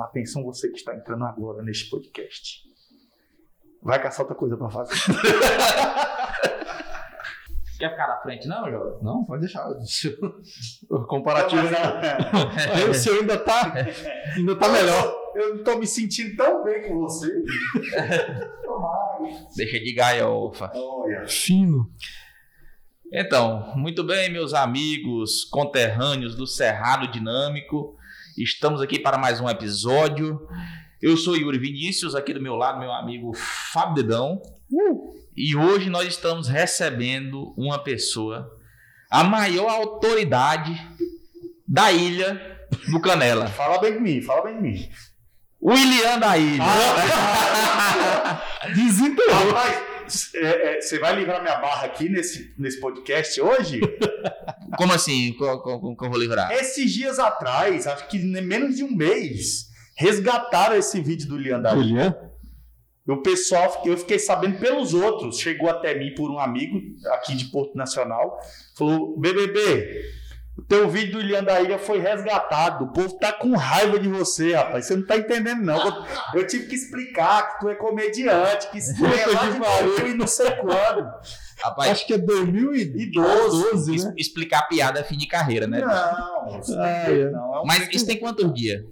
Atenção você que está entrando agora neste podcast. Vai caçar outra coisa para fazer. Quer ficar na frente, não, Jovem? Não, pode deixar. O comparativo ainda. o seu ainda tá, ainda tá melhor. Eu não tô me sentindo tão bem com você. Deixa de. Olha. Fino. Então, muito bem, meus amigos conterrâneos do Cerrado Dinâmico. Estamos aqui para mais um episódio. Eu sou Yuri Vinícius, aqui do meu lado, meu amigo Fábio Dedão. E hoje nós estamos recebendo uma pessoa, a maior autoridade da ilha do Canela. Fala bem de mim, fala bem de mim. William da ilha. Desenterrou. Rapaz, é, é, você vai livrar minha barra aqui nesse, nesse podcast hoje? Como assim? Como, como, como eu vou livrar? Esses dias atrás, acho que nem menos de um mês, resgataram esse vídeo do Lian da Ilha. Julian? O pessoal, eu fiquei sabendo pelos outros, chegou até mim por um amigo aqui de Porto Nacional, falou: BBB, o teu vídeo do Ilhan da Ilha foi resgatado, o povo tá com raiva de você, rapaz, você não tá entendendo não. Eu, eu tive que explicar que tu é comediante, que isso é lá de barulho e não sei quando. Rapaz, Acho que é 2012, E 12, es- né? explicar piada é fim de carreira, né? Não, isso Ah, não, é. não, é um Mas isso tem quantos dias?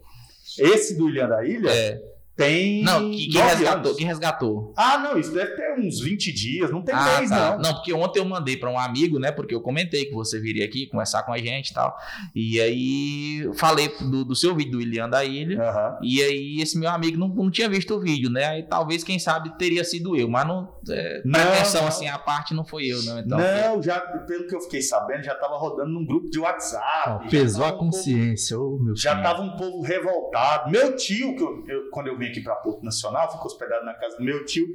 Esse do Ilhan da Ilha É. tem. Não, que, quem nove resgatou? Quem resgatou? Ah, não, isso deve ter uns 20 dias, não tem ah, mês, tá. não. porque ontem eu mandei pra um amigo, né? Porque eu comentei que você viria aqui conversar com a gente e tal. E aí falei do, do seu vídeo do William da Ilha. Aham. E aí esse meu amigo não, não tinha visto o vídeo, né? Aí talvez, quem sabe, teria sido eu. Mas não. É, Não, atenção, não. assim, a parte não foi eu, não. Então, não, já, pelo que eu fiquei sabendo, já tava rodando num grupo de WhatsApp. Já pesou a um povo- consciência, ô meu já filho. tava um povo revoltado. Meu tio, que eu, eu- quando eu vim aqui para Porto Nacional, fico hospedado na casa do meu tio.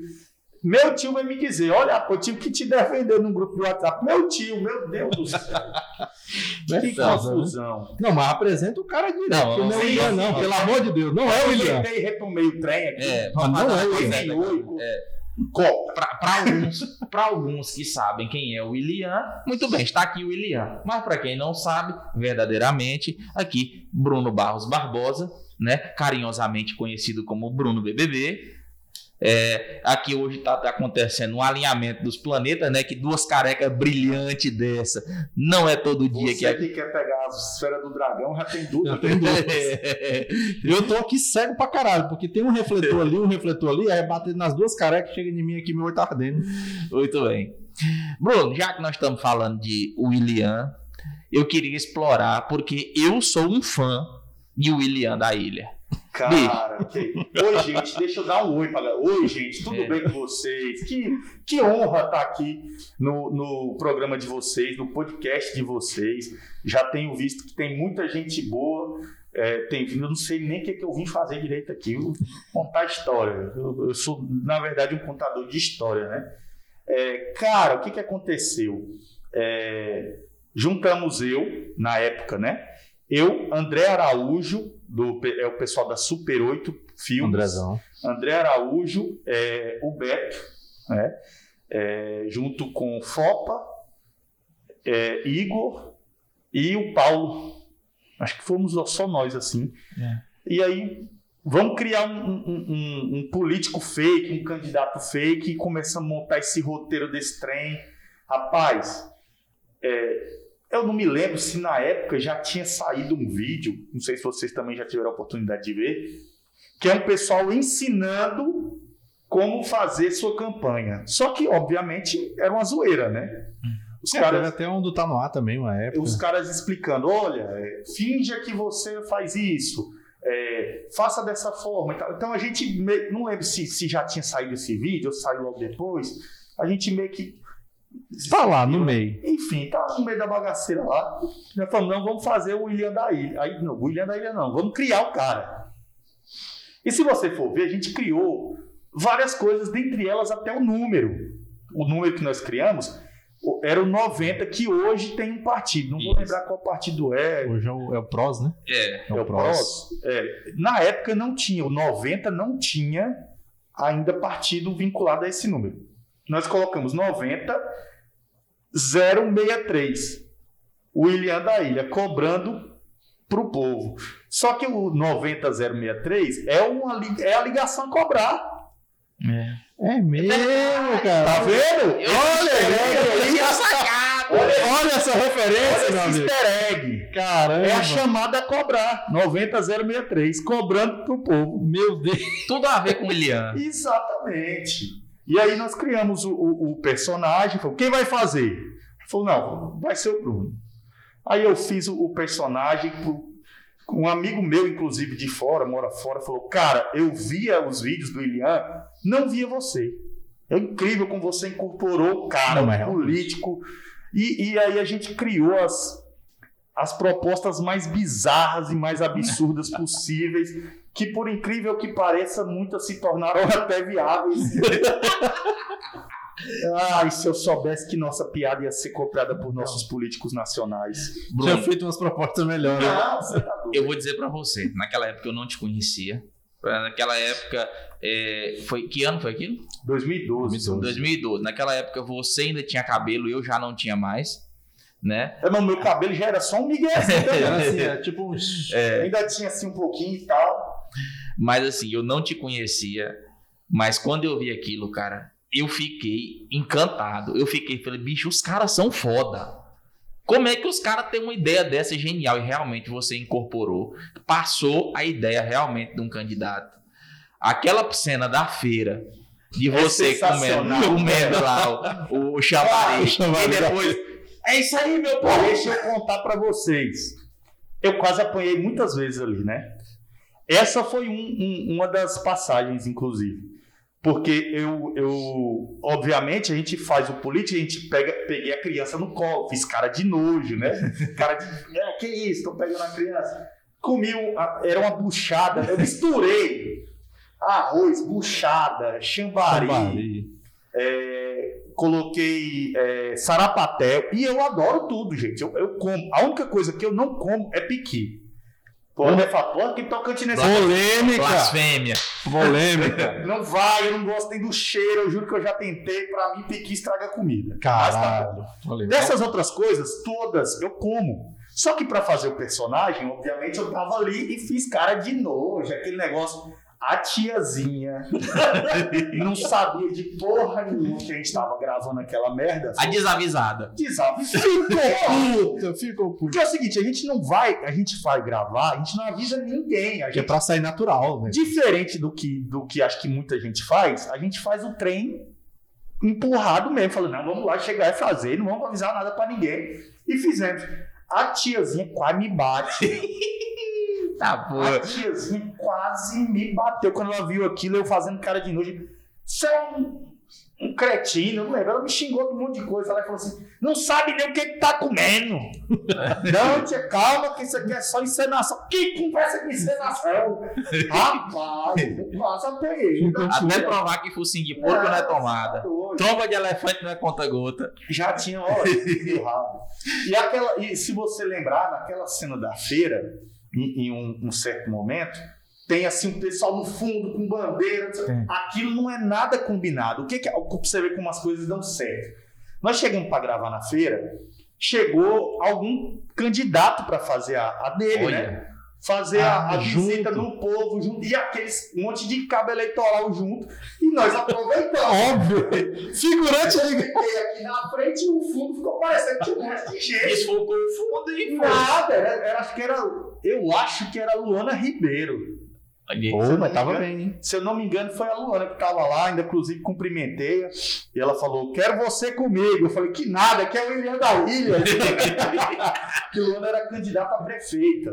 Meu tio vai me dizer: olha, pô, eu tive que te defender num grupo de WhatsApp. Meu tio, meu Deus do céu. Não que né? confusão. Não, mas apresenta o cara direito. Não, não é o sim, William, sim, não. sim. Pelo amor de Deus. Não é o William. Eu tentei retomei o trem aqui. É, Mas não é o William. É. Para alguns, alguns que sabem quem é o William, muito bem, está aqui o William. Mas para quem não sabe, verdadeiramente, aqui Bruno Barros Barbosa, né, carinhosamente conhecido como Bruno BBB. É, aqui hoje está acontecendo um alinhamento dos planetas, né? Que duas carecas brilhantes dessa não é todo dia que Você é. que quer pegar a esfera do dragão já tem dúvida. Já tem duas. Eu tô aqui cego pra caralho, porque tem um refletor ali, um refletor ali, aí batendo nas duas carecas, chega em mim aqui, meu olho tá ardendo. Muito bem. Bruno, já que nós estamos falando de William, eu queria explorar, porque eu sou um fã de William da Ilha. Cara, ok. Oi, gente, deixa eu dar um oi galera. Oi, gente, tudo É. bem com vocês? Que, que honra estar aqui no, no programa de vocês, no podcast de vocês. Já tenho visto que tem muita gente boa. É, tem eu não sei nem o que, que eu vim fazer direito aqui. Contar história. Eu, eu sou, na verdade, um contador de história, né? É, cara, o que, que aconteceu? É, juntamos eu, na época, né? Eu, André Araújo, do, é o pessoal da Super 8 Filmes. Andrezão. André Araújo, é, o Beto, né? É, junto com o Fopa, é, Igor e o Paulo. Acho que fomos só nós, assim. E aí, vamos criar um, um- um- um político fake, um candidato fake, e começamos a montar esse roteiro desse trem. Rapaz, é, eu não me lembro se na época já tinha saído um vídeo, não sei se vocês também já tiveram a oportunidade de ver, que é um pessoal ensinando como fazer sua campanha. Só que, obviamente, era uma zoeira, né? Os É, caras, até um do No Ar também, uma época. os caras explicando, olha, é, finja que você faz isso, é, faça dessa forma. Então a gente, não lembro se, se já tinha saído esse vídeo ou saiu logo depois, a gente meio que... Tá lá, no meio. Enfim, tá no meio da bagaceira lá. Já falamos, não, vamos fazer o William da Ilha. Aí, não, o William da Ilha não, vamos criar o cara. E se você for ver, a gente criou várias coisas, dentre elas até o número. O número que nós criamos o- era o 90, que hoje tem um partido. Não vou Isso. lembrar qual partido é. Hoje é o, é o PROS, né? É. É o PROS. É, na época não tinha, o 90 não tinha ainda partido vinculado a esse número. Nós colocamos 90 063. William da Ilha cobrando pro povo. Só que o 90063 é, uma, é a ligação a cobrar. É. É mesmo, cara. Tá vendo? Eu- Olha aí, olha, Olha essa referência, olha meu amigo. easter egg. Caramba. É a chamada a cobrar. 90063, cobrando pro povo. Meu Deus. Tudo a ver com o Ilian. Exatamente. E aí nós criamos o, o- o personagem. Falou, quem vai fazer? Ele Falou, não, vai ser o Bruno. Aí eu fiz o, o personagem. Um amigo meu, inclusive, de fora, mora fora, falou: Cara, eu via os vídeos do Ilian, não via você. É incrível como você incorporou o cara, Não, o político. E, e aí a gente criou as, as propostas mais bizarras e mais absurdas possíveis, que por incrível que pareça, muitas se tornaram até viáveis. Ai, se eu soubesse que nossa piada ia ser copiada por nossos políticos nacionais. Tinha Bruno, feito umas propostas melhores. Doido. eu vou dizer pra você, naquela época eu não te conhecia. Naquela época, é, foi que ano foi aquilo? 2012. 2012. Naquela época você ainda tinha cabelo, eu já não tinha mais, né? É, mas meu cabelo já era só um miguezinho Era também. assim, é tipo um. Ainda tinha assim um pouquinho e tal. Mas assim, eu não te conhecia, mas quando eu vi aquilo, cara, eu fiquei encantado. Eu fiquei, falei, bicho, os caras são foda. Como é que os caras têm uma ideia dessa genial e realmente você incorporou, passou a ideia realmente de um candidato. Aquela cena da feira de É você comendo, sensacional. comendo lá o, o chamariz e depois é isso aí, meu povo. deixa eu contar pra vocês. Eu quase apanhei muitas vezes ali, né? Essa foi um- um- uma das passagens, inclusive. Porque eu, eu, obviamente, a gente faz o político, a gente pega, peguei a criança no colo, fiz cara de nojo, né? Cara de, é, que isso, tô pegando a criança. Comi, um, era uma buchada, eu misturei arroz, buchada, chambari, Chambari. é, coloquei é, sarapatel e eu adoro tudo, gente. Eu, eu como. A única coisa que eu não como é piqui. Pode me falar, pô, que tocantinense. Polêmica! Blasfêmia. Polêmica! Não vai, eu não gosto nem do cheiro, eu juro que eu já tentei. Pra mim, piqui estraga comida. Mas tá Caralho. bom. Polêmica. Dessas outras coisas, todas eu como. Só que pra fazer o personagem, obviamente, eu tava ali e fiz cara de nojo, aquele negócio. A tiazinha não sabia de porra nenhuma que a gente tava gravando aquela merda. A desavisada. Desavisou. Puta, ficou puto. Porque é o seguinte, a gente não vai, a gente vai gravar, a gente não avisa ninguém. A Que é gente, pra sair natural, velho. diferente do que, do que acho que muita gente faz, a gente faz o trem empurrado mesmo, falando, não, vamos lá chegar e fazer, não vamos avisar nada pra ninguém. E fizemos. A tiazinha quase me bate. Tá, A pô. tiazinha quase me bateu quando ela viu aquilo, eu fazendo cara de nojo. Você é um, um cretino, não lembro. Ela me xingou de um monte de coisa. Ela falou assim: não sabe nem o que, que tá comendo. não, tia, calma, que isso aqui é só encenação. Que conversa de encenação? Rapaz, quase apanhei. Até provar que focinho de porco não é tomada. Tá. Tromba de elefante não é conta-gota. Já tinha, rabo. E, aquela, e se você lembrar, naquela cena da feira, em, em um, um certo momento, tem assim um pessoal no fundo com bandeira. Tem. Aquilo não é nada combinado. O que, que é? Você ver como as coisas dão certo. Nós chegamos para gravar na feira, chegou algum candidato para fazer a, a dele, né? Fazer a- Ah, a, visita junto. no povo junto, e aqueles um monte de cabo eleitoral junto, e nós aproveitamos. Óbvio! Figurante aí. aqui na frente e o fundo ficou parecendo que tinha um monte de gente. desfocou o fundo e foi. Nada, era, era- acho que era. Eu acho que era a Luana Ribeiro. Pô, mas tava engano- bem, hein? Se eu não me engano, foi a Luana que estava lá, ainda inclusive cumprimentei. E ela falou: Quero você comigo. Eu falei: Que nada, que é o William da Ilha. que Luana era candidata a prefeita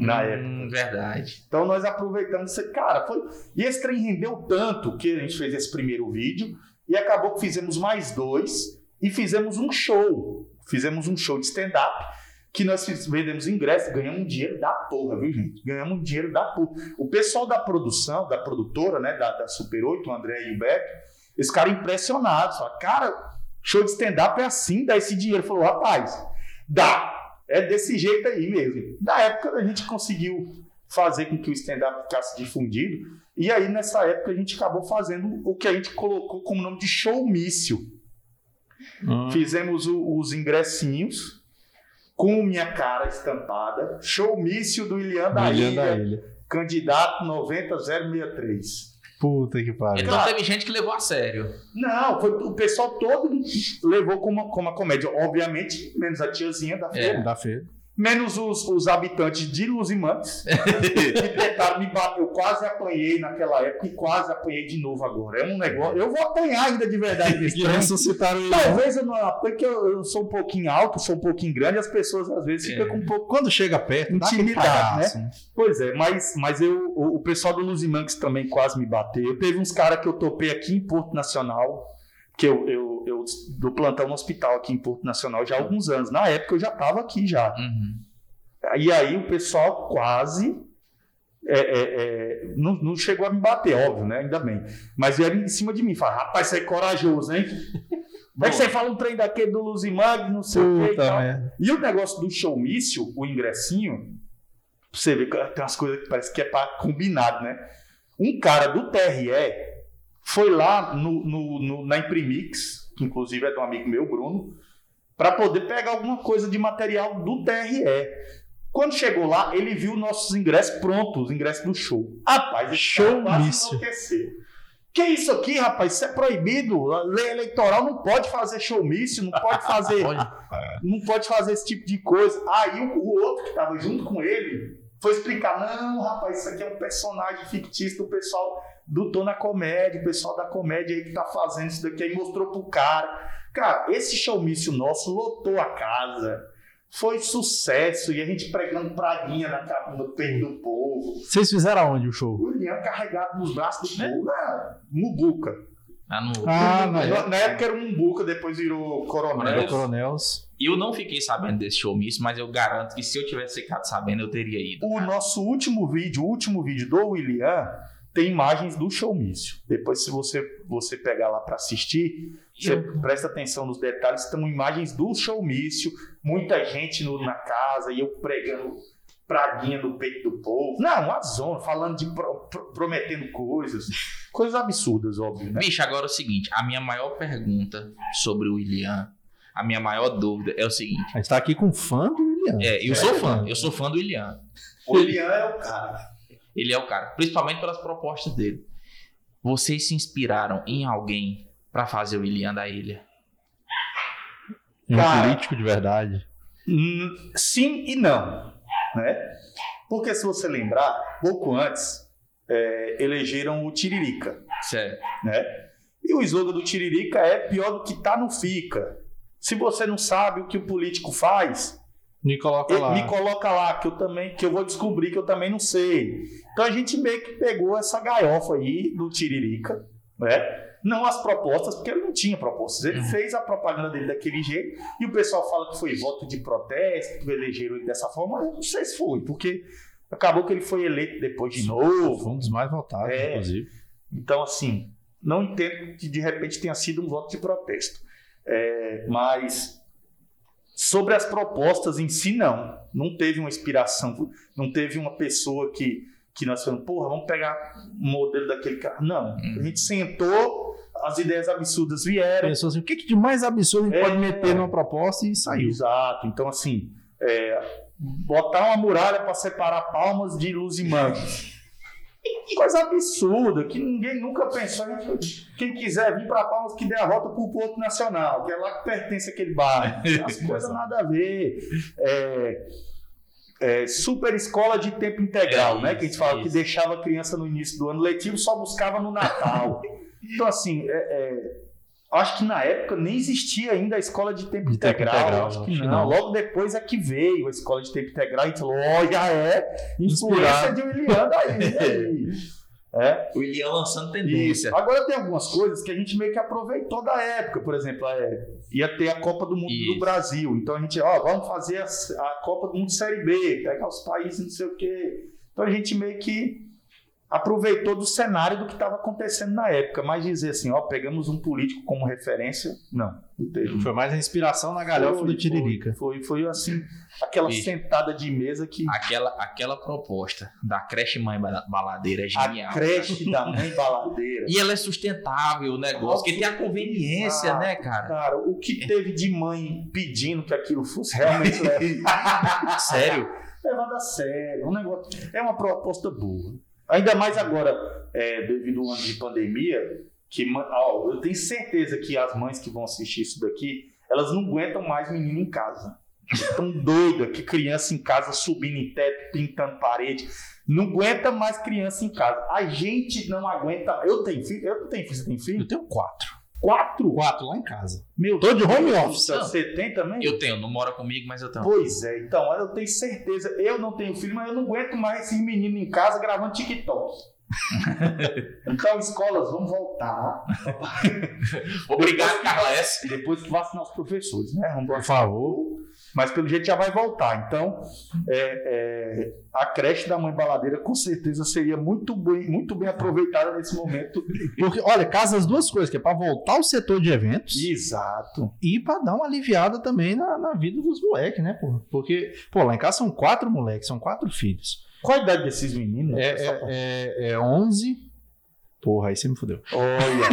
na época. Hum, verdade. Então nós aproveitamos esse cara. Foi... E esse trem rendeu tanto que a gente fez esse primeiro vídeo e acabou que fizemos mais dois e fizemos um show. Fizemos um show de stand-up que nós vendemos ingresso, ganhamos um dinheiro da porra, viu, gente? Ganhamos um dinheiro da porra. O pessoal da produção, da produtora, né, da, da Super 8, o André e o Beto, eles ficaram impressionados. Falaram, cara, show de stand-up é assim, dá esse dinheiro. Falou, rapaz, dá. É desse jeito aí mesmo. Na época a gente conseguiu fazer com que o stand-up ficasse difundido. E aí, nessa época, a gente acabou fazendo o que a gente colocou como nome de showmício. Hum. Fizemos o- os ingressinhos, com minha cara estampada, showmício do Ilian da William Ilha, da Ilha. candidato 90063. Puta que pariu. Então teve gente que levou a sério. Não, foi, o pessoal todo levou como, como uma comédia. Obviamente, menos a tiazinha da feira. Da feira. Menos os, os habitantes de Luzimantes, que tentaram me bater. Eu quase apanhei naquela época e quase apanhei de novo agora. É um negócio. Eu vou apanhar ainda de verdade nesse ressuscitaram ele. Talvez eu não apanhe, porque eu, eu sou um pouquinho alto, sou um pouquinho grande, as pessoas às vezes É. ficam com um pouco. Quando chega perto, Intimidade, né? Pois é, mas, mas eu, o, o pessoal do Luzimantes também quase me bateu. Teve uns caras que eu topei aqui em Porto Nacional, que eu, eu, do plantão no hospital aqui em Porto Nacional já há alguns anos. Na época eu já estava aqui já. Uhum. E aí o pessoal quase é, é, é, não, não chegou a me bater, óbvio, né? Ainda bem. Mas era em cima de mim. Fala, rapaz, você é corajoso, hein? Como é que você fala um trem daquele do Luzimag, não sei o. Puta merda. E o negócio do showmício, o ingressinho, você ver que tem umas coisas que parece que é pra combinado, né? Um cara do TRE foi lá no, no- no- na Imprimix, que inclusive é de um amigo meu, Bruno, para poder pegar alguma coisa de material do TRE. Quando chegou lá, ele viu nossos ingressos prontos, os ingressos do show. Rapaz, cara quase enlouqueceu. Que isso aqui, rapaz? Isso é proibido. A lei eleitoral não pode fazer showmício, não pode fazer não pode fazer esse tipo de coisa. Aí o, o outro que estava junto com ele foi explicar: não, rapaz, isso aqui é um personagem fictício do pessoal do Tô na Comédia, o pessoal da comédia aí que tá fazendo isso daqui. Aí mostrou pro cara. Cara, esse showmício nosso lotou a casa. Foi sucesso. E a gente pregando praguinha na, no peito do povo. Vocês fizeram aonde o show? O Ian carregado nos braços do povo. Ah, Mubuca. Ah, no- Ah, na, na na época era um Mubuca, depois virou Coronel. Era Coronéis. Eu não fiquei sabendo desse showmício, mas eu garanto que se eu tivesse ficado sabendo, eu teria ido. O nosso último vídeo, o último vídeo do William, tem imagens do showmício. Depois, se você, você pegar lá para assistir, você presta atenção nos detalhes, estão imagens do showmício, muita gente no- na casa, e eu pregando praguinha no peito do povo. Não, uma zona, falando de pro- pro- prometendo coisas. Coisas absurdas, óbvio, né? Bicho, agora é o seguinte: a minha maior pergunta sobre o William, a minha maior dúvida é o seguinte. A gente tá aqui com fã do William. É, eu sou fã, eu sou fã do William. O William é o cara. Ele é o cara, principalmente pelas propostas dele. Vocês se inspiraram em alguém pra fazer o William da ilha? Um Cara. político de verdade. Hum, Sim e não, né? Porque se você lembrar, pouco antes é, elegeram o Tiririca, Sério. né? E o slogan do Tiririca é pior do que tá não fica. Se você não sabe o que o político faz, Me coloca lá. me coloca lá que eu também que eu vou descobrir que eu também não sei. Então a gente meio que pegou essa galhofa aí do Tiririca, né? Não as propostas, porque ele não tinha propostas. Ele Uhum. fez a propaganda dele daquele jeito e o pessoal fala que foi voto de protesto, que elegeram ele dessa forma. mas Eu não sei se foi, porque acabou que ele foi eleito depois de novo. Foi um dos mais votados, É. inclusive. Então, assim, não entendo que de repente tenha sido um voto de protesto. É, mas sobre as propostas em si, não. Não teve uma inspiração, não teve uma pessoa que, que nós falamos, porra, vamos pegar o modelo daquele cara. Não. Hum. A gente sentou, as ideias absurdas vieram. Pensou assim, o que, que de mais absurdo a gente É. pode meter numa proposta e saiu. Exato. Então, assim, é, botar uma muralha para separar palmas de luz e mangas. Coisa absurda, que ninguém nunca pensou. Quem quiser vir para Palmas, que dê a volta para o Porto Nacional, que é lá que pertence aquele bairro. As coisas nada a ver. É, é, super escola de tempo integral, É né? Que a gente isso, fala que isso. deixava a criança no início do ano letivo, só buscava no Natal. Então, assim, é, é, acho que na época nem existia ainda a escola de tempo De tempo integral. integral, acho que não. não. Logo depois é que veio a escola de tempo integral e a gente falou: olha, é influência de William daí. aí. É, O William lançando isso. tendência. Agora tem algumas coisas que a gente meio que aproveitou da época, por exemplo, é, ia ter a Copa do Mundo Isso. do Brasil. Então a gente, ó, vamos fazer a, a Copa do Mundo Série B, pegar os países, não sei o quê. Então a gente meio que aproveitou do cenário do que estava acontecendo na época, mas dizer assim, ó, pegamos um político como referência, não. não teve. Foi mais a inspiração na galhofa do Tiririca. Foi, foi, foi assim, aquela Bicho. sentada de mesa que Aquela, aquela proposta da creche mãe Ba- baladeira é genial. a creche da mãe baladeira. E ela é sustentável, o negócio, que tem a conveniência, né, cara? Cara, o que teve de mãe pedindo que aquilo fosse realmente Sério? levado a sério. Um negócio, é uma proposta boa. Ainda mais agora, é, devido ao ano de pandemia, que ó, eu tenho certeza que as mães que vão assistir isso daqui, elas não aguentam mais menino em casa. Estão doidas que criança em casa subindo em teto, pintando parede. Não aguenta mais criança em casa. A gente não aguenta. Eu tenho filho? Eu não tenho filho. Você tem filho? Eu tenho quatro. Quatro? Quatro lá em casa. Meu Tô de home office. Você tem também? Eu tenho, não mora comigo, mas eu tenho. Pois é, então, eu tenho certeza. Eu não tenho filho, mas eu não aguento mais esses meninos em casa gravando TikTok. então, escolas, vamos voltar. Obrigado, Carla S. Depois que vacinar os professores, né? Vamos Por favor. Mas pelo jeito já vai voltar. Então, é, é, a creche da mãe baladeira com certeza seria muito bem, muito bem aproveitada nesse momento. Porque, olha, casa as duas coisas, que é pra voltar o setor de eventos Exato. e pra dar uma aliviada também na, na vida dos moleques, né, pô? Porque, pô, lá em casa são quatro moleques, são quatro filhos. Qual a idade desses meninos? É, pra- é, é, é 11. Porra, aí você me fudeu. Olha,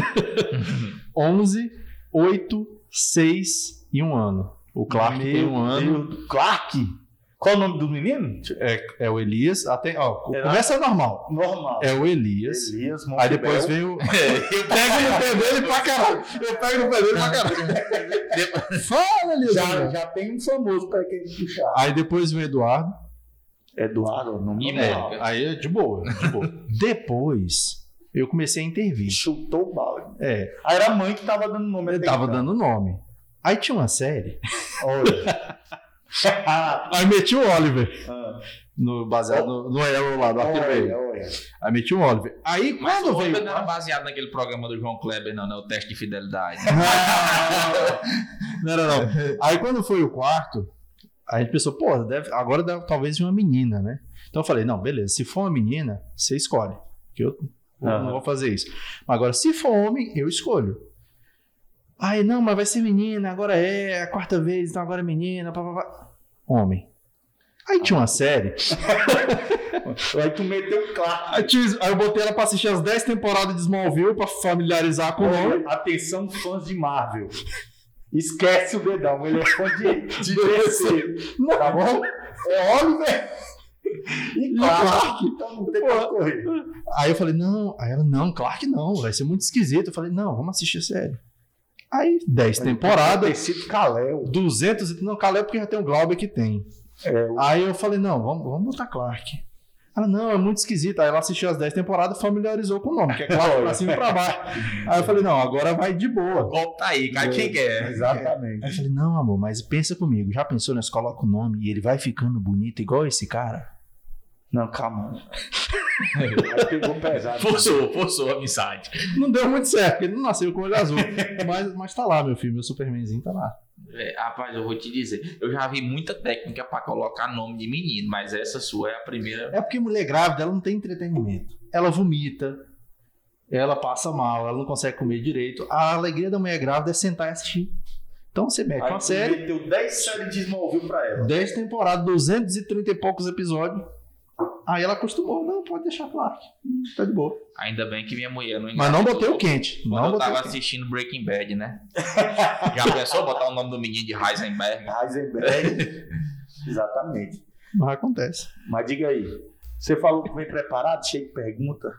11, 8, 6 e um ano. O Clark meu tem um ano. Deus. Clark? Qual o nome do menino? É, é o Elias. Até, ó, É, começa normal. Normal. É o Elias. Elias Aí depois vem o. Eu pego no pé dele pra caralho. Eu pego no pé dele pra caralho. Fala, Elias. Já, já tem um famoso para quem puxar. Aí depois vem o Eduardo. Eduardo, não E não, É. não. Aí é de boa, de boa. depois eu comecei a intervir. Chutou o balde. É, Aí era a mãe que tava dando nome. tava então. dando nome. Aí tinha uma série. Olha. Aí meti o Oliver. ah, No, baseado no, no Elo lá, do Arthur olha, Veio. olha. Aí meti o Oliver. Aí Mas quando o veio. Oliver não era baseado naquele programa do João Kleber, não, né? O teste de fidelidade. Não, não, não. Aí quando foi o quarto, a gente pensou, pô, deve, agora deve, talvez uma menina, né? Então eu falei, não, beleza, se for uma menina, você escolhe. Que eu eu Aham. não vou fazer isso. Agora, se for homem, eu escolho. Aí, não, mas vai ser menina, agora é, a quarta vez, então agora é menina, pá, pá, pá. Homem. Aí tinha uma série. Aí tu meteu o Clark. Aí, eu botei ela pra assistir as 10 temporadas de Smallville pra familiarizar com o nome. Atenção, fãs de Marvel. Esquece o dedão, ele é fã de, de DC. Tá bom? É Oliver e Clark. Clark. Então não tem pra correr. Aí eu falei, não. Aí ela, não, claro que não, vai ser muito esquisito. Eu falei, não, vamos assistir a série. Aí, 10 temporadas, Tecido Caléu. 200 e... Não, Caleb porque já tem o Glauber que tem. É, o- Aí eu falei, não, vamos, vamos botar Clark. Ela, não, é muito esquisito. Aí ela assistiu as 10 temporadas familiarizou com o nome, que é Clark pra cima e pra baixo. Aí eu falei, não, agora vai de boa. Golpe tá aí, cara. Quem quer? Exatamente. Aí eu falei, não, amor, mas pensa comigo. Já pensou, nós coloca o nome e ele vai ficando bonito igual esse cara? Não, calma. Pegou pesado. Forçou, forçou a amizade. Não deu muito certo, ele não nasceu com o olho azul. mas, mas tá lá, meu filho, meu Supermanzinho tá lá. É, rapaz, eu vou te dizer, eu já vi muita técnica pra colocar nome de menino, mas essa sua é a primeira. É porque mulher grávida, ela não tem entretenimento. Ela vomita, ela passa mal, ela não consegue comer direito. A alegria da mulher grávida é sentar e assistir. Então você mete Aí uma série, meteu 10 séries de Smallville pra ela. 10 temporadas, 230 e poucos episódios. Aí ela acostumou, não, pode deixar Clark. Tá de boa. Ainda bem que minha mulher não Mas não botei o quente. Quando Não eu botei tava o quente. assistindo Breaking Bad, né? Já pensou botar o nome do menino de Heisenberg? Heisenberg. Exatamente. Mas acontece. Mas diga aí. Você falou que vem preparado, cheio de pergunta.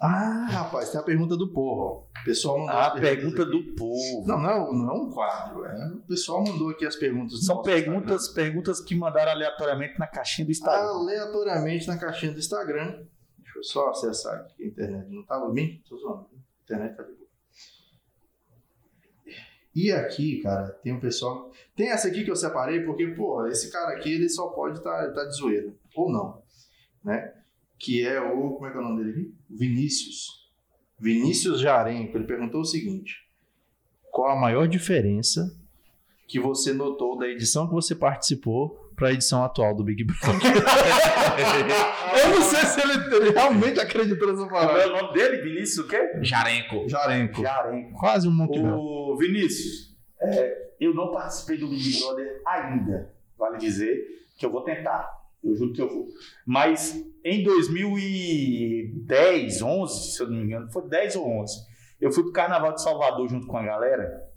Ah, rapaz, tem a pergunta do povo. O pessoal mandou A perguntas pergunta aqui. do povo. Não, não, é- não é um quadro. É, o pessoal mandou aqui as perguntas. São perguntas, perguntas que mandaram aleatoriamente na caixinha do Instagram. Instagram. aleatoriamente na caixinha do Instagram. Deixa eu só acessar aqui a internet não tava bem. Tô zoando. A internet tá de boa. E aqui, cara, tem um pessoal. Tem essa aqui que eu separei porque, pô, esse cara aqui ele só pode estar tá, de zoeira. Ou não. Né? Que é o. Como é que é o nome dele aqui? Vinícius. Vinícius Jarenco. Ele perguntou o seguinte: Qual a maior diferença que você notou da edição que você participou para a edição atual do Big Brother. eu não sei se ele realmente acreditou nessa Qual palavra. é o nome dele? Vinícius o quê? Jarenco. Jarenco. Jarenco. Quase um bell. Ô, Vinícius, é, eu não participei do Big Brother ainda. Vale dizer que eu vou tentar. Eu juro que eu vou. Mas em 2010, 11, se eu não me engano, foi 10 ou 11, eu fui pro Carnaval de Salvador junto com a galera.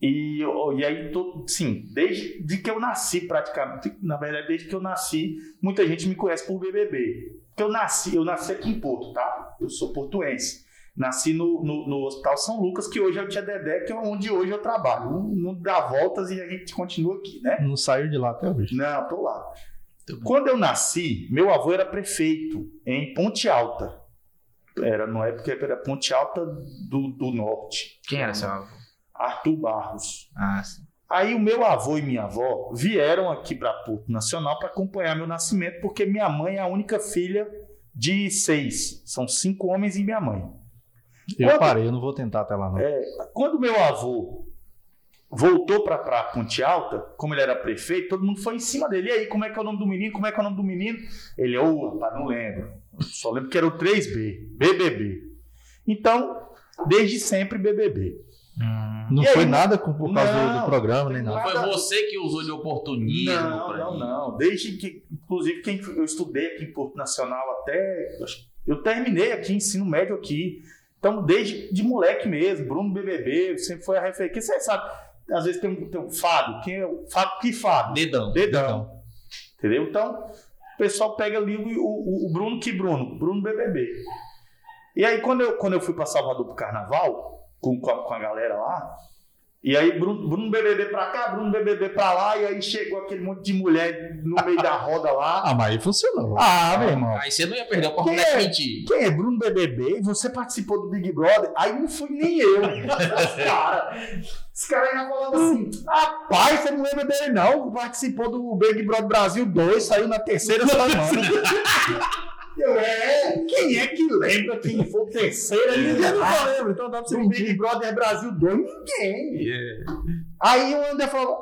E, e aí, tô, sim, desde de que eu nasci praticamente, na verdade, desde que eu nasci, muita gente me conhece por BBB. Porque eu nasci, eu nasci aqui em Porto, tá? Eu sou portuense. Nasci no, no, no Hospital São Lucas, que hoje é o Tia Dedé, que é onde hoje eu trabalho. Um, um dá voltas e a gente continua aqui, né? Não saiu de lá até hoje. Não, tô lá. Quando eu nasci, meu avô era prefeito em Ponte Alta. Era, na época era Ponte Alta do, do Norte. Quem era seu avô? Arthur Barros. Ah, sim. Aí o meu avô e minha avó vieram aqui para Porto Nacional para acompanhar meu nascimento, porque minha mãe é a única filha de seis. São cinco homens e minha mãe. Eu Quando- parei, eu não vou tentar até lá, não. É, quando meu avô voltou para Ponte Alta, como ele era prefeito, todo mundo foi em cima dele. E aí, como é que é o nome do menino? Como é que é o nome do menino? Ele, ô, rapaz, não lembro. Só lembro que era o 3B, BBB. Então, desde sempre BBB. Hum. Não E foi aí? nada com- por causa do- Não, do programa, nem Não nada. foi você que usou de oportunismo Não, não, mim. não. Desde que, inclusive, quem eu estudei aqui em Porto Nacional até. Eu terminei aqui, ensino médio aqui. Então, desde de moleque mesmo, Bruno BBB, sempre foi a referência. Você sabe, às vezes tem um, tem um Fábio. Quem é o Fábio? Que Fábio? Dedão. Dedão. Entendeu? Então, o pessoal pega ali o, o, o Bruno que Bruno, Bruno BBB. E aí, quando eu, quando eu fui para Salvador pro carnaval, com, com, a, com a galera lá, e aí Bruno, Bruno BBB pra cá, Bruno BBB pra lá, e aí chegou aquele monte de mulher no meio da roda lá. Ah, mas aí funcionou. Ah, meu irmão. Aí você não ia perder a oportunidade Quem é? Quem é Bruno BBB? Você participou do Big Brother? Aí não fui nem eu. Os caras. Os caras já falavam assim: rapaz, você não lembra dele, não? Participou do Big Brother Brasil 2, saiu na terceira semana. É, quem é que lembra quem foi terceira? Ninguém não lembra, então dá pra você Do Big Brother Brasil 2, ninguém. Aí o André falou: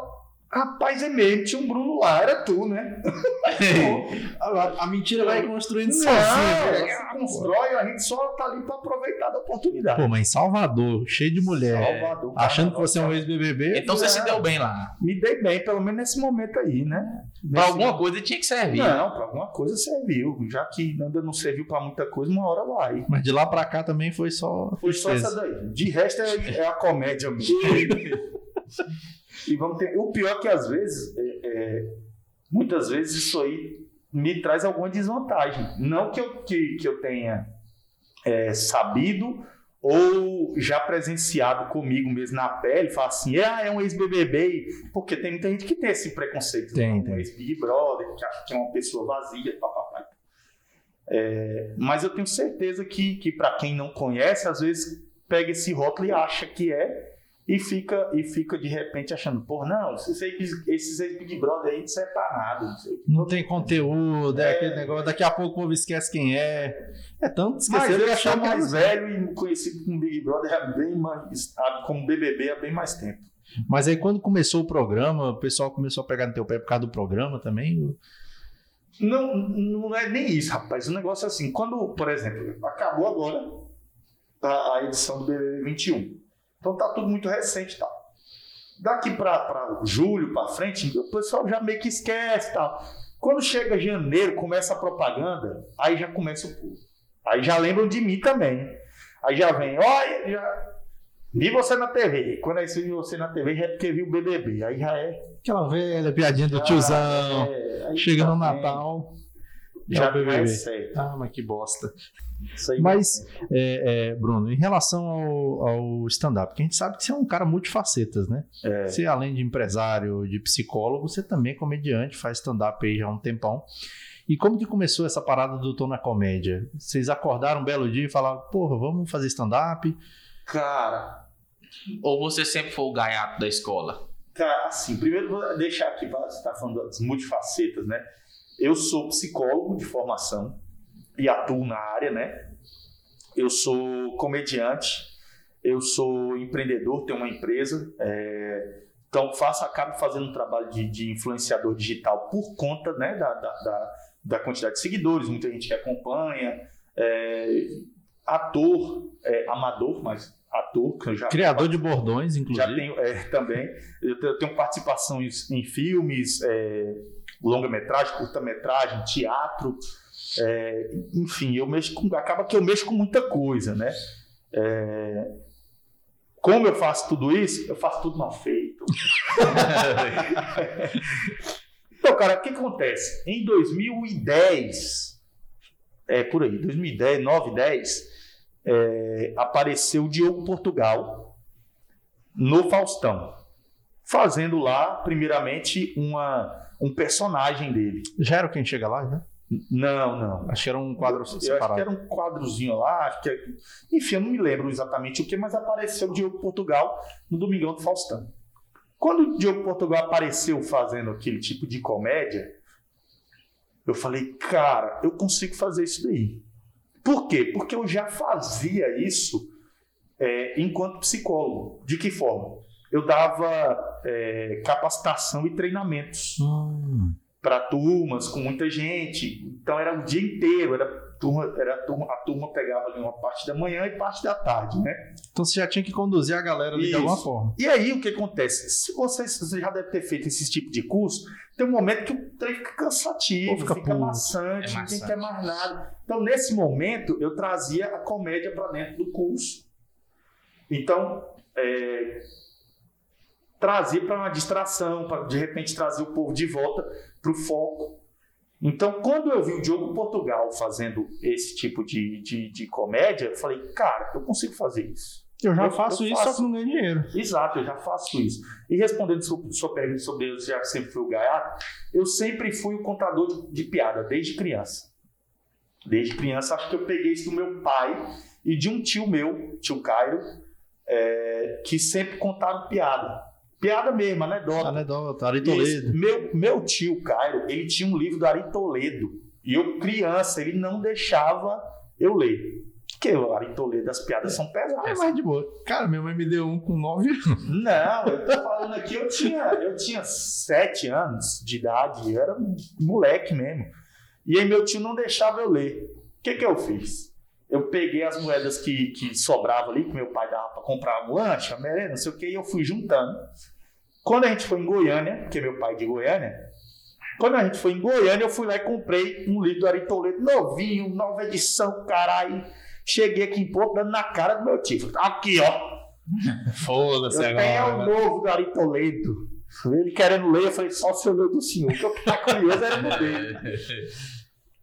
rapaz, é mesmo, tinha um Bruno lá, era tu, né? A, a mentira vai construindo sozinha. ela se constrói, a gente só tá ali pra aproveitar da oportunidade. Pô, mas em Salvador, cheio de mulher, Salvador, achando que você é um ex-BBB, Então você se deu bem lá. Me dei bem, pelo menos nesse momento aí, né? Pra Nesse- alguma coisa tinha que servir. Não, pra alguma coisa serviu. Já que ainda não serviu pra muita coisa, uma hora vai. mas de lá pra cá também foi só. Foi só tristeza. essa daí. De resto é, é a comédia mesmo. e vamos ter. O pior é que às vezes, é- é, muitas vezes isso aí me traz alguma desvantagem. Não que eu, que, que eu tenha é, sabido ou já presenciado comigo mesmo na pele, falar assim, ah, é um ex-BBB, porque tem muita gente que tem esse preconceito. Tem, né? tem. Um ex-Big Brother, que acha que é uma pessoa vazia, papapá. É, mas eu tenho certeza que, que para quem não conhece, às vezes pega esse rótulo e acha que é e fica, e fica de repente achando, pô, não, esses esses ex-Big Brother aí não serve pra nada. Não, sei. Não tem conteúdo, é, É. aquele negócio, daqui a pouco o povo esquece quem é. É tanto Mas esquecer eu que sou achar mais velho e conhecido como Big Brother há bem mais, como BBB há bem mais tempo. Mas aí quando começou o programa, o pessoal começou a pegar no teu pé por causa do programa também. Não, não é nem isso, rapaz. O negócio é assim, quando, por exemplo, acabou agora a, a edição do BBB 21. Então tá tudo muito recente e tal. Daqui para julho, para frente, o pessoal já meio que esquece e tal. Quando chega janeiro, começa a propaganda, aí já começa o povo. Aí já lembram de mim também. Aí já vem, olha, já vi você na TV. Quando aí você viu você na TV, já é porque viu o BBB. Aí já é. Aquela velha piadinha do tiozão. é, aí Chega no Natal. Já é BBB. certo. Ah, mas que bosta. Isso aí Mas, é, é, Bruno, em relação ao, ao stand-up, que a gente sabe que você é um cara multifacetas, né? É. Você, além de empresário, de psicólogo, você também é comediante, faz stand-up aí já há um tempão. E como que começou essa parada do Tô na Comédia? Vocês acordaram um belo dia e falaram, porra, vamos fazer stand-up? Cara, Ou você sempre foi o gaiato da escola? Cara, assim, primeiro vou deixar aqui, você está falando das multifacetas, né? Eu sou psicólogo de formação e atuo na área, né? Eu sou comediante, eu sou empreendedor, tenho uma empresa, Então, faço, acabo fazendo um trabalho de, de influenciador digital por conta né, da, da, da, da quantidade de seguidores, muita gente que acompanha. É, ator, é, amador, mas ator, que eu já Criador de bordões, inclusive. já tenho é, também. Eu tenho, eu tenho participação em, em filmes, é, longa-metragem, curta-metragem, teatro. é, enfim, eu mexo com. Acaba que eu mexo com muita coisa, né? É, como eu faço tudo isso? Eu faço tudo mal feito. então, cara, o que acontece? Em 2010, é por aí, 2010, 9, 10, é, apareceu o Diogo Portugal no Faustão, fazendo lá, primeiramente, uma, um personagem dele. Já era quem chega lá, né? Não, não. Acho que era um quadro Eu acho separado. que era um quadrozinho lá, acho que é- enfim, eu não me lembro exatamente o que, mas apareceu o Diogo Portugal no Domingão do Faustão. Quando o Diogo Portugal apareceu fazendo aquele tipo de comédia, eu falei, cara, eu consigo fazer isso daí. Por quê? Porque eu já fazia isso é, enquanto psicólogo. De que forma? Eu dava é, capacitação e treinamentos Hum. para turmas com muita gente. Então era o dia inteiro, era turma, era a turma, a turma pegava ali uma parte da manhã e parte da tarde, né? Então você já tinha que conduzir a galera ali de alguma forma. E aí o que acontece? Se você, você já deve ter feito esse tipo de curso, tem um momento que o trem fica cansativo, fica fica, maçante, É maçante. quer mais nada. Então nesse momento eu trazia a comédia para dentro do curso. Então é, trazia para uma distração, para de repente trazer o povo de volta para o foco. Então, quando eu vi o Diogo Portugal fazendo esse tipo de, de, de comédia, eu falei, cara, eu consigo fazer isso. Eu já Eu- faço eu isso, só faço. que não ganho dinheiro. Exato, eu já faço isso. E respondendo sua, sua pergunta sobre eu já sempre fui o gaiato, eu sempre fui o contador de, de piada, desde criança. Desde criança, acho que eu peguei isso do meu pai e de um tio meu, tio Cairo, é, que sempre contaram piada. Piada mesmo, anedota. Anedota, Ari. Toledo. Meu, meu tio Cairo, ele tinha um livro do Ari Toledo. E eu, criança, ele não deixava eu ler. Porque o Ari Toledo, as piadas são É pesadas. mais de boa. Cara, minha mãe me deu um com nove anos. Não, eu tô falando aqui, eu tinha, eu tinha sete anos de idade, eu era um moleque mesmo. E aí meu tio não deixava eu ler. O que que eu fiz? Eu peguei as moedas que, que sobravam ali, que meu pai dava para comprar um lanche, a merenda, não sei o que, e eu fui juntando. Quando a gente foi em Goiânia, porque meu pai é de Goiânia, quando a gente foi em Goiânia, eu fui lá e comprei um livro do Ari Toledo, novinho, nova edição, caralho. Cheguei aqui em Porto, dando na cara do meu tio. Aqui, ó. Foda-se Eu tenho o agora. novo do Ari Toledo. Ele querendo ler, eu falei, só se eu ler do senhor. O que eu fiquei curioso era no dele.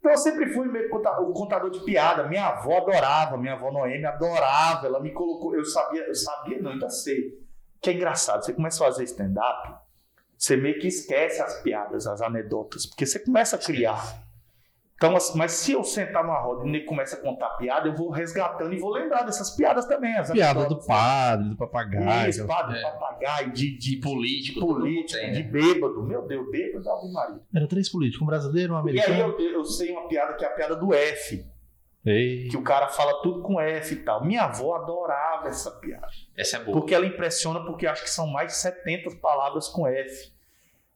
Então eu sempre fui meio o contador de piada. Minha avó adorava, minha avó Noemi adorava. Ela me colocou, eu sabia, eu sabia, não, ainda sei. Que é engraçado, você começa a fazer stand-up, você meio que esquece as piadas, as anedotas, porque você começa a criar. Então, assim, mas se eu sentar numa roda e ele começa a contar piada, eu vou resgatando e vou lembrar dessas piadas também. As Piada do padre, do papagaio. Isso, padre, É. papagaio, de, de, De político, político, tem, de né? bêbado. Meu Deus, bêbado, Ave Maria. Era três políticos, um brasileiro, um E aí americano. eu, eu sei uma piada que é a piada do F, Ei. que o cara fala tudo com F e tal. Minha avó adorava essa piada. Essa é boa. Porque ela impressiona, porque acho que são mais de 70 palavras com F.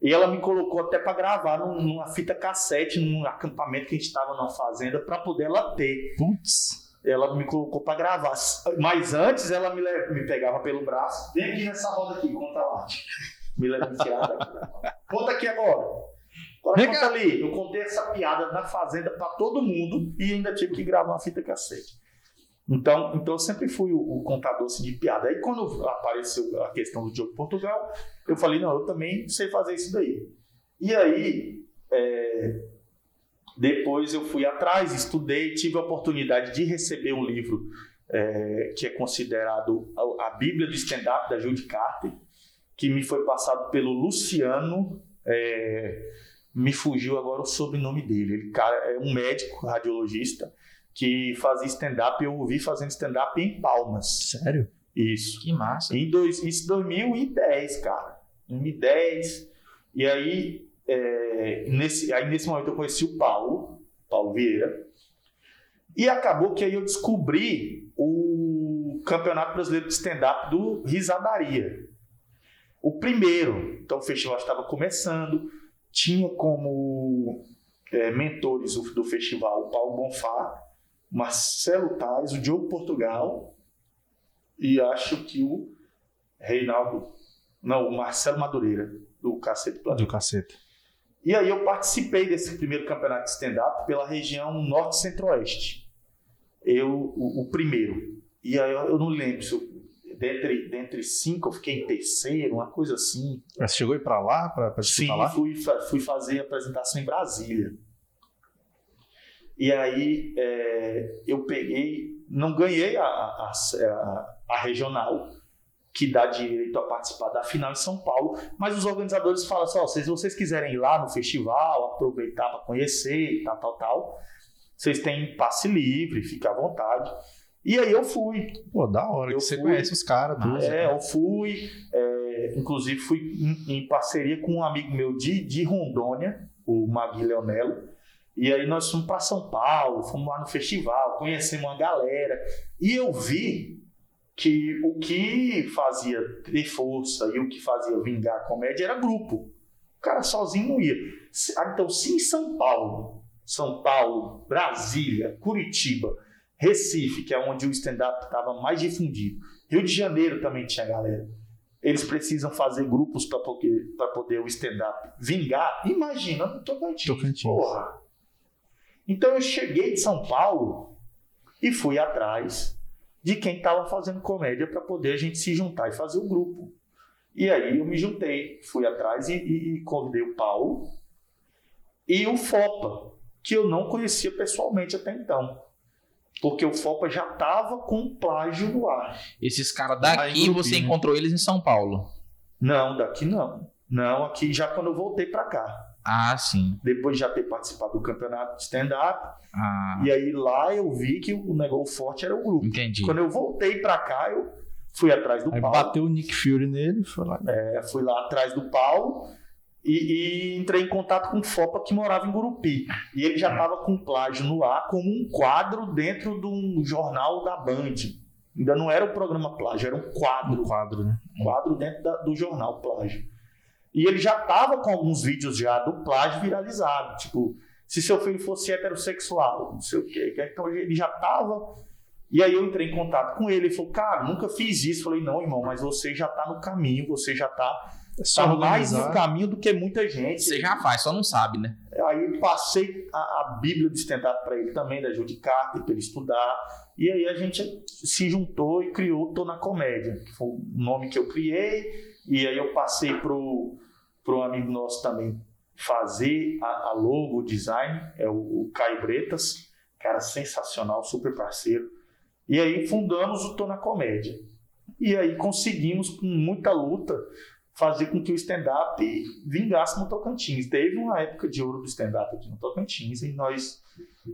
E ela me colocou até para gravar num- numa fita cassete, num acampamento que a gente estava numa fazenda, para poder ela ter. Putz. Ela me colocou para gravar. Mas antes ela me, me pegava pelo braço. Vem aqui nessa roda aqui, conta lá. Me leva me tirava daqui. Conta aqui agora. Agora Vem conta ali. Eu contei essa piada na fazenda para todo mundo e ainda tive que gravar uma fita cassete. Então, então eu sempre fui o, o contador assim, de piada. Aí quando apareceu a questão do Diogo Portugal, eu falei, não, eu também sei fazer isso daí. E aí, é, depois eu fui atrás, estudei, tive a oportunidade de receber um livro é, que é considerado a, a Bíblia do Stand-Up da Judy Carter, que me foi passado pelo Luciano, é, me fugiu agora o sobrenome dele. Ele cara, é um médico radiologista que fazia stand-up, eu ouvi fazendo stand-up em Palmas. Sério? Isso. Que massa. Em dois, isso 2010, cara. 2010. E aí, é, nesse, aí, nesse momento, eu conheci o Paulo, Paulo Vieira. E acabou que aí eu descobri o Campeonato Brasileiro de Stand-Up do Risadaria. o primeiro. Então o festival estava começando, tinha como é, mentores do, festival o Paulo Bonfá, Marcelo Tais, o Diogo Portugal e acho que o Reinaldo, não, o Marcelo Madureira, do Cacete Planeta. Do cacete. E aí eu participei desse primeiro campeonato de stand-up pela região norte e centro-oeste. Eu, o, o primeiro. E aí eu, eu não lembro se eu, dentre, dentre cinco eu fiquei em terceiro, uma coisa assim. Mas você chegou a ir pra lá, pra, pra Sim, lá? fui, fui fazer a apresentação em Brasília. E aí é, eu peguei, não ganhei a, a, a- a regional, que dá direito a participar da final em São Paulo, mas os organizadores falam assim: ó, se vocês quiserem ir lá no festival, aproveitar para conhecer, tal, tal, tal, vocês têm passe livre, fica à vontade. E aí eu fui. Pô, da hora Eu que você fui- conhece os caras, tudo. É, eu fui, é, inclusive fui em, em parceria com um amigo meu de, de Rondônia, o Magui Leonello. E aí nós fomos para São Paulo, fomos lá no festival, conhecemos uma galera. E eu vi que o que fazia ter força e o que fazia vingar a comédia era grupo. O cara sozinho não ia. Ah, Então, se em São Paulo, São Paulo, Brasília, Curitiba, Recife, que é onde o stand-up estava mais difundido, Rio de Janeiro também tinha galera. Eles precisam fazer grupos para poder, pra poder o stand-up vingar. Imagina no Tocantins. Tocantins. Porra. Então eu cheguei de São Paulo e fui atrás de quem estava fazendo comédia para poder a gente se juntar e fazer o grupo. E aí eu me juntei, fui atrás e, e- e convidei o Paulo e o Fopa, que eu não conhecia pessoalmente até então. Porque o Fopa já estava com plágio no ar. Esses caras Aí, daqui, grupinho, você né? encontrou eles em São Paulo. Não, daqui não. Não, aqui já quando eu voltei para cá. Ah, sim. Depois de já ter participado do campeonato de stand-up. Ah, E aí lá eu vi que o negócio forte era o grupo. entendi. Quando eu voltei para cá, eu fui atrás do Aí Paulo. bateu o Nick Fury nele e foi lá. É, fui lá atrás do Paulo e, e entrei em contato com o Fopa que morava em Gurupi. E ele já estava com plágio no ar como um quadro dentro de um jornal da Band. Ainda não era o programa plágio, era um quadro. No quadro, né? quadro dentro da- do jornal plágio. E ele já estava com alguns vídeos já do plágio viralizado, tipo, se seu filho fosse heterossexual, não sei o quê. Então ele já estava. E aí eu entrei em contato com ele, ele falou, cara, nunca fiz isso. Eu falei, não, irmão, mas você já está no caminho, você já está É só tá mais no caminho do que muita gente. Você já faz, só não sabe, né? Aí passei a, a Bíblia de stand-up para ele também, da Judy Carter, para ele estudar. E aí a gente se juntou e criou Tô na Comédia, que foi o nome que eu criei. E aí eu passei pro, pro amigo nosso também fazer a, a logo, o design, é o, o Caio Bretas, cara sensacional, super parceiro. E aí fundamos o Tô na Comédia. E aí conseguimos, com muita luta, fazer com que o stand-up vingasse no Tocantins. Teve uma época de ouro do stand-up aqui no Tocantins e nós,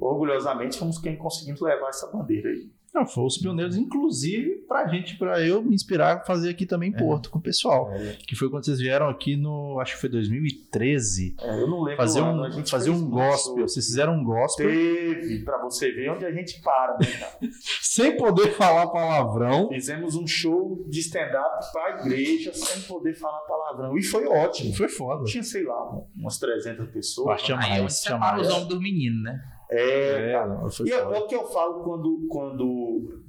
orgulhosamente, fomos quem conseguimos levar essa bandeira aí. Não, foi os pioneiros, inclusive, pra gente, pra eu me inspirar a fazer aqui também em É. Porto com o pessoal. Que foi quando vocês vieram aqui no. Acho que foi 2013. É, eu não lembro Fazer ano, um, a gente fazer um gospel. show. Vocês fizeram um gospel Teve, pra você ver onde a gente para. Né, cara? sem poder falar palavrão. Fizemos um show de stand-up pra igreja sem poder falar palavrão. E foi ótimo. Foi foda. Tinha, sei lá, umas 300 pessoas. Acho que Aí eu separo os homens dos meninos, né? É, É, cara. não, E é, é o que eu falo quando. quando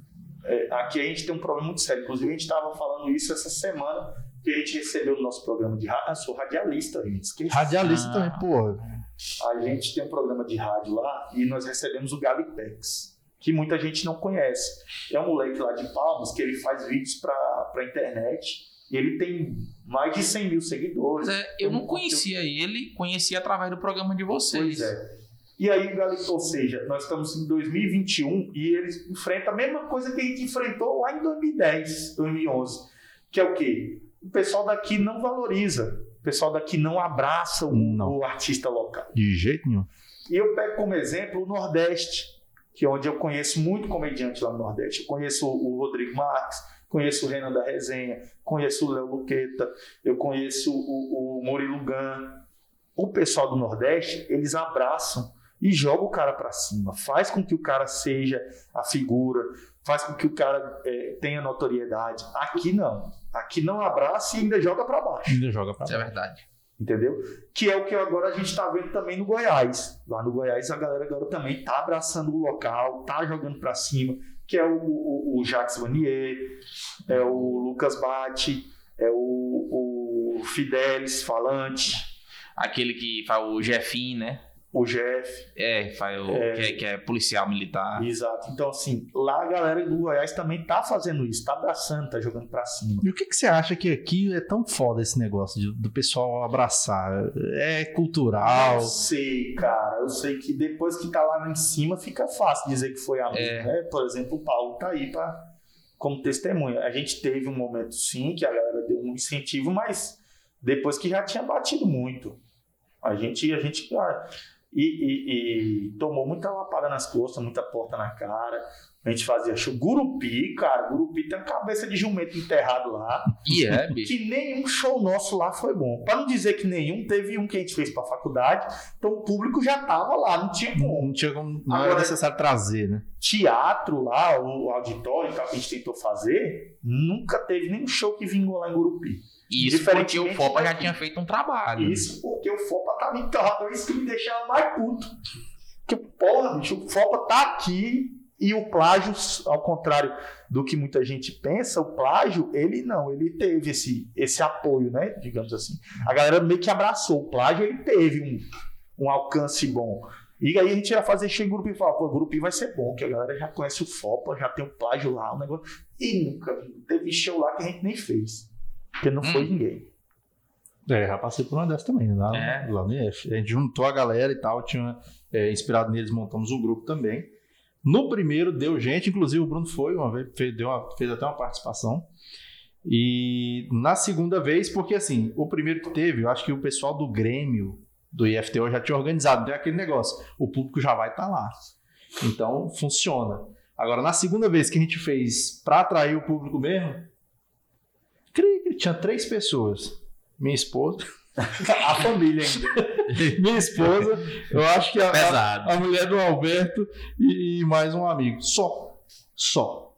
é, aqui a gente tem um problema muito sério. Inclusive, a gente estava falando isso essa semana que a gente recebeu no nosso programa de rádio. Ah, sou radialista, gente. Esqueci. Radialista Ah. também, pô. A gente tem um programa de rádio lá e nós recebemos o Galipex, que muita gente não conhece. É um moleque lá de Palmas que ele faz vídeos para a internet e ele tem mais de 100 mil seguidores. É, eu não conhecia ele, conhecia através do programa de vocês. Pois é. E aí, ou seja, nós estamos em 2021 e eles enfrentam a mesma coisa que a gente enfrentou lá em 2010, 2011. Que é o quê? O pessoal daqui não valoriza. O pessoal daqui não abraça o, Não. o artista local. De jeito nenhum. E eu pego como exemplo o Nordeste, que é onde eu conheço muito comediante lá no Nordeste. Eu conheço o Rodrigo Marques, conheço o Renan da Resenha, conheço o Léo Luqueta, eu conheço o, o Murilo Gun. O pessoal do Nordeste, eles abraçam e jogam o cara para cima, faz com que o cara seja a figura, faz com que o cara eh, tenha notoriedade. Aqui não. Aqui não abraça e ainda joga para baixo. Ainda joga pra Isso é verdade. Entendeu? Que é o que agora a gente está vendo também no Goiás. Lá no Goiás a galera agora também tá abraçando o local, tá jogando para cima, que é o, o, o Jacques Vanier, é o Lucas Bate, é o, o Fidelis Falante, Aquele que faz o Jefim, né? O Jeff. É, faz o, É. Que, é, que é policial militar. Exato. Então, assim, lá a galera do Goiás também tá fazendo isso, tá abraçando, tá jogando para cima. E o que, que você acha que aqui é tão foda esse negócio de- do pessoal abraçar? É cultural? Eu sei, cara. Eu sei que depois que tá lá em cima fica fácil dizer que foi amigo, É. né? Por exemplo, o Paulo tá aí pra, como testemunha. A gente teve um momento, sim, que a galera deu um incentivo, mas depois que já tinha batido muito. A gente, a gente ah, e, e- e tomou muita lapada nas costas, muita porta na cara. A gente fazia show. Gurupi, cara, Gurupi tem a cabeça de jumento enterrado lá. E é, bicho. Que nenhum show nosso lá foi bom. Pra não dizer que nenhum, teve um que a gente fez pra faculdade, então o público já tava lá, não tinha como. Não, tinha como, não era Agora- necessário trazer, né? Teatro lá, o auditório que a gente tentou fazer, nunca teve nenhum show que vingou lá em Gurupi. Isso porque o Fopa já tinha feito um trabalho. Isso porque o Fopa tava enterrado, isso que me deixava mais puto. Que, porra, bicho, o Fopa tá aqui e o plágio, ao contrário do que muita gente pensa, o plágio, ele não, ele teve esse, esse apoio, né? Digamos assim. A galera meio que abraçou o plágio, ele teve um, um alcance bom. E aí a gente ia fazer cheio em grupo e falar, pô, o grupo vai ser bom, que a galera já conhece o Fopa, já tem o plágio lá, o negócio. E nunca teve show lá que a gente nem fez. Porque não foi Hum. ninguém. É, já passei por uma dessas também, lá, É. lá no IF. A gente juntou a galera e tal, tinha é, inspirado neles, montamos um grupo também. No primeiro deu gente, inclusive o Bruno foi uma vez, fez, deu uma- fez até uma participação. E na segunda vez, porque assim, o primeiro que teve, eu acho que o pessoal do Grêmio, do IFTO, já tinha organizado, tem aquele negócio, o público já vai estar lá. Então, funciona. Agora, na segunda vez que a gente fez para atrair o público mesmo, tinha três pessoas. Minha esposa, A família ainda. minha esposa, eu acho que a, a, a mulher do Alberto e, e mais um amigo. Só. Só.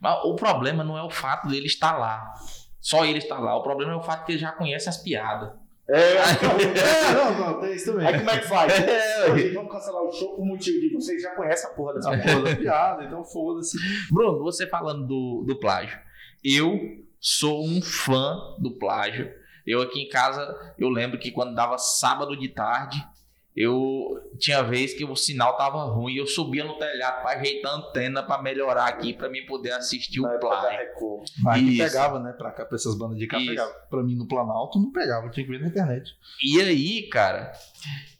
Mas o problema não é o fato dele estar lá. Só ele estar lá. O problema é o fato que ele já conhece as piadas. É, É, não, não, tem isso também. Aí como é que faz? É, vamos cancelar o show por motivo de vocês já conhecem a porra dessa porra da piada, então foda-se. Bruno, você falando do, do plágio. Eu sou um fã do plágio. Eu aqui em casa, eu lembro que quando dava sábado de tarde, eu tinha vez que o sinal tava ruim, eu subia no telhado para ajeitar a antena para melhorar aqui para mim poder assistir Na o plágio. Aqui pegava, né? Pra cá, pra essas bandas de cá, Isso. pegava. Pra mim no Planalto não pegava, tinha que ver na internet. E aí, cara,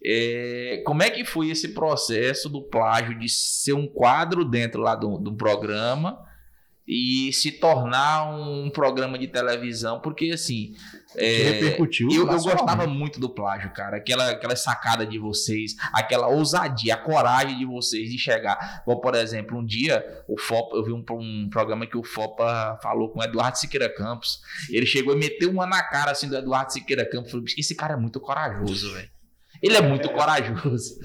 é, como é que foi esse processo do plágio de ser um quadro dentro lá do, do programa e se tornar um programa de televisão? Porque assim, é, repercutiu. eu, eu gostava muito do plágio, cara. Aquela, aquela sacada de vocês, aquela ousadia, a coragem de vocês de chegar. Bom, por exemplo, um dia o Fopa, eu vi um, um programa que o Fopa falou com o Eduardo Siqueira Campos. Ele chegou e meteu uma na cara assim do Eduardo Siqueira Campos. Falei, esse cara é muito corajoso, velho. Ele é muito corajoso.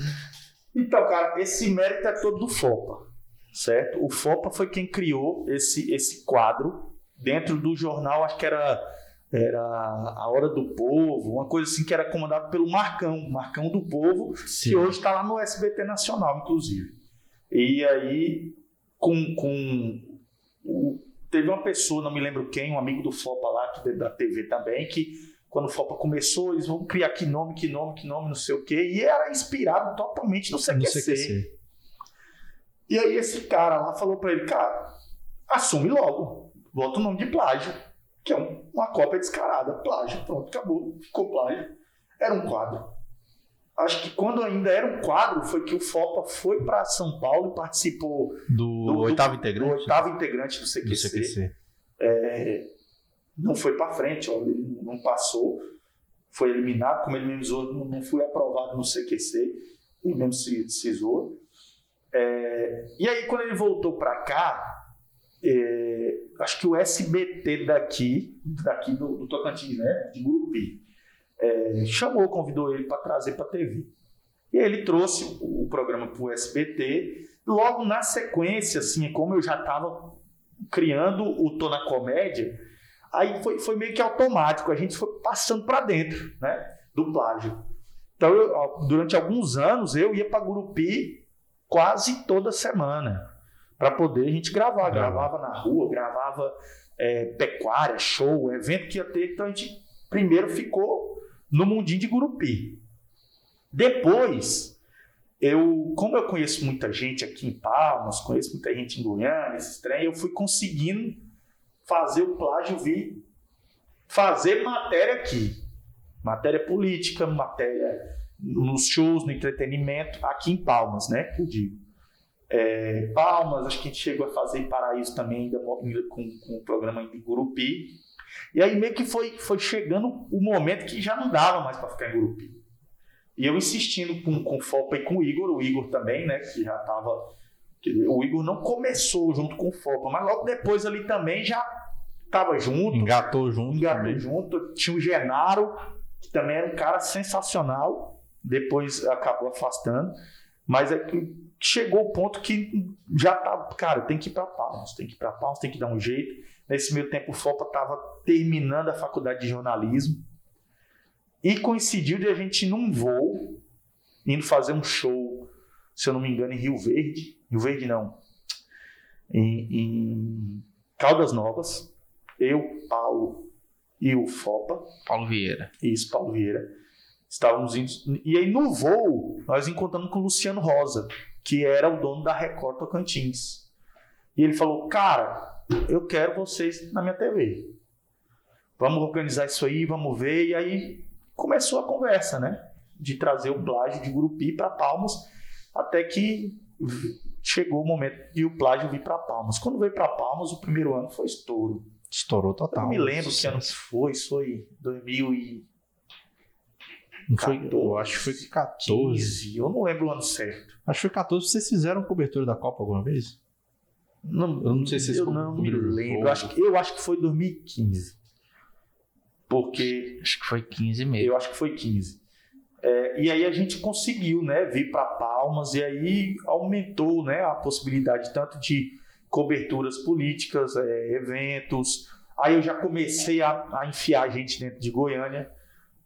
Então, cara, esse mérito é todo do FOPA, certo? O FOPA foi quem criou esse, esse quadro dentro do jornal, acho que era, era A Hora do Povo, uma coisa assim que era comandado pelo Marcão, Marcão do Povo, que hoje está lá no SBT Nacional, inclusive. E aí, com, com o- teve uma pessoa, não me lembro quem, um amigo do FOPA lá, que da TV também, que quando o FOPA começou, eles vão criar que nome, que nome, que nome, não sei o quê, e era inspirado totalmente no CQC. No CQC. E aí esse cara lá falou pra ele, cara, assume logo, bota o nome de plágio, que é um- uma cópia descarada, plágio, pronto, acabou, ficou plágio. Era um quadro. Acho que quando ainda era um quadro, foi que o FOPA foi para São Paulo e participou Do, do- oitavo do integrante oitavo integrante do do CQC. CQC. É, não foi para frente, ó, ele não passou, foi eliminado, como ele mesmo zoou, não, não fui aprovado no CQC, ele mesmo se, se zoou. É, e aí, quando ele voltou para cá, é, acho que o SBT daqui, daqui do, do Tocantins, né, de Gurupi, é, chamou, convidou ele para trazer para a TV. E aí ele trouxe o, o programa para o SBT. Logo na sequência, assim, como eu já estava criando o Tô na Comédia, Aí foi, foi meio que automático, a gente foi passando para dentro, né? Do plágio. Então, eu, durante alguns anos, eu ia para Gurupi quase toda semana para poder a gente gravar. Gravava na rua, gravava é, pecuária, show, evento que ia ter. Então, a gente primeiro ficou no mundinho de Gurupi. Depois, eu, como eu conheço muita gente aqui em Palmas, conheço muita gente em Goiânia, esses trem, eu fui conseguindo fazer o plágio vir fazer matéria aqui. Matéria política, matéria nos shows, no entretenimento, aqui em Palmas, né? Que eu digo. É, Palmas, acho que a gente chegou a fazer em Paraíso também, ainda com, com o programa em Gurupi. E aí meio que foi, foi chegando o momento que já não dava mais para ficar em Gurupi. E eu insistindo com, com o Fopa e com o Igor, o Igor também, né? Que já estava. O Igor não começou junto com o Fopa, mas logo depois ali também já estava junto. Engatou junto. Engatou também. junto. Tinha o Genaro, que também era um cara sensacional. Depois acabou afastando. Mas é que chegou o ponto que já tá. Cara, tem que ir para Palmas, tem que ir para Palmas, tem que dar um jeito. Nesse meio tempo, o Fopa estava terminando a faculdade de jornalismo. E coincidiu de a gente num voo, indo fazer um show, se eu não me engano, em Rio Verde. Rio Verde não. Em, em Caldas Novas. Eu, Paulo e o Fopa. Paulo Vieira. Isso, Paulo Vieira. Estávamos indo. E aí no voo, nós encontramos com o Luciano Rosa, que era o dono da Record Tocantins. E ele falou: Cara, eu quero vocês na minha TV. Vamos organizar isso aí, vamos ver. E aí começou a conversa, né? De trazer o plágio de Gurupi para Palmas, até que chegou o momento de o plágio vir para Palmas. Quando veio para Palmas, o primeiro ano foi estouro. Estourou total. Eu me lembro que ano foi, foi 2000 e... Não foi, eu acho que foi 14. 15, eu não lembro o ano certo. Acho que foi 14. Vocês fizeram cobertura da Copa alguma vez? Não, eu não sei se vocês eu não me lembro. Eu acho, que, eu acho que foi 2015. Porque. Acho que foi 15 mesmo. Eu acho que foi 15. É, e aí a gente conseguiu né, vir para Palmas e aí aumentou né, a possibilidade tanto de coberturas políticas, é, eventos. Aí eu já comecei a, a enfiar gente dentro de Goiânia,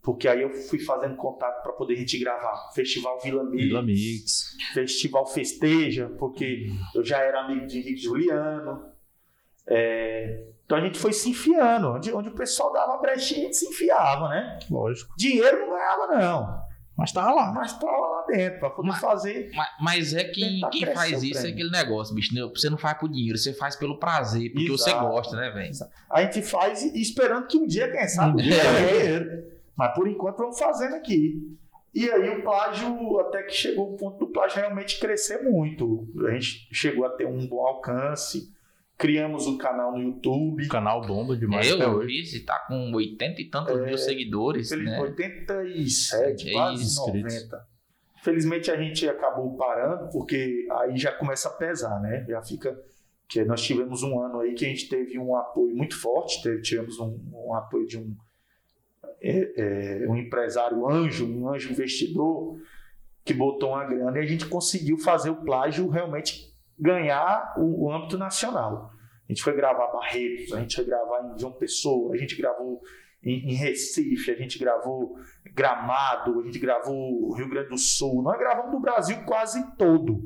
porque aí eu fui fazendo contato para poder a gente gravar Festival Vila Mix, Vila Mix. Festival Festeja, porque eu já era amigo de Henrique Juliano. É, então a gente foi se enfiando. Onde, onde o pessoal dava brechinha, a gente se enfiava, né? Lógico. Dinheiro não ganhava, não. Mas tava lá. Mas tava lá dentro, pra poder Mas- fazer. Mas, mas é que quem faz isso é aquele negócio, bicho. né? Você não faz por dinheiro, você faz pelo prazer, porque você Exato. gosta, né, velho? A gente faz esperando que um dia, quem sabe, Um dia é. dinheiro. Mas por enquanto vamos fazendo aqui. E aí o plágio, até que chegou o ponto do plágio realmente crescer muito. A gente chegou a ter um bom alcance. Criamos um canal no YouTube. O canal bomba demais eu hoje. vi, você tá com 80 e tantos mil seguidores, né? 87, É quase inscritos. 90. Felizmente a gente acabou parando, porque aí já começa a pesar, né? Já fica. que Nós tivemos um ano aí que a gente teve um apoio muito forte, tivemos um, um apoio de um, é, é, um empresário anjo, um anjo investidor, que botou uma grana e a gente conseguiu fazer o plágio realmente ganhar o, o âmbito nacional. A gente foi gravar Barretos, a gente foi gravar em João Pessoa, a gente gravou em, Recife, a gente gravou Gramado, a gente gravou Rio Grande do Sul. Nós gravamos do Brasil quase todo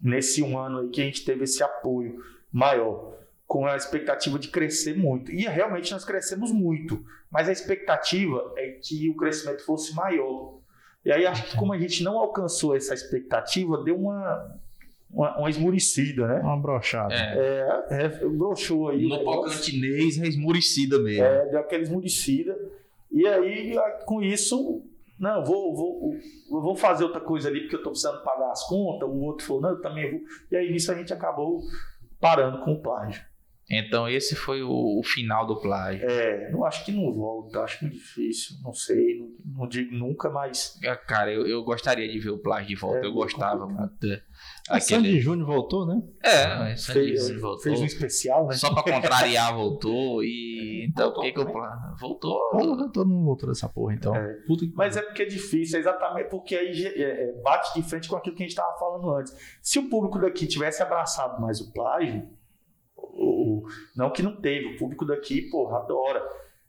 nesse um ano aí que a gente teve esse apoio maior, com a expectativa de crescer muito. E realmente nós crescemos muito, mas a expectativa é que o crescimento fosse maior. E aí acho que como a gente não alcançou essa expectativa, deu uma, uma, uma esmurecida, né? Uma brochada. É. É, é broxou aí. No. Pocantinês é esmurecida mesmo. É, deu aquela esmurecida. E aí, com isso, não, vou, vou, vou fazer outra coisa ali porque eu tô precisando pagar as contas. O outro falou, não, eu também vou. E aí, nisso, a gente acabou parando com o plágio. Então esse foi o, o final do plágio. É, não acho que não volta, acho muito difícil, não sei, não, não digo nunca, mas Ah, Cara, eu, eu gostaria de ver o plágio de volta. É, eu gostava complicado. muito. de- A Sandy Júnior voltou, né? É, mas Sandy fez, Júnior voltou. fez um especial, né? Só pra contrariar, voltou e. Então, por que que o plágio. Voltou. Voltou, todo mundo voltou dessa porra, então. É. Puta que Mas é porque é difícil, é exatamente porque aí é, é, bate de frente com aquilo que a gente estava falando antes. Se o público daqui tivesse abraçado mais o plágio, o. Não que não teve, o público daqui, porra, adora.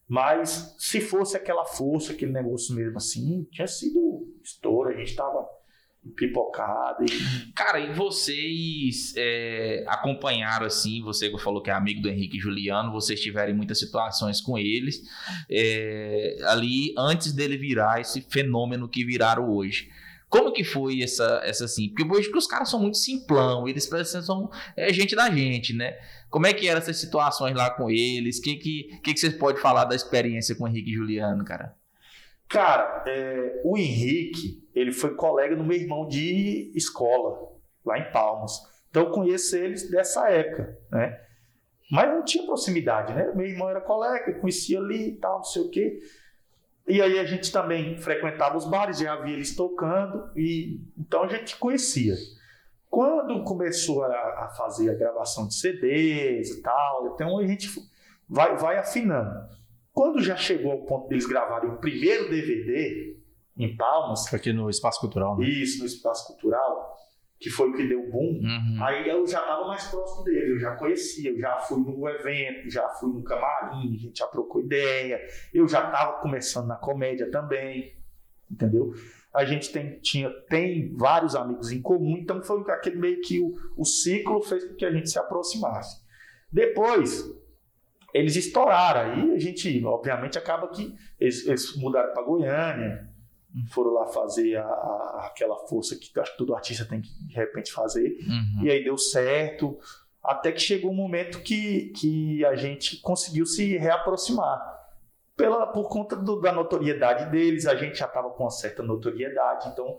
Mas se fosse aquela força, aquele negócio mesmo assim, tinha sido estouro, a gente tava pipocado. E... Cara, e vocês é, acompanharam assim, você que falou que é amigo do Henrique e Juliano, vocês tiveram muitas situações com eles, é, ali antes dele virar esse fenômeno que viraram hoje. Como que foi essa, essa assim? Porque hoje que os caras são muito simplão, eles parecem são é, gente da gente, né? Como é que eram essas situações lá com eles? O que, que, que, que vocês podem falar da experiência com o Henrique e Juliano, cara? Cara, é, o Henrique, ele foi colega do meu irmão de escola, lá em Palmas. Então eu conheço eles dessa época, né? Mas não tinha proximidade, né? Meu irmão era colega, conhecia ali e tal, não sei o quê. E aí a gente também frequentava os bares, já via eles tocando, e então a gente conhecia. Quando começou a, a fazer a gravação de CDs e tal, então a gente vai, vai afinando. Quando já chegou ao ponto deles gravarem o primeiro DVD em Palmas. Aqui no Espaço Cultural, né? Isso, no Espaço Cultural que foi o que deu boom, uhum. aí eu já estava mais próximo dele, eu já conhecia, eu já fui no evento, já fui no camarim, a gente já trocou ideia, eu já estava começando na comédia também, entendeu? A gente tem, tinha, tem vários amigos em comum, então foi aquele meio que o, o ciclo fez com que a gente se aproximasse. Depois, eles estouraram, aí a gente, obviamente, acaba que eles, eles mudaram para Goiânia, foram lá fazer a, a, aquela força que acho que todo artista tem que de repente fazer. Uhum. E aí deu certo. Até que chegou um momento que, que a gente conseguiu se reaproximar. Pela, por conta do, da notoriedade deles, a gente já estava com uma certa notoriedade, então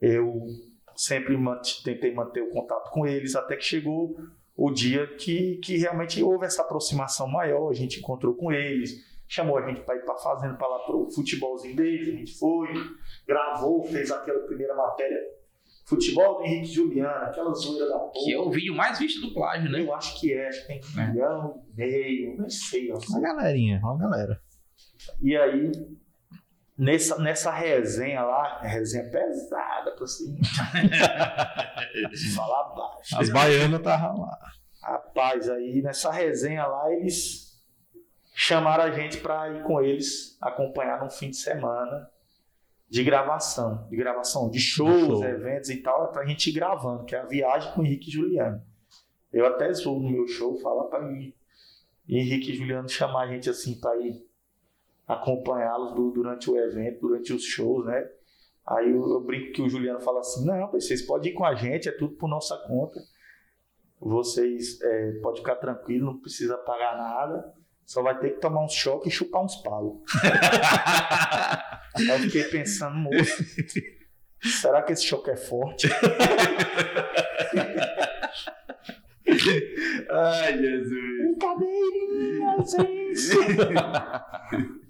eu sempre tentei manter o contato com eles, até que chegou o dia que, que realmente houve essa aproximação maior, a gente encontrou com eles, chamou a gente para ir para fazenda, para lá para o futebolzinho deles, a gente foi, gravou, fez aquela primeira matéria. Futebol do Henrique Juliano, aquela zoeira da porra. Que é o vídeo mais visto do plágio, né? Eu acho que é, acho que tem um é. milhão e meio, não sei. Uma galerinha, uma galera. E aí, nessa, nessa resenha lá, resenha pesada pra cima. Falar baixo. As baianas estavam lá. Rapaz, aí nessa resenha lá, eles chamaram a gente para ir com eles acompanhar num fim de semana de gravação, de gravação de shows, Show. eventos e tal, é pra gente ir gravando, que é a viagem com o Henrique e Juliano. Eu até sou no meu show falar para mim, Henrique e Juliano chamar a gente assim para ir acompanhá-los durante o evento, durante os shows, né? Aí eu, eu, brinco que o Juliano fala assim: não, vocês podem ir com a gente, é tudo por nossa conta. Vocês é, podem ficar tranquilos, não precisa pagar nada. Só vai ter que tomar um choque e chupar uns palos. Aí eu fiquei pensando, moço, será que esse choque é forte? Ai, Jesus. Brincadeirinha, gente.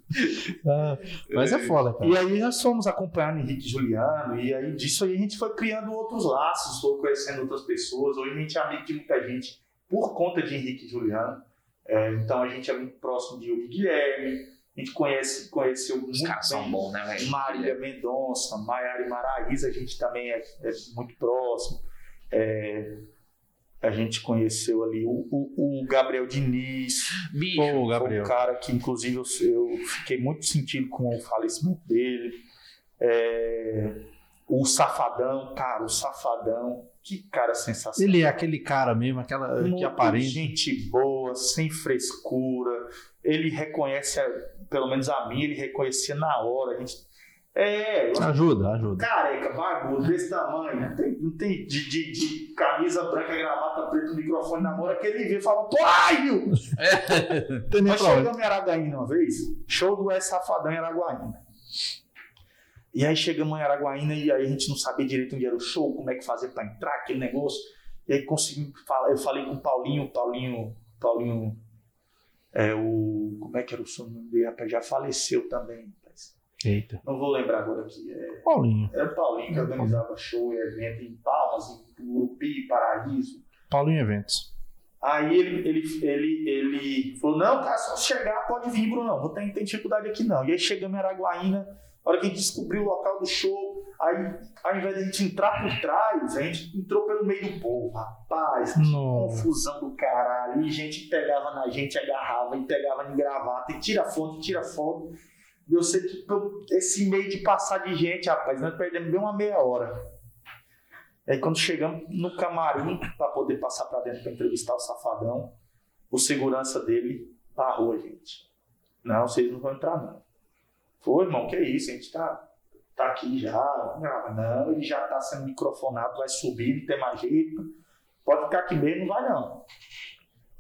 Ah, mas é foda, cara. E aí nós fomos acompanhando Henrique e Juliano, e aí disso aí a gente foi criando outros laços, foi conhecendo outras pessoas. Hoje a gente é amigo de muita gente por conta de Henrique e Juliano. É, então a gente é muito próximo de Yuri Guilherme, a gente conhece, conheceu Os muito caras são bons, né, velho? Marília Mendonça, Maiara Maraíza, a gente também é, é muito próximo. É, a gente conheceu ali o, o, o Gabriel Diniz, Bicho, o Gabriel. um cara que, inclusive, eu, eu, fiquei muito sentido com o falecimento dele. É, o Safadão, cara, o Safadão, que cara sensacional. Ele é aquele cara mesmo, aquela Muito que aparenta. Gente boa, sem frescura. Ele reconhece, pelo menos a mim, ele reconhecia na hora. A gente, é. Ajuda, ajuda. Careca, barbudo, desse tamanho. Não tem, não tem de, de, de, camisa branca, gravata preta, microfone na mão. Aquele vê e fala, viu? É. Mas chegamos em Araguaína uma vez, show do S Safadão em Araguaína. E aí chegamos em Araguaína e aí a gente não sabia direito onde era o show, como é que fazer para entrar, aquele negócio. E aí consegui falar, eu falei com o Paulinho, Paulinho, Paulinho, é o, como é que era o nome dele, rapaz, já faleceu também. Eita. Não vou lembrar agora aqui. É, Paulinho. Era o Paulinho que organizava show e evento em Palmas, em Urupi, Paraíso. Paulinho Eventos. Aí ele, ele, ele, ele falou: Não, cara, só chegar, pode vir, Bruno. Não, vou ter, ter dificuldade aqui não. E aí chegamos em Araguaína, A hora que a gente descobriu o local do show, aí ao invés de a gente entrar por trás, a gente entrou pelo meio do povo. Rapaz, que confusão do caralho. E gente pegava na gente, agarrava e pegava em gravata, e tira foto, tira foto. E eu sei que esse meio de passar de gente, rapaz, nós perdemos bem uma meia hora. Aí quando chegamos no camarim para poder passar para dentro para entrevistar o safadão, o segurança dele barrou a gente. Não, vocês não vão entrar não. Foi, irmão, que isso? A gente tá, tá aqui já. Não, não, ele já tá sendo microfonado, vai subir, não tem mais jeito. Pode ficar aqui mesmo, não vai não.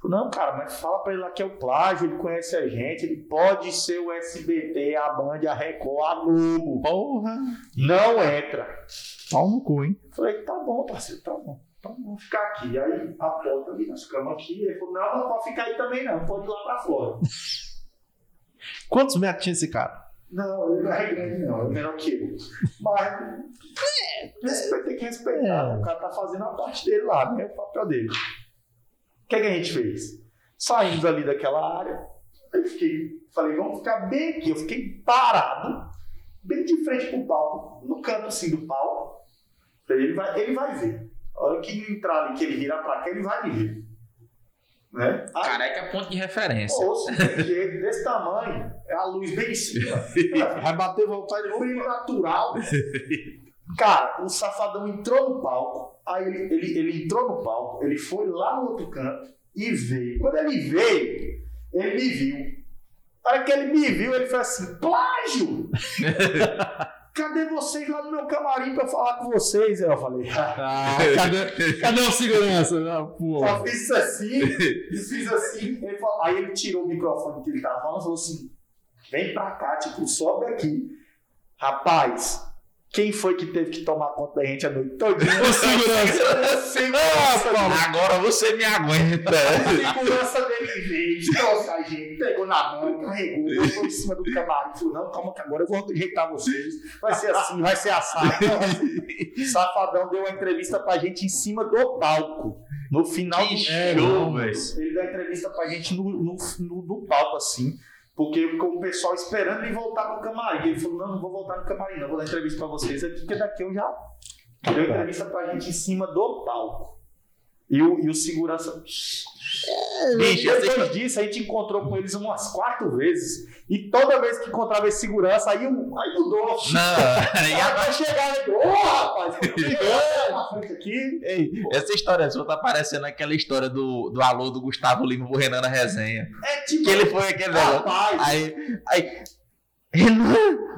Falei, não, cara, mas fala pra ele lá que é o plágio, ele conhece a gente, ele pode ser o SBT, a Band, a Record, a Globo. Porra. Não entra. Pau no cu, hein? Falei, tá bom, parceiro, tá bom. Então vamos ficar aqui. Aí a porta ali, nós ficamos aqui. Ele falou, não, não pode ficar aí também não, pode ir lá pra fora. Quantos metros tinha esse cara? Não, ele não é grande não, ele é menor que eu. Mas respeita, tem que respeitar. É. O cara tá fazendo a parte dele lá, né? O papel dele. O que, que a gente fez? Saímos ali daquela área. Eu fiquei, falei, vamos ficar bem aqui. Eu fiquei parado, bem de frente pro palco, no canto assim do palco. Ele vai, ele vai ver. A hora que ele entrar ali, que ele virar pra cá, ele vai me ver. Né? Aí, Careca é ponto de referência. Jeito desse tamanho, é a luz bem em cima. Vai bater e voltar de novo. Frio natural. Cara, o safadão entrou no palco, aí ele, ele, ele entrou no palco, ele foi lá no outro canto e veio. Quando ele veio, ele me viu. A hora que ele me viu, ele falou assim: plágio! Cadê vocês lá no meu camarim pra falar com vocês? Eu falei, Ah, cadê, cadê o segurança? Ah. Só fiz assim, fiz assim. Ele falou- aí ele tirou o microfone que ele tava falando e falou assim: vem pra cá, tipo, sobe aqui. Rapaz, quem foi que teve que tomar conta da gente a noite todinha? O segurança. segurança, mano. Agora você me aguenta. A segurança trouxe a gente, pegou na mão, carregou, botou em cima do camarim. Falou: não, calma que agora eu vou ajeitar vocês. Vai ser assim, vai ser assado. Safadão deu uma entrevista pra gente em cima do palco. No final Que do show, velho. Ele deu uma entrevista pra gente no, no, no, no palco, assim. Porque ficou o pessoal esperando ele voltar pro camarim. Ele falou: não, não vou voltar no camarim, não. Vou dar entrevista pra vocês aqui, porque daqui eu já. Deu entrevista pra gente em cima do palco. E o, e o segurança. Bicho, Depois disso, a gente encontrou com eles umas quatro vezes. E toda vez que encontrava esse segurança, aí, aí mudou. Não, Aí e a- chegar e ô rapaz, frente aqui. Ei, essa história sua tá parecendo aquela história do, do alô do Gustavo Lima pro Renan na resenha. É tipo. Que ele foi aquele. Rapaz, Aí, aí. Renan,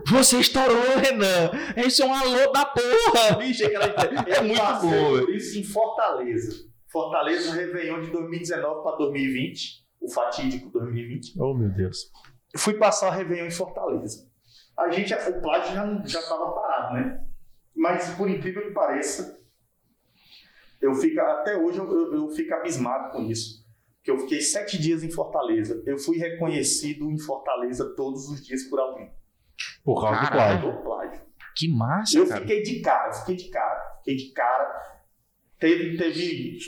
você estourou, Renan. Esse é um alô da porra, bicho. Aquela. É muito por isso em Fortaleza. Fortaleza no Réveillon de 2019 para 2020. O fatídico 2020. Oh, meu Deus. fui passar o Réveillon em Fortaleza. A gente, o plágio já, não- já tava parado, né? Mas, por incrível que pareça, eu fico, até hoje eu, eu, eu fico abismado com isso. Que eu fiquei sete dias em Fortaleza. Eu fui reconhecido em Fortaleza todos os dias por alguém. Por causa do Caralho. plágio. Por plágio. Que massa, Eu cara. fiquei de cara, eu fiquei de cara, fiquei de cara. Teve, teve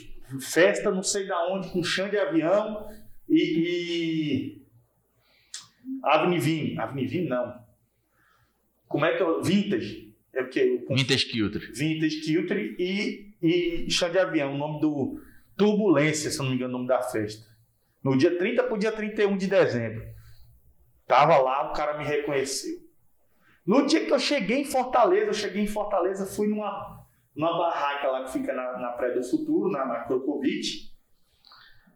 festa não sei da onde, com chão de avião e. e... Avnivim, Avnivim não. Como é que é? Vintage. É o que? Vintage Kilter. Vintage Kilter e, e chão de avião, o nome do. Turbulência, se não me engano, o nome da festa. No dia 30 para o dia 31 de dezembro. Tava lá, o cara me reconheceu. No dia que eu cheguei em Fortaleza, eu cheguei em Fortaleza, fui numa, numa barraca lá que fica na, na Praia do Futuro, na, na Crocovite.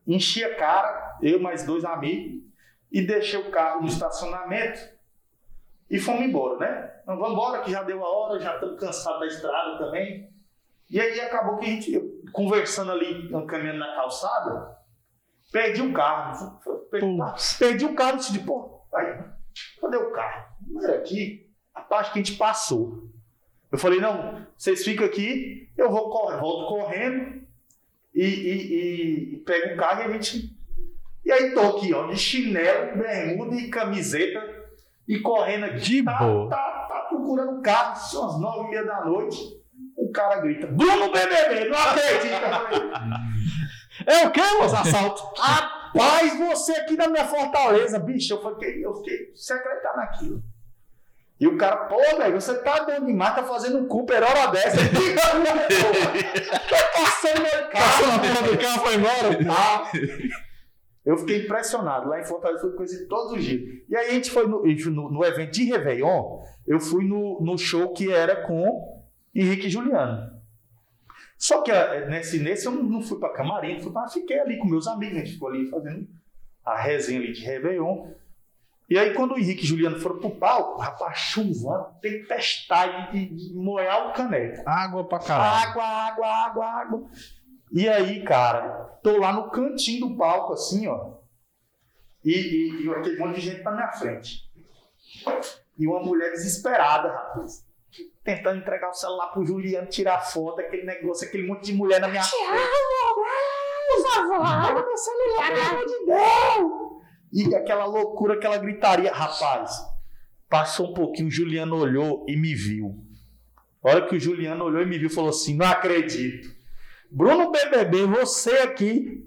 Enchi a cara, eu e mais dois amigos, e deixei o carro no estacionamento e fomos embora, né? Então, vamos embora, que já deu a hora, já estamos cansados da estrada também. E aí acabou que a gente, eu, conversando ali, caminhando na calçada, perdi o carro. Perdi, perdi o carro, disse, pô, aí, cadê o carro? Não era aqui. A parte que a gente passou. Eu falei, não, vocês ficam aqui, eu vou correr, volto correndo e, e, e, e pego o carro e a gente. E aí tô aqui, ó, de chinelo, bermuda e camiseta e correndo aqui. De tá, boa. Tá, tá procurando o carro, são as nove e meia da noite. O cara grita, Bruno BBB, não acredito. É o quê, moço? Assalto. Rapaz, você aqui na minha fortaleza, bicho, eu fiquei, eu fiquei acreditar naquilo. E o cara, pô, velho, você tá dando demais, tá fazendo um Cooper hora dessa. tá passando meu Passou na carro. porra do carro, foi embora. Ah, eu fiquei impressionado. Lá em Fortaleza eu fui conhecido todos os dias. E aí a gente foi no, no, no evento de Réveillon, eu fui no, no show que era com Henrique e Juliano. Só que eh, nesse, nesse eu não- fui pra camarim, não fui pra, fiquei ali com meus amigos, a gente ficou ali fazendo a resenha ali de Réveillon. E aí quando o Henrique e Juliano foram pro palco, rapaz, chuva, tempestade de, de molhar o caneco. Água pra caralho. Água, água, água, água. E aí, cara, tô lá no cantinho do palco, assim, ó. E, e, e aquele monte de gente na minha frente. E uma mulher desesperada, rapaz. Tentando entregar o celular pro Juliano, tirar foto, aquele negócio, aquele monte de mulher na minha frente. Pega meu celular, pelo amor de Deus! E aquela loucura, aquela gritaria. Rapaz, passou um pouquinho, o Juliano olhou e me viu. A hora que o Juliano olhou e me viu, falou assim: Não acredito. Bruno BBB, você aqui.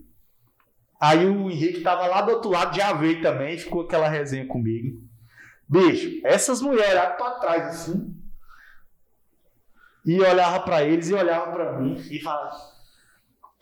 Aí o Henrique tava lá do outro lado, já veio também, ficou aquela resenha comigo. Bicho, essas mulheres pra trás assim. E olhava pra eles e olhava pra mim e falava: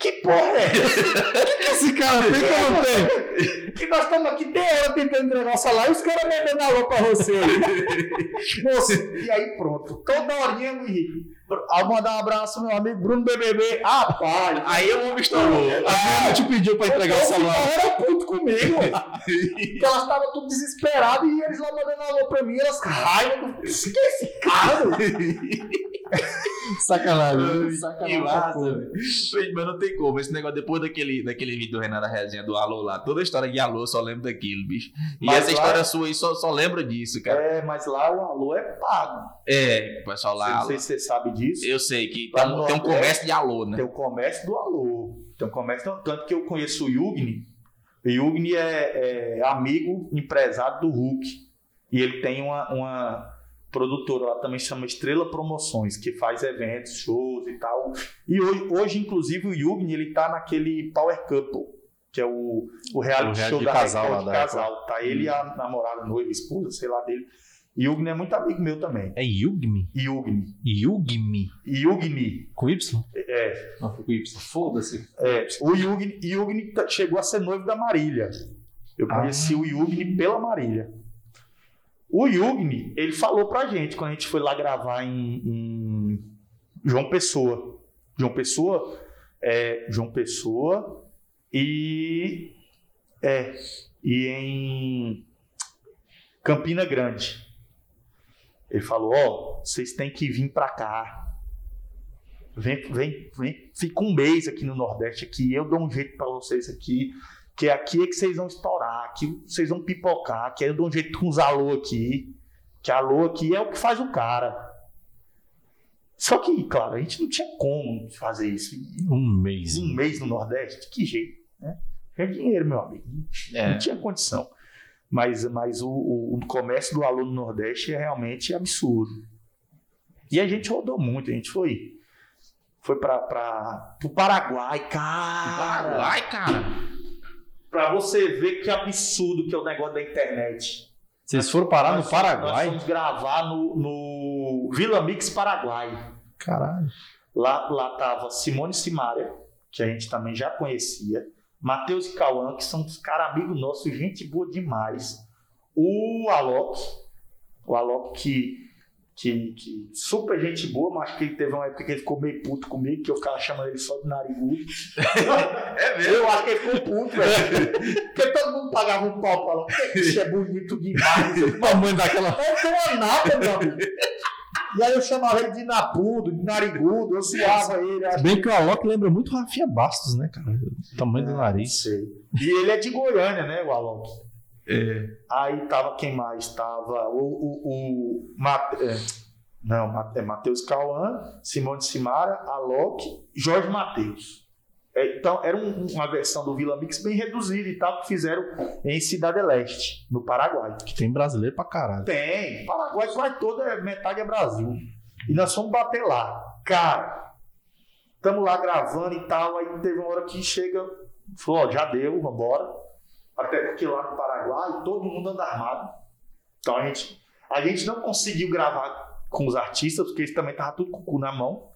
Que porra é essa? Esse cara tem que não tem. que nós estamos aqui tem hora tentando entregar salário e os caras vendendo alô pra você aí. Moço, e aí pronto. Toda horinha, Henrique. Ao mandar um abraço meu amigo Bruno BBB. Rapaz. Aí o homem estourou. A gente te pediu pra entregar o celular. Ela era puto comigo. Porque elas estavam tudo desesperadas e eles lá mandando alô pra mim. Elas raiva. do- Que é esse cara? Sacanagem. Sacanagem. Mas não tem como. Esse negócio, depois daquele, daquele vídeo do Renan da Resenha do Alô lá, toda a história de Alô, eu só lembro daquilo, bicho. E Mas essa lá- história sua aí só, só lembra disso, cara. É, mas lá o alô é pago. É, o pessoal lá. Não sei se você sabe disso. Eu sei que tem, um- tem um comércio de Alô, né? Tem o comércio do alô. Tem o comércio, tanto que eu conheço o Yugni. O Yugni é, é amigo, empresário do Hulk. E ele tem uma, uma produtora lá também chama Estrela Promoções, que faz eventos, shows e tal. E hoje, hoje inclusive, o Yugni ele tá naquele Power Couple, que é o, o reality O reality show de da casal Record lá de da casal. Tá ele e a namorada, noiva, esposa, sei lá dele. Yugni é muito amigo meu também. É Yugmi? Yugni. Yugmi. Yugni. Com Y? É, Não, foi com Y. Foda-se. É, o Yugni, Yugni tá- chegou a ser noivo da Marília. Eu Ah. conheci o Yugni pela Marília. O Yugni, ele falou pra gente quando a gente foi lá gravar em, em João Pessoa. João Pessoa, é, João Pessoa e é e em Campina Grande. Ele falou: "Ó, vocês têm que vir pra cá. Vem, vem, vem, fica um mês aqui no Nordeste, aqui eu dou um jeito pra vocês aqui, que aqui é que vocês vão estourar, aqui vocês vão pipocar, que aí eu dou um jeito com os alô aqui, que alô aqui é o que faz o cara. Só que, claro, a gente não tinha como fazer isso. Um mês. Um mês no Nordeste, de que jeito, né? É dinheiro, meu amigo. É. Não tinha condição. Mas, mas o, o- o comércio do aluno no Nordeste é realmente absurdo. E a gente rodou muito, a gente foi. Foi para o Paraguai, cara. Paraguai, cara. Para você ver que absurdo que é o negócio da internet. Vocês foram parar no Nós Nós Paraguai? fomos gravar no, no Vila Mix Paraguai. Caralho. Lá, lá tava Simone Simaria, que a gente também já conhecia. Matheus e Cauã, que são os caras amigos nossos, gente boa demais. O Alok, o Alok que, que, que super gente boa, mas que teve uma época que ele ficou meio puto comigo, que eu ficava chamando ele só de narigudo. É mesmo? Eu acho que ele ficou puto, velho. Porque todo mundo pagava um pau pra Alok. Isso é bonito demais. Mamãe daquela. Não tem uma nada, meu amigo. E aí eu chamava ele de napudo, de narigudo, eu zoava ele. Se bem que o Alok lembra muito Rafinha Bastos, né, cara? O tamanho do Não nariz. sei. E ele é de Goiânia, né, o Alok? É. Aí tava quem mais? Tava o. o, o é, não, é Matheus Cauã, Simone Simara, Alok, Jorge Matheus. É, então, era um- uma versão do Vila Mix bem reduzida e tal, que fizeram em Cidade Leste, no Paraguai. Que tem brasileiro pra caralho. Tem. Paraguai quase toda, é- metade é Brasil. E nós fomos bater lá. Cara, estamos lá gravando e tal. Aí teve uma hora que chega, falou: ó, já deu, vambora. Até porque lá no Paraguai todo mundo anda armado. Então a gente. A gente não conseguiu gravar com os artistas, porque eles também estavam tudo com o cu na mão.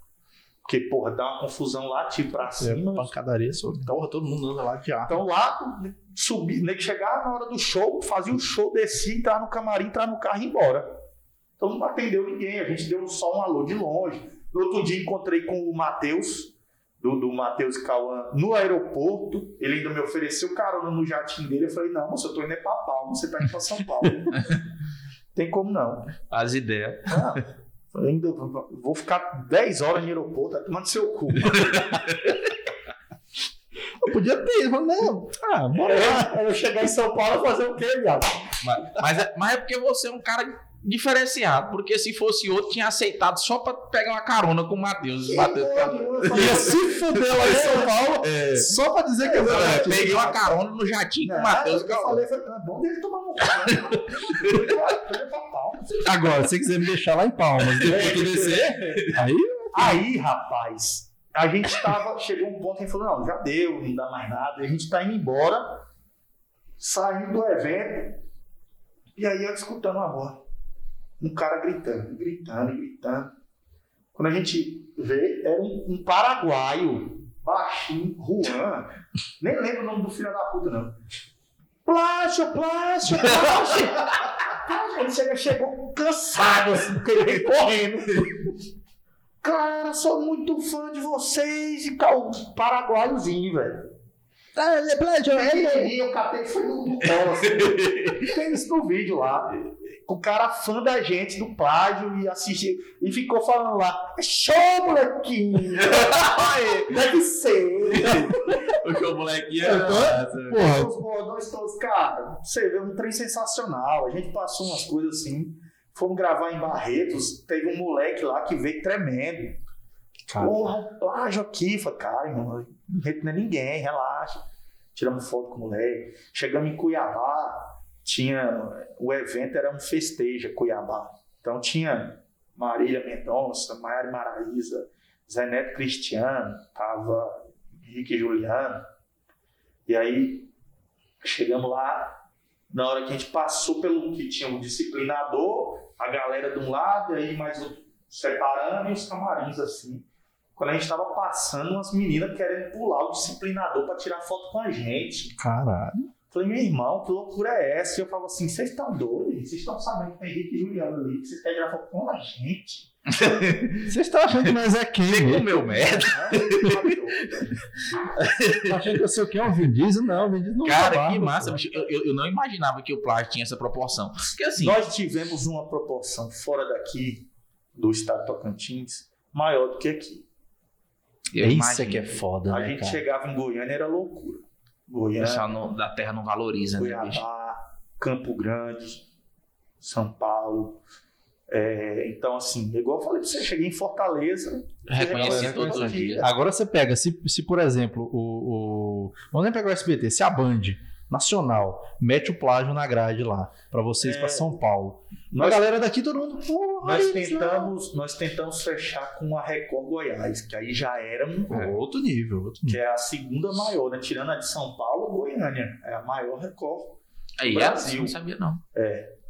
Porque, porra, dá uma confusão lá, tipo, pra É, cima. pancadaria sobre. Porra, todo mundo anda lá de ar. Então lá, subir, nem que chegava na hora do show, fazia o show, descia, entrar no camarim, entrar no carro e ir embora. Então não atendeu ninguém, a gente deu só um alô de longe. No outro dia encontrei com o Matheus, do, do Matheus Cauã, no aeroporto. Ele ainda me ofereceu carona no jatinho dele. Eu falei, não, moço, eu tô indo é pra Palma, você tá indo pra São Paulo. Tem como não. As ideias. Ah, eu ainda vou ficar 10 horas no aeroporto, tá tomando seu cu. Eu podia ter, eu falei, não. Ah, bora lá. É, eu chegar em São Paulo fazer o quê, viado? Mas, mas, é, mas é porque você é um cara diferenciado. Porque se fosse outro, tinha aceitado só pra pegar uma carona com o Matheus. Matheus Ia se fuder lá em São Paulo só pra dizer que eu É, era peguei uma carona no jatinho com o Matheus. eu falei, foi é bom dele tomar no cu. né? É. Agora, se você quiser me deixar lá em Palmas, depois tu descer, aí Aí, rapaz, a gente tava. Chegou um ponto que a gente falou: não, já deu, não dá mais nada. E a gente tá indo embora, saindo do evento. E aí eu escutando a voz. Um cara gritando, gritando, gritando. Quando a gente vê, era um, um paraguaio, baixinho, Juan. Nem lembro o nome do filho da puta, não. Plástico, plástico, plástico. Ele chega, chegou cansado, assim, porque ele veio correndo. Cara, sou muito fã de vocês e tal. Paraguaiozinho, velho. E eu catei e fui no no colo, assim. Tem isso no vídeo lá. O cara fã da gente, do plágio, e assistiu. E ficou falando lá: é show, molequinho! Deve ser! O molequinho Eu tô- porra, Os bordões todos, cara, você vê um trem sensacional. A gente passou umas coisas assim. Fomos gravar em Barretos, teve um moleque lá que veio tremendo. Cara. Porra, plágio aqui. Falei, cara, irmão, não é ninguém, relaxa. Tiramos foto com o moleque. Chegamos em Cuiabá, tinha. O evento era um festeja, Cuiabá. Então tinha Marília Mendonça, Maiara Maraíza, Zé Neto Cristiano, tava Henrique Juliano. E aí chegamos lá, na hora que a gente passou pelo que tinha o disciplinador, a galera de um lado, e aí mais outro separando e os camarins assim. Quando a gente tava passando, umas meninas querendo pular o disciplinador para tirar foto com a gente. caralho. Falei, meu irmão, que loucura é essa? E eu falo assim, vocês estão doidos? Vocês estão sabendo que tem Henrique e Juliano ali, que vocês querem foto com a gente? Vocês estão achando que nós é quem? Você comeu merda. Tá achando que eu sei o que é um Vin Diesel? Não, Vin Diesel não Cara, trabalha, que massa, bicho. Eu, eu- eu não imaginava que o plástico tinha essa proporção. Porque assim, Nós tivemos uma proporção fora daqui, do estado de Tocantins, maior do que aqui. eu Isso imagino. é que é foda, A né, gente cara? chegava em Goiânia, era loucura. O Goiânia, pessoal não- da terra não valoriza, né, bicho? Cuiabá, Campo Grande, São Paulo. É, então, assim, igual eu falei pra você, cheguei em Fortaleza. Reconheci reconhece todos os dias. Agora você pega, se, se por exemplo, o, o. Vamos nem pegar o SBT, se a Band Nacional mete o plágio na grade lá, pra vocês, É. pra São Paulo. A Nós, galera daqui, todo mundo. Nós, isso, tentamos, nós tentamos fechar com a Record Goiás, que aí já era um, né? Outro nível, outro que nível. é a segunda maior, né? Tirando a de São Paulo, Goiânia. É a maior Record. Aí, Brasil. eu não sabia, não.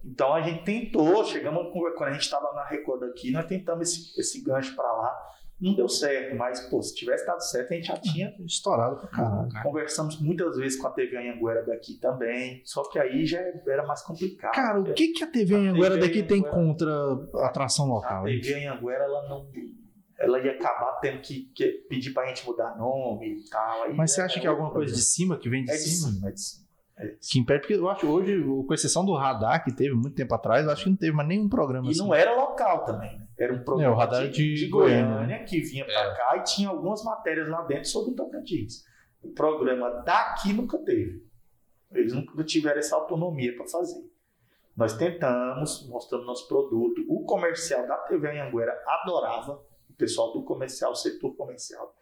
Então a gente tentou, chegamos com- quando a gente estava na Record aqui, nós tentamos esse, esse gancho para lá. Não deu certo, mas pô, se tivesse dado certo, a gente já tinha. Estourado pra caralho. Conversamos muitas vezes com a TV Anhanguera daqui também, só que aí já era mais complicado. Cara, o que, que a TV Anhanguera daqui tem contra a atração A local? hein? TV Anhanguera, ela não. Ela ia acabar tendo que, que pedir pra gente mudar nome e tal. Aí Mas você acha que é alguma coisa de cima que vem de. É de cima? cima, é de cima. É de. Que impede, porque eu acho hoje, com exceção do radar que teve muito tempo atrás, eu acho que não teve mais nenhum programa E assim. não era local também, né? Era um programa É, o radar de, de Goiânia, Goiânia, que vinha pra É. cá e tinha algumas matérias lá dentro sobre o Tocantins. O programa daqui nunca teve. Eles nunca tiveram essa autonomia para fazer. Nós tentamos, mostrando nosso produto. O comercial da TV Anhanguera adorava, o pessoal do comercial, o setor comercial.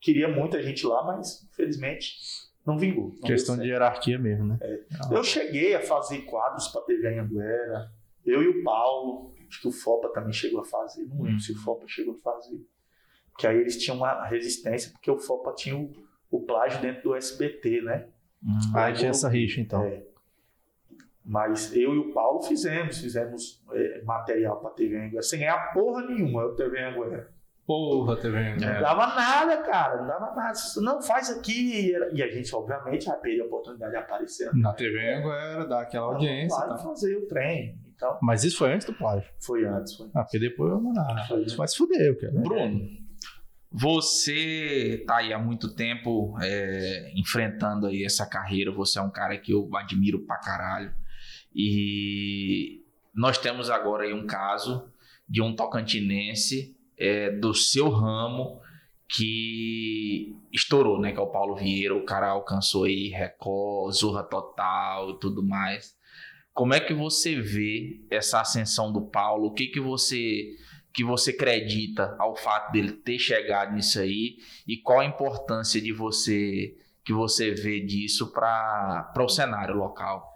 Queria muita gente lá, mas infelizmente não vingou. não Questão de certo. hierarquia mesmo, né? Eu cheguei a fazer quadros para TV Anhanguera, eu e o Paulo, acho que o Fopa também chegou a fazer, não lembro se o Fopa chegou a fazer. Que aí eles tinham uma resistência, porque o Fopa tinha o, o plágio dentro do SBT, né? Ah, tinha essa rixa então. É. Mas eu e o Paulo fizemos, fizemos é, material para TV Anguera, sem ganhar porra nenhuma, o TV Anguera. Porra, TV Não dava nada, cara, não dava nada. Não faz aqui. E a gente, obviamente, vai perder a oportunidade de aparecer. Na TV agora, dar aquela audiência. Vai tá. fazer o trem. Então, Mas isso foi antes do plágio. foi antes. Foi. Ah, porque depois eu Foi. isso vai se fuder, cara. Bruno, você tá aí há muito tempo é, enfrentando aí essa carreira. Você é um cara que eu admiro pra caralho. E nós temos agora aí um caso de um tocantinense é, do seu ramo que estourou, né? Que é o Paulo Vieira. O cara alcançou aí Record, Zorra Total e tudo mais. Como é que você vê essa ascensão do Paulo? O que que você que você acredita ao fato dele ter chegado nisso aí e qual a importância de você que você vê disso para o cenário local?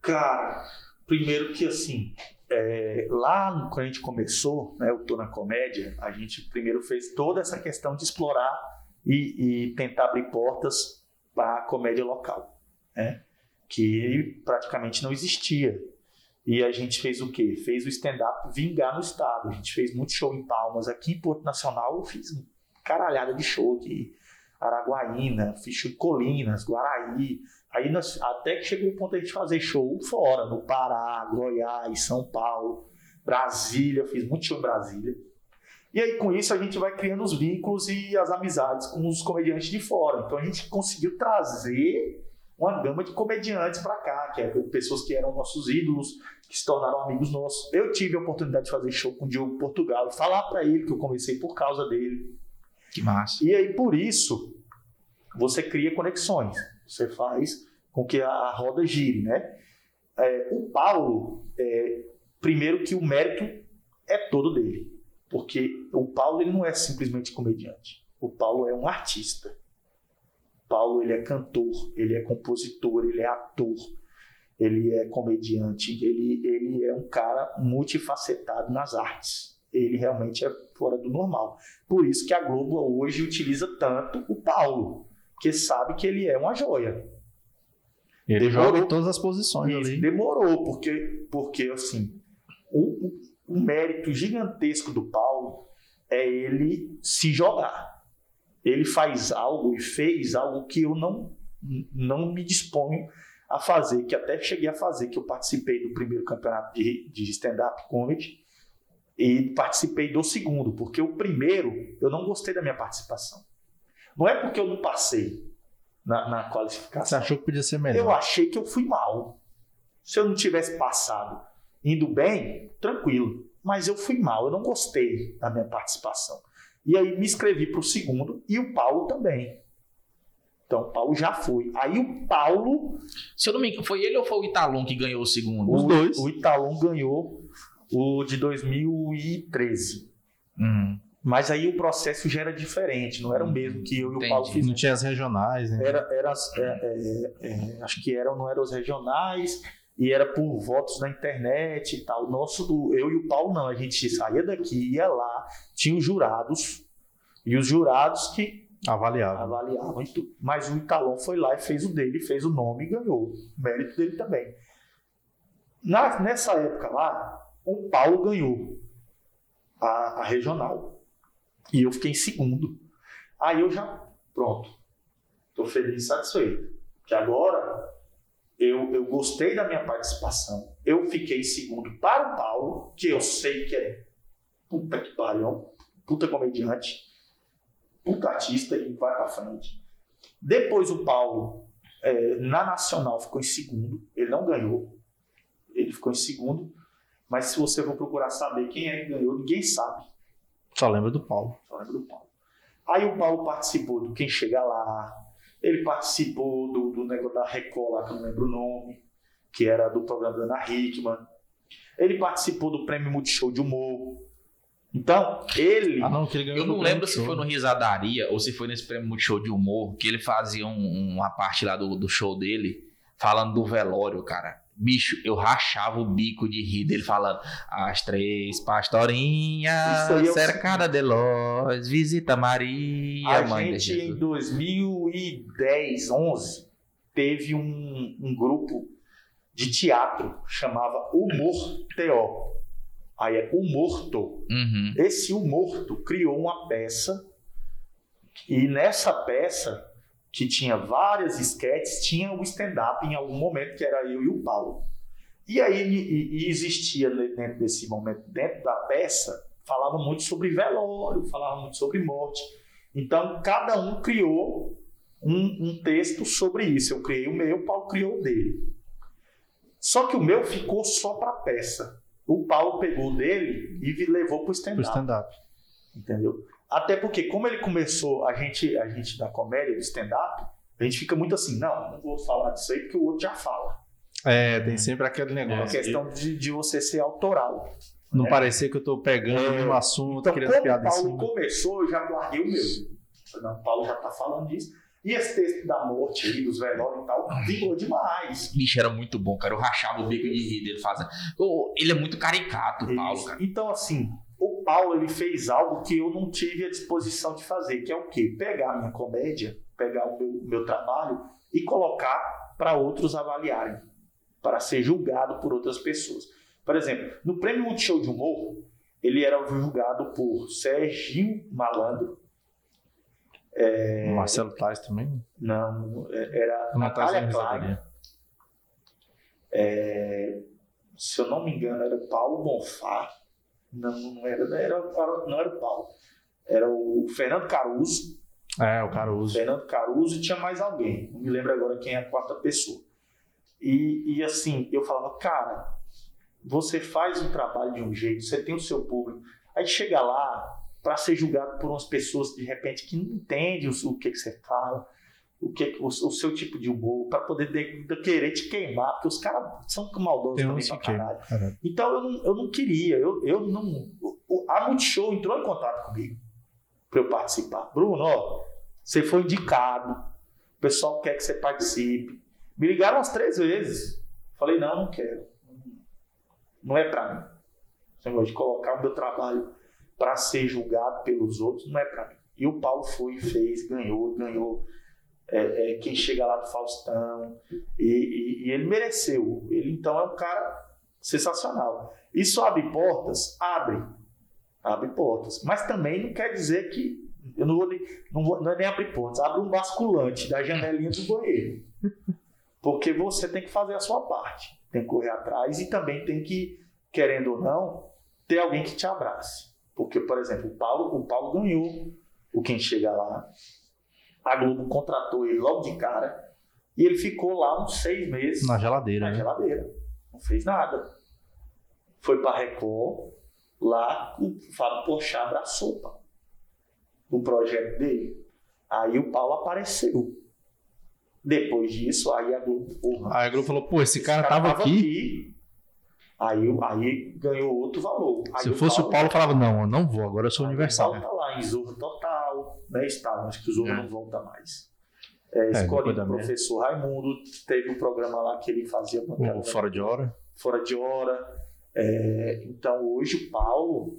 Cara, primeiro que assim, é, lá quando a gente começou, né, eu tô na comédia, a gente primeiro fez toda essa questão de explorar e, e tentar abrir portas para a comédia local, né, que praticamente não existia. E a gente fez o quê? Fez o stand-up vingar no estado. A gente fez muito show em Palmas. Aqui em Porto Nacional eu fiz caralhada de show aqui. Araguaína, fiz show em Colinas, Guaraí, Aí nós, até que chegou o ponto de a gente fazer show fora, no Pará, Goiás, São Paulo, Brasília, fiz muito show em Brasília. E aí com isso a gente vai criando os vínculos e as amizades com os comediantes de fora. Então a gente conseguiu trazer uma gama de comediantes para cá, que é pessoas que eram nossos ídolos, que se tornaram amigos nossos. Eu tive a oportunidade de fazer show com o Diogo Portugal, falar para ele que eu comecei por causa dele. Que massa. E aí por isso você cria conexões. Você faz com que a roda gire, né? É, o Paulo, é, primeiro que o mérito é todo dele, porque o Paulo ele não é simplesmente comediante. O Paulo é um artista. O Paulo ele é cantor, ele é compositor, ele é ator, ele é comediante, ele, ele é um cara multifacetado nas artes. Ele realmente é fora do normal. Por isso que a Globo hoje utiliza tanto o Paulo, porque sabe que ele é uma joia. Ele Demorou. joga em todas as posições Isso, ali. demorou, porque, porque assim, o, o- o mérito gigantesco do Paulo é ele se jogar. Ele faz algo e fez algo que eu não, não me disponho a fazer, que até cheguei a fazer, que eu participei do primeiro campeonato de, de stand-up comedy e participei do segundo, porque o primeiro eu não gostei da minha participação. Não é porque eu não passei na, na Você qualificação. achou que podia ser Eu melhor? achei que eu fui mal. Se eu não tivesse passado indo bem, tranquilo. Mas eu fui mal, eu não gostei da minha participação. E aí me inscrevi para o segundo e o Paulo também. Então o Paulo já foi. Aí o Paulo, Se eu não me engano, foi ele ou foi o Italon que ganhou o segundo? Os o, dois. o Italon ganhou o de 2013. Hum, Mas aí o processo já era diferente, não era o mesmo que eu e o. Paulo Não fizemos. tinha as regionais, né? Era, era, é, é, é, acho que eram, não eram os regionais e era por votos na internet e tal. Nosso do eu e o Paulo não, a gente saía daqui, ia lá, tinha os jurados e os jurados que avaliavam e tudo. Mas o Italon foi lá e fez o dele, fez o nome e ganhou. O mérito dele também. Na, nessa época lá, o Paulo ganhou a, a regional. E eu fiquei em segundo. Aí eu já, pronto. Tô feliz e satisfeito. Que agora eu, eu gostei da minha participação. Eu fiquei em segundo para o Paulo, que eu sei que é puta que pariu, puta comediante, puta artista e vai pra frente. Depois o Paulo, é, na Nacional, ficou em segundo. Ele não ganhou. Ele ficou em segundo. Mas se você for procurar saber quem é que ganhou, ninguém sabe. Só lembra do Paulo. Só lembro do Paulo. Aí o Paulo participou do Quem Chega Lá. Ele participou do, do negócio da Record lá, que eu não lembro o nome, que era do programa da Ana Hickman. Ele participou do Prêmio Multishow de Humor. Então, ele. Ah, não, que ele Eu não lembro se Show. foi no Risadaria ou se foi nesse prêmio Multishow de humor que ele fazia um- uma parte lá do, do show dele falando do velório, cara. Bicho, eu rachava o bico de rir dele falando as três pastorinhas é o cercada de luz, visita Maria, a mãe de gente, em Jesus. 2010, 11, teve um, um grupo de teatro, chamava Humor Teó. Aí é Humorto. Uhum. Esse Humorto criou uma peça e nessa peça, que tinha várias esquetes, tinha o stand-up em algum momento, que era eu e o Paulo. E aí e, e existia dentro desse momento, dentro da peça, falava muito sobre velório, falava muito sobre morte. Então, cada um criou um, um texto sobre isso. Eu criei o meu, o Paulo criou o dele. Só que o meu ficou só para peça. O Paulo pegou o dele e levou para o stand-up. stand-up. Entendeu? Até porque, como ele começou, a gente, a gente da comédia, do stand-up, a gente fica muito assim, não, não vou falar disso aí porque o outro já fala. É, tem sempre aquele É uma negócio. questão de, de você ser autoral. Não É. parecer que eu tô pegando É. o mesmo assunto, Então, criando como piada o em Paulo cima. começou, eu já guardei o meu. Não, o Paulo já tá falando disso. E esse texto da morte aí, dos velórios e tal, vingou demais. Bicho, era muito bom, cara. Eu rachava o bico de rir dele fazendo. Ele é muito caricato, o Paulo, cara. Então, assim, Paulo ele fez algo que eu não tive a disposição de fazer, que é o quê? Pegar a minha comédia, pegar o meu, meu trabalho e colocar para outros avaliarem, para ser julgado por outras pessoas. Por exemplo, no Prêmio Multishow de Humor, ele era julgado por Serginho Malandro, O Marcelo Tais também. não, é- era Não tá Natália Klein, risadaria. se eu não me engano, era o Paulo Bonfá. Não, não era, não era, não era o Paulo. Era o Fernando Caruso. É, o cara usa. Fernando Caruso e tinha mais alguém. Não me lembro agora quem é a quarta pessoa. E, e assim, eu falava, cara, você faz um trabalho de um jeito, você tem o seu público. Aí chega lá para ser julgado por umas pessoas de repente que não entendem o, o que, que você fala, o que o, o seu tipo de humor, para poder de- de querer te queimar, porque os caras são maldosos Tem também pra caralho. Caralho. Então eu não, eu não queria, eu, eu não. A Multishow entrou em contato comigo para eu participar. Bruno, ó, você foi indicado, o pessoal quer que você participe. Me ligaram umas três vezes. Falei, não, não quero. Não é para mim. Esse negócio de colocar o meu trabalho para ser julgado pelos outros não é para mim. E o Paulo foi e fez, ganhou, ganhou. É, é, quem chega lá do Faustão. E, e- e ele mereceu. Ele então é um cara sensacional. Isso abre portas? Abre. Abre portas. Mas também não quer dizer que. Eu não vou, nem- não vou não é nem abrir portas, abre um basculante da janelinha do banheiro. Porque você tem que fazer a sua parte. Tem que correr atrás e também tem que, querendo ou não, ter alguém que te abrace. Porque, por exemplo, o Paulo, o Paulo ganhou o Quem Chega Lá. A Globo contratou ele logo de cara. E ele ficou lá uns seis meses Na geladeira, na né? geladeira. Não fez nada. Foi pra Record, lá o Fábio Porchat abraçou o Paulo. O projeto dele. Aí o Paulo apareceu. Depois disso, aí a Globo. porra, Aí a Globo falou, pô, esse esse cara tava aqui. aqui. Aí, aí ganhou outro valor. Aí Se fosse o Paulo, falava, não, eu não vou, agora eu sou universal. O Paulo tá lá em Zorro Total, né? Estava, acho que o Zorro É. não volta mais. É, Escolinha depois da do professor Raimundo, teve um programa lá que ele fazia bancada O Fora de Hora. fora de hora. É, então hoje o Paulo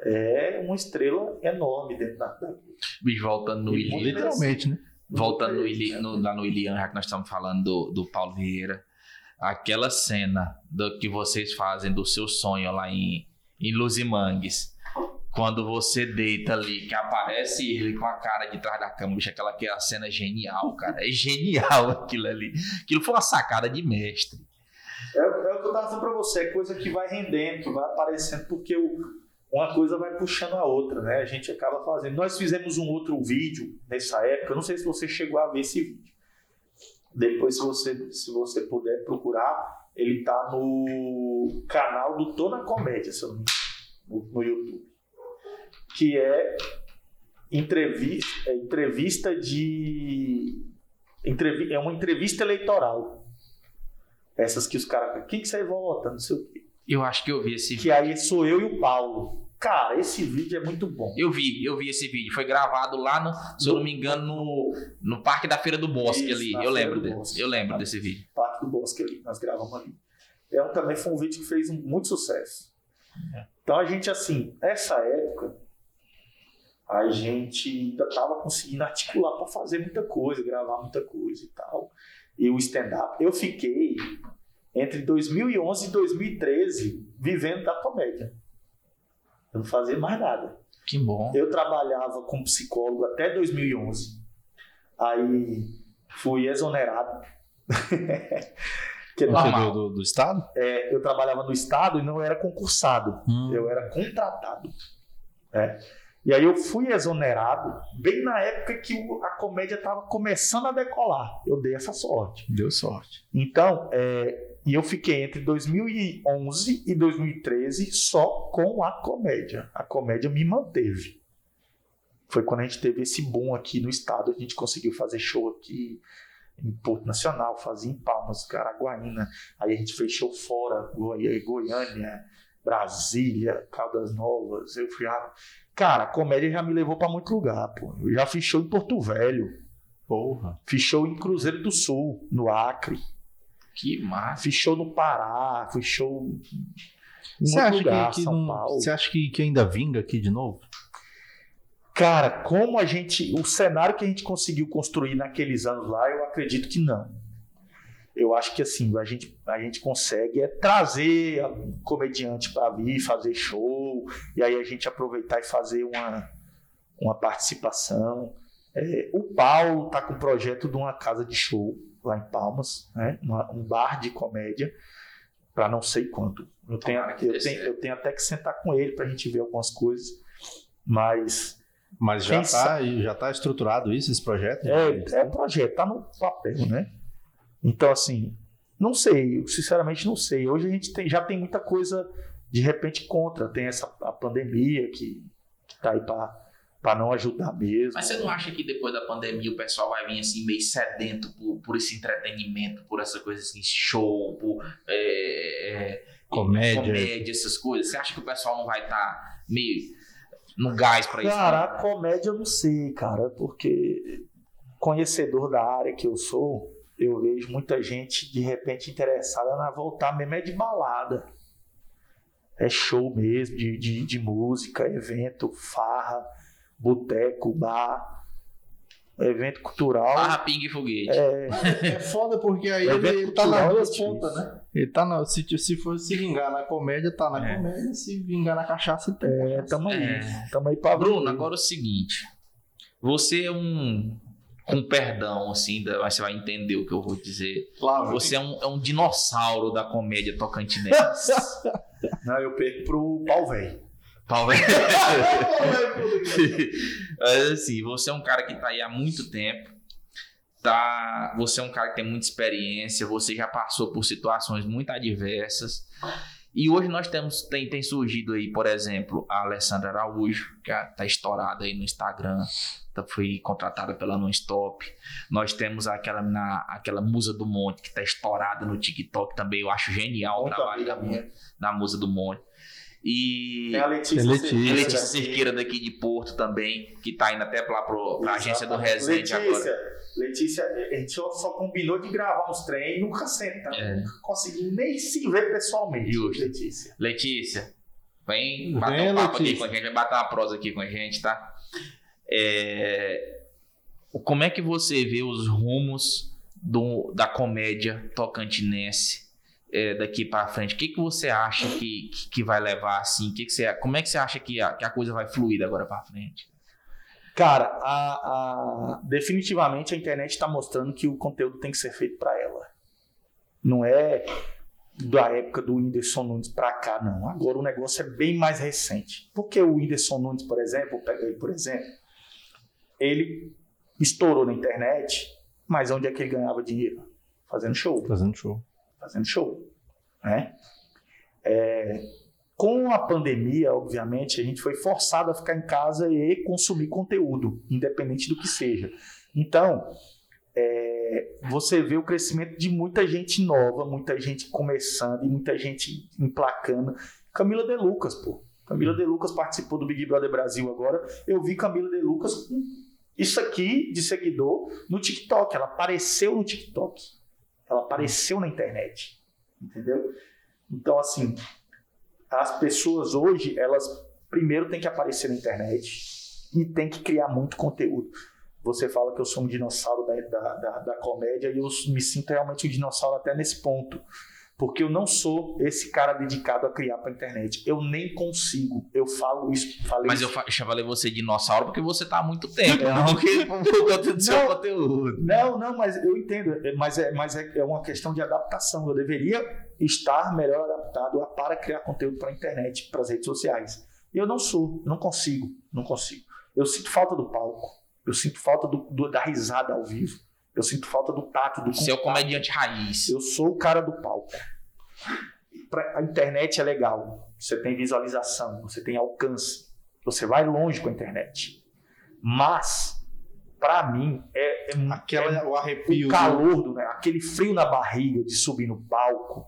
é uma estrela enorme dentro da. da Bicho, voltando no E Ili, Literalmente, né? voltando no Ili, no, lá no Ilian, já que nós estamos falando do, do Paulo Vieira, aquela cena do que vocês fazem do seu sonho lá em, em Luzimangues, quando você deita ali, que aparece ele com a cara de trás da cama, bicho, aquela que é cena genial, cara. É genial aquilo ali. Aquilo foi uma sacada de mestre. É, é o que eu estava dizendo para você, é coisa que vai rendendo, vai aparecendo, porque uma coisa vai puxando a outra, né? A gente acaba fazendo. Nós fizemos um outro vídeo nessa época, eu não sei se você chegou a ver esse vídeo. Depois, se você, se você puder procurar, ele tá no canal do Tô na Comédia, no, no YouTube. Que é entrevista, é entrevista de. entrevi- é uma entrevista eleitoral. Essas que os caras. Quem que você vota? Não sei o quê. Eu acho que eu vi esse vídeo. Que aí sou eu e o Paulo. Cara, esse vídeo é muito bom. Eu vi, eu vi esse vídeo. Foi gravado lá, no, se eu não me engano, no, no Parque da Feira do Bosque Isso, ali. Eu lembro, de- Bosque. eu lembro desse vídeo. Parque do Bosque ali, nós gravamos ali. É também foi um vídeo que fez muito sucesso. É. Então a gente, assim, nessa época, a gente ainda tava conseguindo articular para fazer muita coisa, gravar muita coisa e tal. E o stand-up, eu fiquei entre 2011 e 2013 vivendo da comédia. Eu não fazia mais nada. Que bom. Eu trabalhava como psicólogo até 2011. Aí fui exonerado. que Você do, do, do Estado? é, eu trabalhava no Estado e não era concursado. Hum. Eu era contratado. É. E aí eu fui exonerado bem na época que a comédia estava começando a decolar. Eu dei essa sorte. Deu sorte. Então, é, e eu fiquei entre 2011 e 2013 só com a comédia. A comédia me manteve. Foi quando a gente teve esse boom aqui no estado, a gente conseguiu fazer show aqui em Porto Nacional, fazia em Palmas, Caraguaína. Aí a gente fez show fora, Goi- Goiânia, Brasília, Caldas Novas. Eu fui já... Cara, a comédia já me levou para muito lugar, pô. Eu já fiz show em Porto Velho, Porra. fiz show em Cruzeiro do Sul, no Acre. Que massa. Fiz show no Pará, fiz show em Você outro acha, lugar, que, que São Paulo. você acha que, que ainda vinga aqui de novo? Cara, como a gente. O cenário que a gente conseguiu construir naqueles anos lá, eu acredito que não. Eu acho que assim, a gente, a gente consegue é trazer um comediante para vir fazer show, e aí a gente aproveitar e fazer uma, uma participação. É, o Paulo tá com o projeto de uma casa de show lá em Palmas, né? Uma- um bar de comédia, para não sei quanto. Eu tenho, eu, tenho, eu tenho até que sentar com ele para a gente ver algumas coisas, mas Mas já está já tá estruturado isso, esse projeto? É, é projeto, tá no papel, né? Então, assim, não sei, eu sinceramente não sei. Hoje a gente tem- já tem muita coisa de repente contra. Tem essa a pandemia que, que tá aí para não ajudar mesmo. Mas você não acha que depois da pandemia o pessoal vai vir assim meio sedento por, por esse entretenimento, por essa coisa assim, show, por é, é, Comédia. comédia, essas coisas? Você acha que o pessoal não vai estar meio no gás pra isso? Cara, a comédia eu não sei, cara, porque conhecedor da área que eu sou, eu vejo muita gente de repente interessada na voltar mesmo é de balada. É show mesmo, de, de, de música, evento, farra, boteco, bar, evento cultural. Barra, pingue e foguete. É, É foda porque aí É ele, ele tá nas cultural, duas é pontas, né? Ele tá na, se, se for se vingar na comédia, tá na É. comédia. Se vingar na cachaça, tem. é, tamo aí. É. Tamo aí pra Bruno, ver. agora é o seguinte. Você é um. Com perdão, assim, mas você vai entender o que eu vou dizer. Flávio. Você é um, é um dinossauro da comédia tocantinense. Não, eu perco pro pau velho. Talvez. Mas assim, você é um cara que tá aí há muito tempo. Tá, você é um cara que tem muita experiência, você já passou por situações muito adversas. E hoje nós temos tem, tem surgido aí, por exemplo, a Alessandra Araújo, que já tá estourada aí no Instagram, tá, foi contratada pela Nonstop. Nós temos aquela na, aquela Musa do Monte que tá estourada no TikTok também, eu acho genial o Muito trabalho amiga da, da Musa do Monte. E Tem a Letícia. Tem Letícia. Cerqueira Letícia aqui. Cerqueira daqui de Porto também, que tá indo até lá pro, pra agência do Resende Letícia, agora. Letícia, a gente só, só combinou de gravar uns trem e nunca senta. É. Nunca consegui nem se ver pessoalmente. Justo. Letícia. Letícia, vem Vem, bater um papo aqui Letícia. com a gente, vem bater uma prosa aqui com a gente, tá? É, Como é que você vê os rumos do, da comédia tocantinense é, daqui pra frente? O que, que você acha que, que, que vai levar assim? Que que você, como é que você acha que a, que a coisa vai fluir agora pra frente? Cara, a, a- definitivamente a internet está mostrando que o conteúdo tem que ser feito para ela. Não é da época do Whindersson Nunes para cá, não. Agora o negócio é bem mais recente. Porque o Whindersson Nunes, por exemplo, pega ele por exemplo, ele estourou na internet, mas onde é que ele ganhava dinheiro? Fazendo show. Fazendo show. fazendo show, né? É, com a pandemia, obviamente, a gente foi forçado a ficar em casa e consumir conteúdo, independente do que seja. Então, é, você vê o crescimento de muita gente nova, muita gente começando e muita gente emplacando. Camila De Lucas, pô. Camila De Lucas participou do Big Brother Brasil agora. Eu vi Camila De Lucas com isso aqui de seguidor no TikTok. Ela apareceu no TikTok. Ela apareceu na internet. Entendeu? Então, assim, as pessoas hoje, elas primeiro têm que aparecer na internet e tem que criar muito conteúdo. Você fala que eu sou um dinossauro da, da, da, da comédia e eu me sinto realmente um dinossauro até nesse ponto. Porque eu não sou esse cara dedicado a criar para internet. Eu nem consigo. Eu falo isso. Falei Mas isso. eu chamei você de dinossauro porque você tá há muito tempo, É. não porque por conta do seu Não. conteúdo. Não, não, mas eu entendo. É, Mas é, mas é, é uma questão de adaptação. Eu deveria estar melhor adaptado a- para criar conteúdo para a internet, para as redes sociais. E eu não sou, não consigo, não consigo. Eu sinto falta do palco. Eu sinto falta do, do- da risada ao vivo. Eu sinto falta do tato, do Você é o contato. comediante raiz. Eu sou o cara do palco. Pra- a internet é legal. Você tem visualização, você tem alcance. Você vai longe com a internet. Mas, para mim, é, é, Aquela, é o arrepio. o calor, do, né, aquele frio na barriga de subir no palco.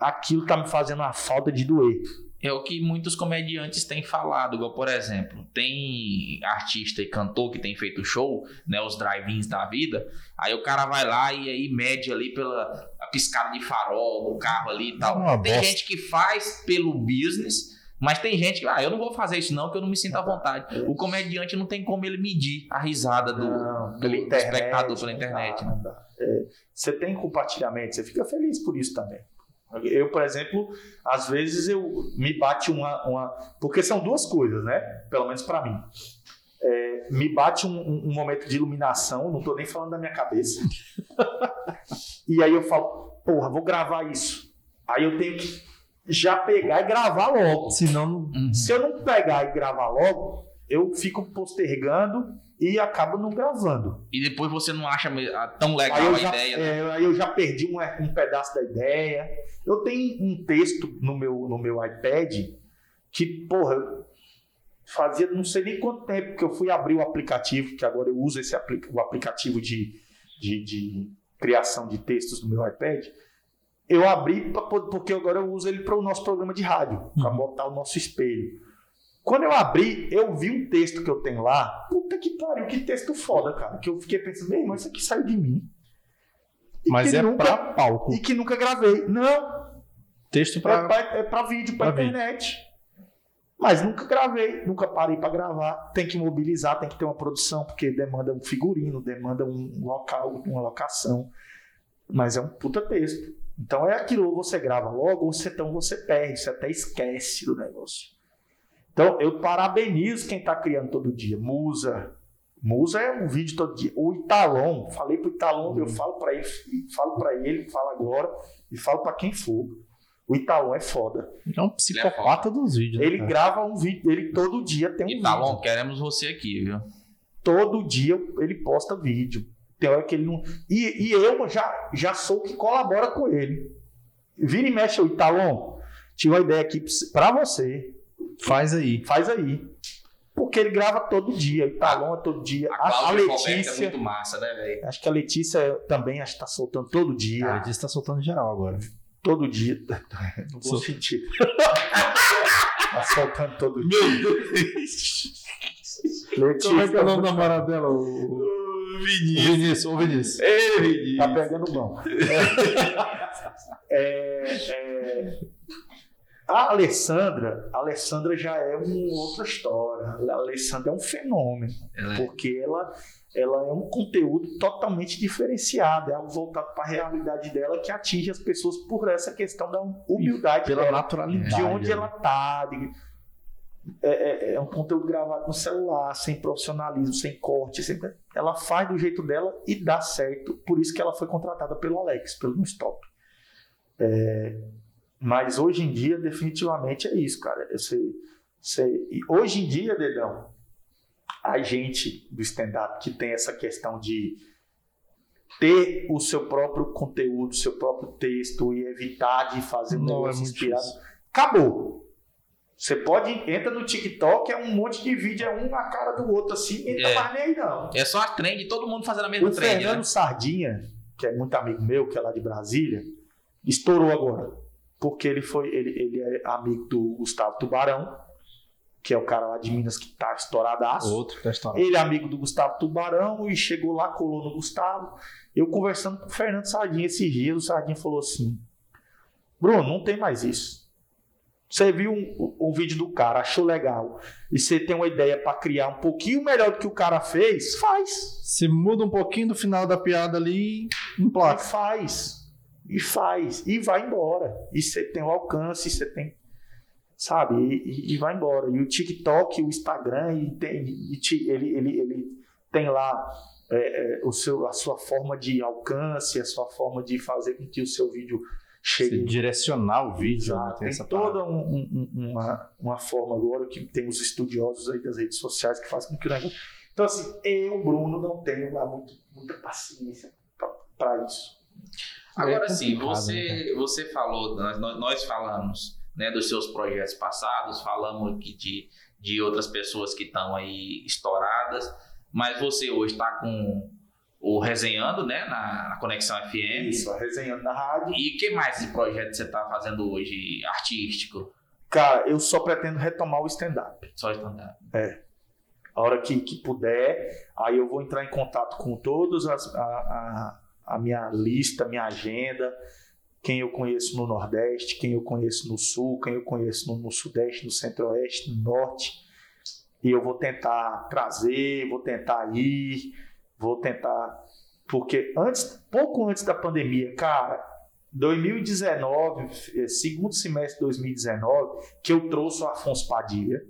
Aquilo tá me fazendo uma falta de doer. É o que muitos comediantes têm falado, igual, por exemplo, tem artista e cantor que tem feito show, né, os drive-ins da vida, aí o cara vai lá e aí mede ali pela a piscada de farol do carro ali e tal. É uma tem bosta. gente que faz pelo business, mas tem gente que, ah, eu não vou fazer isso não, que eu não me sinto à vontade. O comediante não tem como ele medir a risada do, Não, do espectador pela internet, né? É, você tem compartilhamento, você fica feliz por isso também. Eu, por exemplo, às vezes eu me bate uma, uma porque são duas coisas, né? Pelo menos para mim. É, me bate um, um- momento de iluminação, não tô nem falando da minha cabeça. e aí eu falo, porra, vou gravar isso. Aí eu tenho que já pegar e gravar logo. Senão, não- Uhum. Se eu não pegar e gravar logo, eu fico postergando e acabo não gravando. E depois você não acha tão legal a já, ideia, né? é, aí eu já perdi um, um pedaço da ideia. Eu tenho um texto no meu, no meu iPad que, porra, fazia não sei nem quanto tempo que eu fui abrir o aplicativo, que agora eu uso esse apli- o aplicativo de, de, de criação de textos no meu iPad. Eu abri pra, porque agora eu uso ele para o nosso programa de rádio, para botar o nosso espelho. Quando eu abri, eu vi um texto que eu tenho lá. Puta que pariu, que texto foda, cara. Que eu fiquei pensando, meu irmão, isso aqui saiu de mim. E mas é nunca- pra palco. E que nunca gravei. Não, Texto é pra. pra, é pra vídeo, pra, pra internet. Mas nunca gravei, nunca parei pra gravar. Tem que mobilizar, tem que ter uma produção, porque demanda um figurino, demanda um local, uma locação. Mas é um puta texto. Então é aquilo, ou você grava logo, ou você, então você perde, você até esquece do negócio. Então eu parabenizo quem tá criando todo dia. Musa. Musa é um vídeo todo dia. O Italon, falei pro Italon, eu falo pra ele, falo para ele, falo agora, e falo pra quem for. O Italon é foda. É um psicopata dos vídeos. né, Ele cara? grava um vídeo, ele todo dia tem um tá vídeo. queremos você aqui, viu? Todo dia ele posta vídeo. Tem hora que ele não. E, e eu já, já sou o que colabora com ele. Vira e mexe o Italon. Tinha uma ideia aqui pra você. Faz aí. Faz aí. Porque ele grava todo dia. Italon é todo dia. A A, a é Letícia. muito massa, né, velho? Acho que a Letícia também acho que tá soltando todo dia. Ah, ele tá soltando geral agora. Todo dia. Não vou Sol- sentir. tá soltando todo dia. Meu Deus! Letícia, Como é que é o nome da namorada dela? O... o Vinícius. Ô, Vinícius. Ei, Tá pegando mão. É, é, a Alessandra, a Alessandra já é uma outra história. A Alessandra é um fenômeno, Ela é- porque ela, ela é um conteúdo totalmente diferenciado, é algo voltado para a realidade dela que atinge as pessoas por essa questão da humildade Pela dela, naturalidade. de onde né? ela tá. de- é, é- é um conteúdo gravado no celular, sem profissionalismo, sem corte. sem- Ela faz do jeito dela e dá certo. Por isso que ela foi contratada pelo Alex, pelo Stop. É, mas hoje em dia, definitivamente é isso, cara. Você, você- hoje em dia, Dedão, a gente do stand-up que tem essa questão de ter o seu próprio conteúdo, seu próprio texto e evitar de fazer um é negócio muito inspirado. difícil. Acabou. Você pode, entra no TikTok, é um monte de vídeo, é um na cara do outro assim, e não É. mais nem aí não. É só a trend, todo mundo fazendo a mesma O trend, Fernando né? Sardinha, que é muito amigo meu, que é lá de Brasília, estourou agora. Porque ele foi, ele, ele é amigo do Gustavo Tubarão, que é o cara lá de Minas que tá estouradaço. Outro que tá estourado. Ele é amigo do Gustavo Tubarão e chegou lá, colou no Gustavo. Eu conversando com o Fernando Sardinha esses dias, o Sardinha falou assim: Bruno, não tem mais isso. Você viu um, um vídeo do cara, achou legal, e você tem uma ideia para criar um pouquinho melhor do que o cara fez, faz. Se muda um pouquinho do final da piada ali, Placa. emplaca. Faz. E faz, e vai embora. E você tem o alcance, você tem. Sabe? E, e, vai embora. E o TikTok, o Instagram, e tem, e te, ele, ele, ele tem lá é, é, o seu, a sua forma de alcance, a sua forma de fazer com que o seu vídeo chegue. Direcionar o vídeo. Né? Tem, tem toda um, um, uma, uma forma agora que tem os estudiosos aí das redes sociais que fazem com que o negócio. Então, assim, eu, Bruno, não tenho lá muito, muita paciência para isso. Agora é sim, você, né? você falou, nós, nós falamos né, dos seus projetos passados, falamos aqui de, de outras pessoas que estão aí estouradas, mas você hoje está com o Resenhando, né, na, na, Conexão FM. Isso, Resenhando na rádio. E que mais de projeto você está fazendo hoje, artístico? Cara, eu só pretendo retomar o stand-up. Só stand-up. É. A hora que, que puder, aí eu vou entrar em contato com todos as, a, a a minha lista, a minha agenda, quem eu conheço no Nordeste, quem eu conheço no Sul, quem eu conheço no, Sudeste, no Centro-Oeste, no Norte. E eu vou tentar trazer, vou tentar ir, vou tentar. Porque antes, pouco antes da pandemia, cara, 2019, eh, segundo semestre de 2019, que eu trouxe o Afonso Padilha.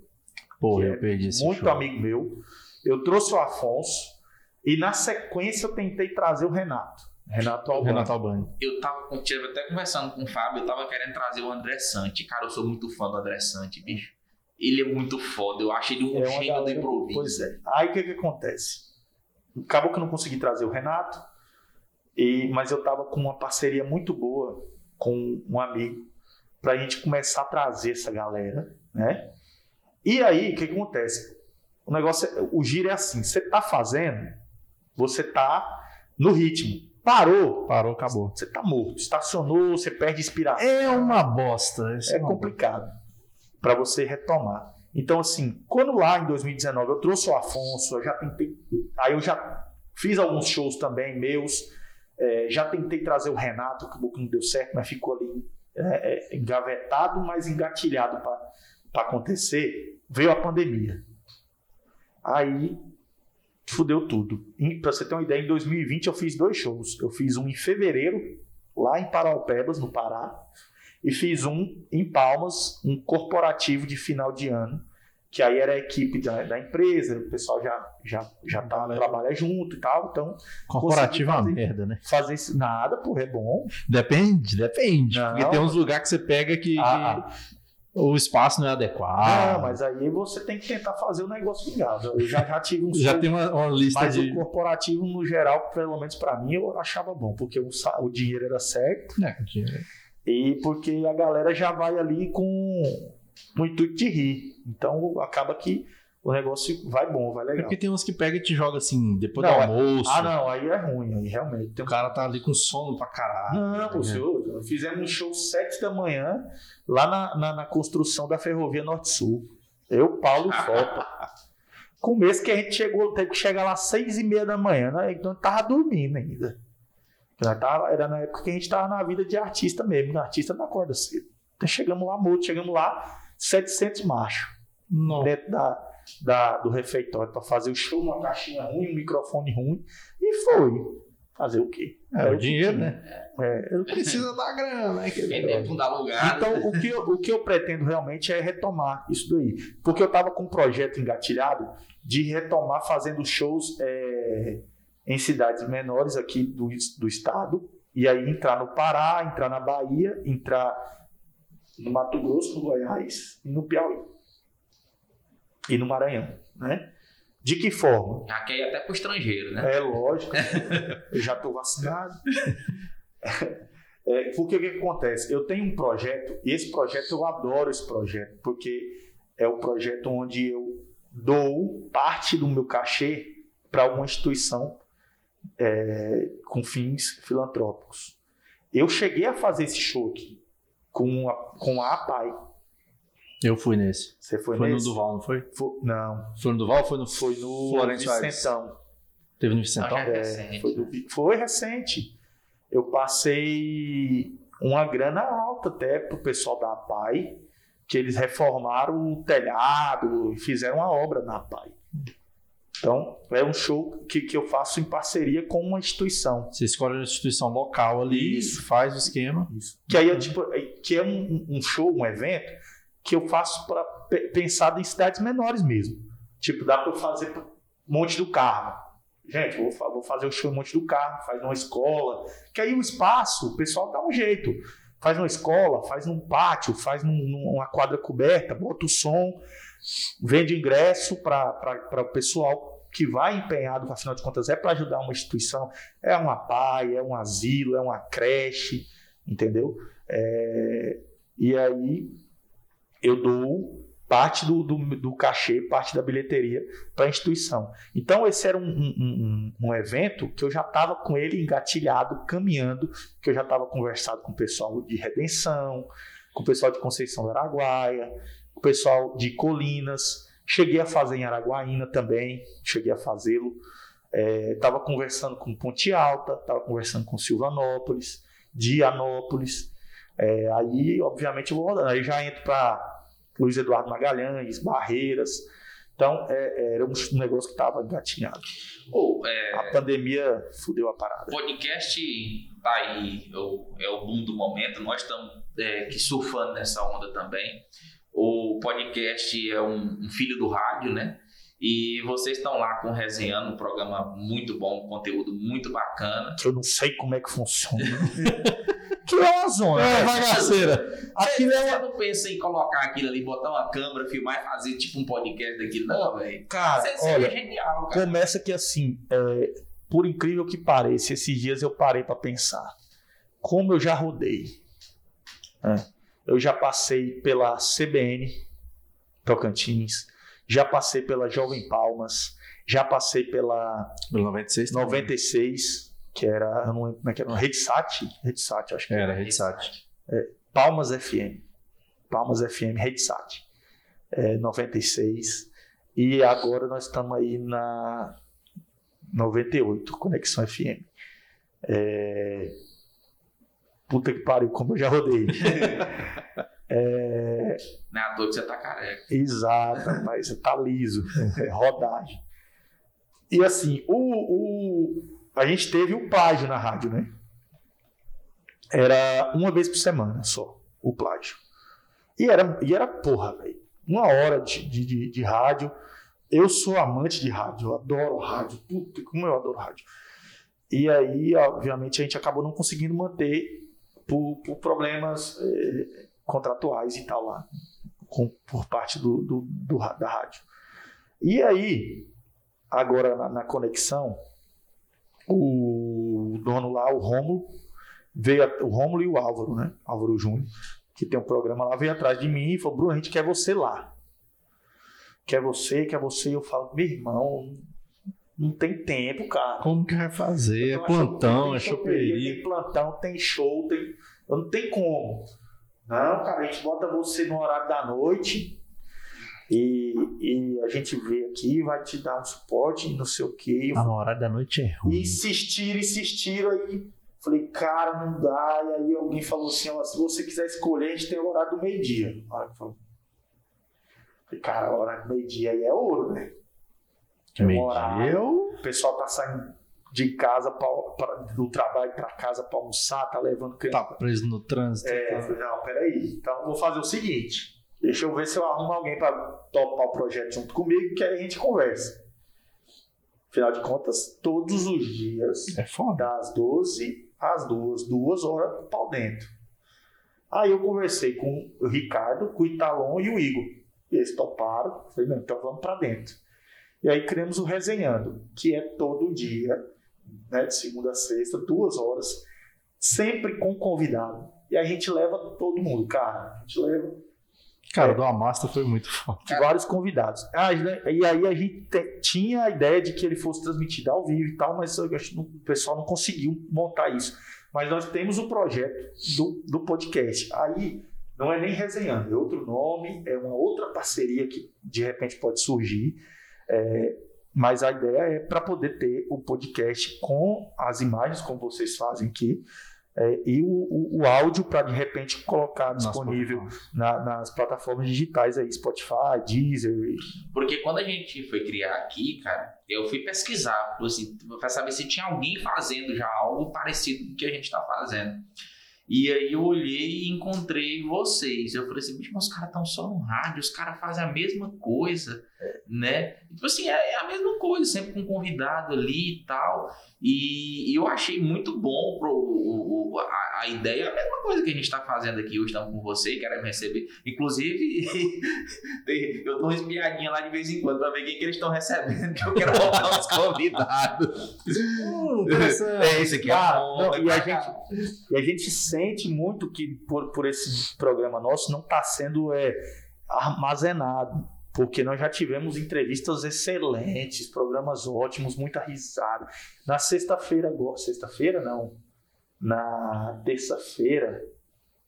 Pô, eu é perdi esse Muito show. amigo meu. Eu trouxe o Afonso e na sequência eu tentei trazer o Renato. Renato Albani. Renato Albani. Eu tava eu até conversando com o Fábio, eu tava querendo trazer o André Sante. Cara, eu sou muito fã do André Sante, bicho. Ele é muito foda, eu acho ele um é gênio galera, do improviso. Pois é. Aí o que que acontece? Acabou que eu não consegui trazer o Renato, e, mas eu tava com uma parceria muito boa com um amigo pra gente começar a trazer essa galera, né? E aí, o que, que acontece? O negócio, é, o giro é assim, você tá fazendo, você tá no ritmo. Parou. Parou, acabou. Você tá morto. Estacionou, você perde inspiração. É uma bosta. É, é complicado para você retomar. Então, assim, quando lá em 2019 eu trouxe o Afonso, eu já tentei. Aí eu já fiz alguns shows também meus. É, já tentei trazer o Renato, acabou que não deu certo, mas ficou ali é, é engavetado, mas engatilhado para acontecer. Veio a pandemia. Aí fudeu tudo. Para você ter uma ideia, em 2020 eu fiz dois shows. Eu fiz um em fevereiro, lá em Paraupebas, no Pará, e fiz um em Palmas, um corporativo de final de ano, que aí era a equipe da, da empresa, o pessoal já, já, já tá, trabalha junto e tal, então... Corporativo é uma merda, né? Fazer isso, nada, porra, é bom. Depende, depende. Não, porque tem uns lugares que você pega que, ah, que o espaço não é adequado. Não, mas aí você tem que tentar fazer o negócio ligado. Eu já, já tive um. já tem uma, uma lista mas de. o corporativo, no geral, pelo menos para mim, eu achava bom, porque o, o dinheiro era certo. É, o dinheiro. E porque a galera já vai ali com o intuito de rir. Então acaba que o negócio vai bom, vai legal. É porque tem uns que pega e te joga assim, depois não, do é- almoço. Ah, não, aí é ruim, aí realmente. Tem o cara tá ali com sono pra caralho. Não, pô, senhor, fizemos um show sete da manhã lá na, na, na construção da ferrovia Norte-Sul. Eu, Paulo e Fopa. Começo que a gente chegou, teve que chegar lá às seis e meia da manhã, né? Então tava dormindo ainda. Tava, era na época que a gente tava na vida de artista mesmo, né? artista não acorda cedo. Então chegamos lá, morto, chegamos lá, 700 machos. Dentro da, da, do refeitório para fazer o show numa caixinha ruim, um microfone ruim. E foi. Fazer o quê? É, o dinheiro, né? É, eu precisa da grana, né? Vender. Então, o que, eu, o que eu pretendo realmente é retomar isso daí. Porque eu estava com um projeto engatilhado de retomar fazendo shows é, em cidades menores aqui do, do estado. E aí entrar no Pará, entrar na Bahia, entrar no Mato Grosso, no Goiás e no Piauí e no Maranhão, né? De que forma? Já quer ir até para o estrangeiro, né? É lógico. eu já estou vacinado. É, porque o que, acontece? Eu tenho um projeto, e esse projeto eu adoro esse projeto, porque é o projeto onde eu dou parte do meu cachê para alguma instituição é, com fins filantrópicos. Eu cheguei a fazer esse show aqui com a, com a APAI, eu fui nesse. Você foi, foi nesse? no Duval, não foi? foi? Não. Foi no Duval ou foi no, foi no Florencio Vicentão? Teve no Vicentão? é recente, foi, do, foi recente. Eu passei uma grana alta até pro pessoal da APAI, que eles reformaram o telhado e fizeram uma obra na APAI. Então, é um show que, que eu faço em parceria com uma instituição. Você escolhe uma instituição local ali, Isso. faz o esquema. Que aí é tipo, é- que é um, um show, um evento que eu faço para pensar em cidades menores mesmo. Tipo, dá para eu fazer Monte do Carmo. Gente, vou, vou fazer o show em Monte do Carmo, faz numa escola. Que aí o espaço, o pessoal dá um jeito. Faz numa escola, faz num pátio, faz num- numa quadra coberta, bota o som, vende ingresso para o pessoal que vai empenhado, afinal de contas, é para ajudar uma instituição, é uma PAI, é um asilo, é uma creche, entendeu? É, e aí eu dou parte do, do, do cachê, parte da bilheteria para a instituição. Então esse era um, um- um- um evento que eu já estava com ele engatilhado, caminhando, que eu já estava conversado com o pessoal de Redenção, com o pessoal de Conceição do Araguaia, com o pessoal de Colinas, cheguei a fazer em Araguaína também, cheguei a fazê-lo. Estava conversando com Ponte Alta, estava conversando com Silvanópolis, Dianópolis. É, aí, obviamente, eu vou rodando. Aí já entro para Luiz Eduardo Magalhães, Barreiras. Então, é, era um negócio que estava engatinhado. Ou, é, A pandemia fudeu a parada. podcast tá aí, é o, é o boom do momento. Nós estamos é, que surfando nessa onda também. O podcast é um, um filho do rádio, né? E vocês estão lá com o Resenhando, um programa muito bom, um conteúdo muito bacana. Que eu não sei como é que funciona. Aquilo é uma zona. É, né? bagaceira. Aquilo é Você não pensa em colocar aquilo ali, botar uma câmera, filmar e fazer tipo um podcast daquilo, não, velho. Cara, Você seria olha, genial, cara. começa que assim, é, por incrível que pareça, esses dias eu parei para pensar. Como eu já rodei. né? Eu já passei pela CBN Tocantins, já passei pela Jovem Palmas, já passei pela Pelo 96 também. 96, que era, eu não lembro como é que era, Redsat, Redsat, acho que Era, Redsat. Palmas FM. Palmas FM, Redsat. É, 96. E agora nós estamos aí na 98, Conexão FM. É, Puta que pariu, como eu já rodei. É, Não é à toa que você tá careca. Exato, mas você tá liso. É rodagem. E assim, o, o- a gente teve o plágio na rádio, né? Era uma vez por semana só, o plágio. E era, e era porra, velho. Uma hora de, de, de- de rádio. Eu sou amante de rádio, eu adoro rádio. Puta, como eu adoro rádio. E aí, obviamente, a gente acabou não conseguindo manter por, por problemas eh, contratuais e tal lá com- por parte do, do- do da rádio. E aí, agora na, na conexão, o dono lá, o Rômulo, veio, a- o Rômulo e o Álvaro, né? Álvaro Júnior, que tem um programa lá, veio atrás de mim e falou: Bruno, a gente quer você lá. Quer você, quer você. Eu falo: meu irmão, não tem tempo, cara. Como que vai fazer? É plantão, é choperia. Tem plantão, tem show, tem. Não tem como. Não, cara, a gente bota você no horário da noite e, e a gente vê aqui, vai te dar um suporte, não sei o quê. Ah, no horário da noite é E ruim. insistiram, insistiram aí. Falei, cara, não dá. E aí alguém falou assim: ó, se você quiser escolher, a gente tem o horário do meio-dia. Falei, cara, o horário do meio-dia aí é ouro, né? É um Meio horário. dia eu... O pessoal tá saindo de casa, pra, pra- do trabalho para casa para almoçar, tá levando criança. Tá preso no trânsito. É, eu falei, não, peraí. Então vou fazer o seguinte: deixa eu ver se eu arrumo alguém para topar o projeto junto comigo, que aí a gente conversa. Afinal de contas, todos os dias, É foda. das 12 às 2, duas horas pau dentro. Aí eu conversei com o Ricardo, com o Italon e o Igor. E eles toparam. Falei, não, então vamos para dentro. E aí criamos o Resenhando, que é todo dia, né, de segunda a sexta, duas horas, sempre com convidado. E a gente leva todo mundo, cara. A gente leva Cara, o do Amasta foi muito foda. vários convidados. Ah, né, e aí a gente te- tinha a ideia de que ele fosse transmitido ao vivo e tal, mas eu acho que o pessoal não conseguiu montar isso. Mas nós temos o projeto do, do podcast. Aí não é nem resenhando, é outro nome, é uma outra parceria que de repente pode surgir. É, mas a ideia é para poder ter o podcast com as imagens, como vocês fazem aqui, é, e o, o, o áudio para de repente colocar disponível na- nas plataformas digitais aí, Spotify, Deezer. Porque quando a gente foi criar aqui, cara, eu fui pesquisar assim, para saber se tinha alguém fazendo já algo parecido com o que a gente está fazendo. E aí eu olhei e encontrei vocês. Eu falei assim, bicho, mas os caras estão só no rádio, os caras fazem a mesma coisa, né? Tipo assim, é, é a mesma coisa, sempre com um convidado ali e tal. E, e eu achei muito bom pro, o- o- a, a ideia, a mesma coisa que a gente está fazendo aqui hoje, estamos com você, querem me receber. Inclusive, eu dou uma espiadinha lá de vez em quando para ver quem que eles estão recebendo, que eu quero botar os convidados. É, isso aqui é Cara, bom. não, é e, a gente, e a gente sente muito que por, por esse programa nosso não está sendo é, armazenado. Porque nós já tivemos entrevistas excelentes, programas ótimos, muita risada. Na sexta-feira agora, sexta-feira não, na terça-feira,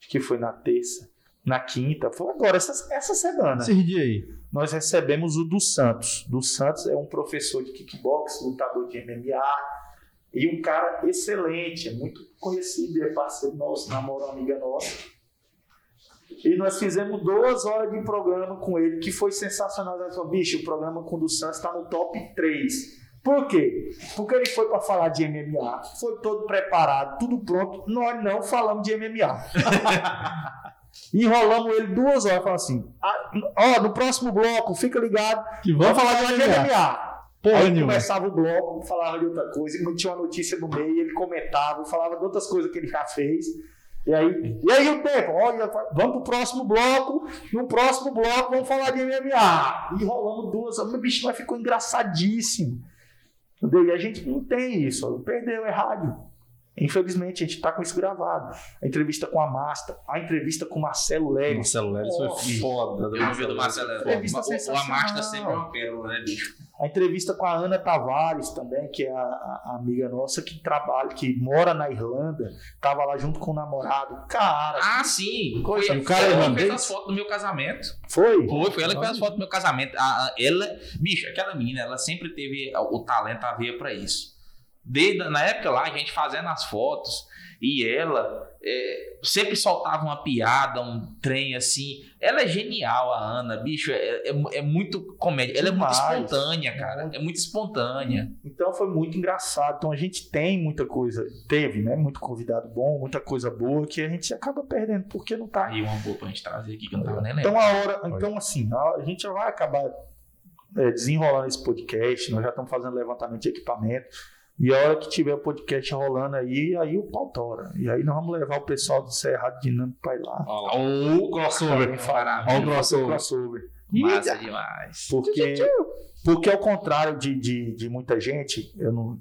acho que foi na terça, na quinta, foi agora, essa, essa semana Esses dias aí. nós recebemos o do Santos. Do Santos é um professor de kickbox, lutador de MMA e um cara excelente, é muito conhecido, é parceiro nosso, namora uma amiga nossa. E nós fizemos duas horas de programa com ele, que foi sensacional. Ele falou, bicho, o programa com o do Santos está no top 3. Por quê? Porque ele foi para falar de MMA, foi todo preparado, tudo pronto. Nós não falamos de MMA. Enrolamos ele duas horas, falando assim: "Ah, ó, no próximo bloco, fica ligado, Que vamos falar de MMA. Porra Aí nenhuma. começava o bloco, falava de outra coisa, e tinha uma notícia no meio, ele comentava, falava de outras coisas que ele já fez. E aí, e aí o tempo, olha, vamos pro próximo bloco, no próximo bloco vamos falar de MMA. E rolamos duas, o bicho mas ficou engraçadíssimo. E a gente não tem isso, perdeu, é rádio. Infelizmente, a gente tá com isso gravado. A entrevista com a Masta, a entrevista com o Marcelo Leme. Marcelo Leles foi foda. Eu não vi do Marcelo. Entrevista O, o sensacional. Amasta sempre é uma pérola, né, bicho? A entrevista com a Ana Tavares também, que é a, a- a amiga nossa que trabalha, que mora na Irlanda, tava lá junto com o namorado. Cara, Ah, sim. Coisa- Foi, o cara foi ela que fez as fotos do meu casamento. foi? Foi, foi ela que fez as fotos do meu casamento. A- a- ela, bicho, aquela menina, ela sempre teve o talento, a veia pra isso. Desde, na época lá, a gente fazendo as fotos, e ela é, sempre soltava uma piada, um trem assim. Ela é genial, a Ana, bicho, é, é, é muito comédia. Ela é muito Demais. espontânea, cara. É muito espontânea. Então foi muito engraçado. Então a gente tem muita coisa, teve, né? Muito convidado bom, muita coisa boa que a gente acaba perdendo porque não tá Aí uma boa pra gente trazer aqui que eu não tava nem Então lembrando. a hora, então assim, a gente já vai acabar é, desenrolando esse podcast, nós já estamos fazendo levantamento de equipamento. E a hora que tiver o podcast rolando aí, aí o pau tora. E aí nós vamos levar o pessoal do Cerrado Dinâmico para ir lá. O crossover. Pra Olha o crossover. crossover. Massa demais. Porque, porque ao contrário de, de, de muita gente, eu não,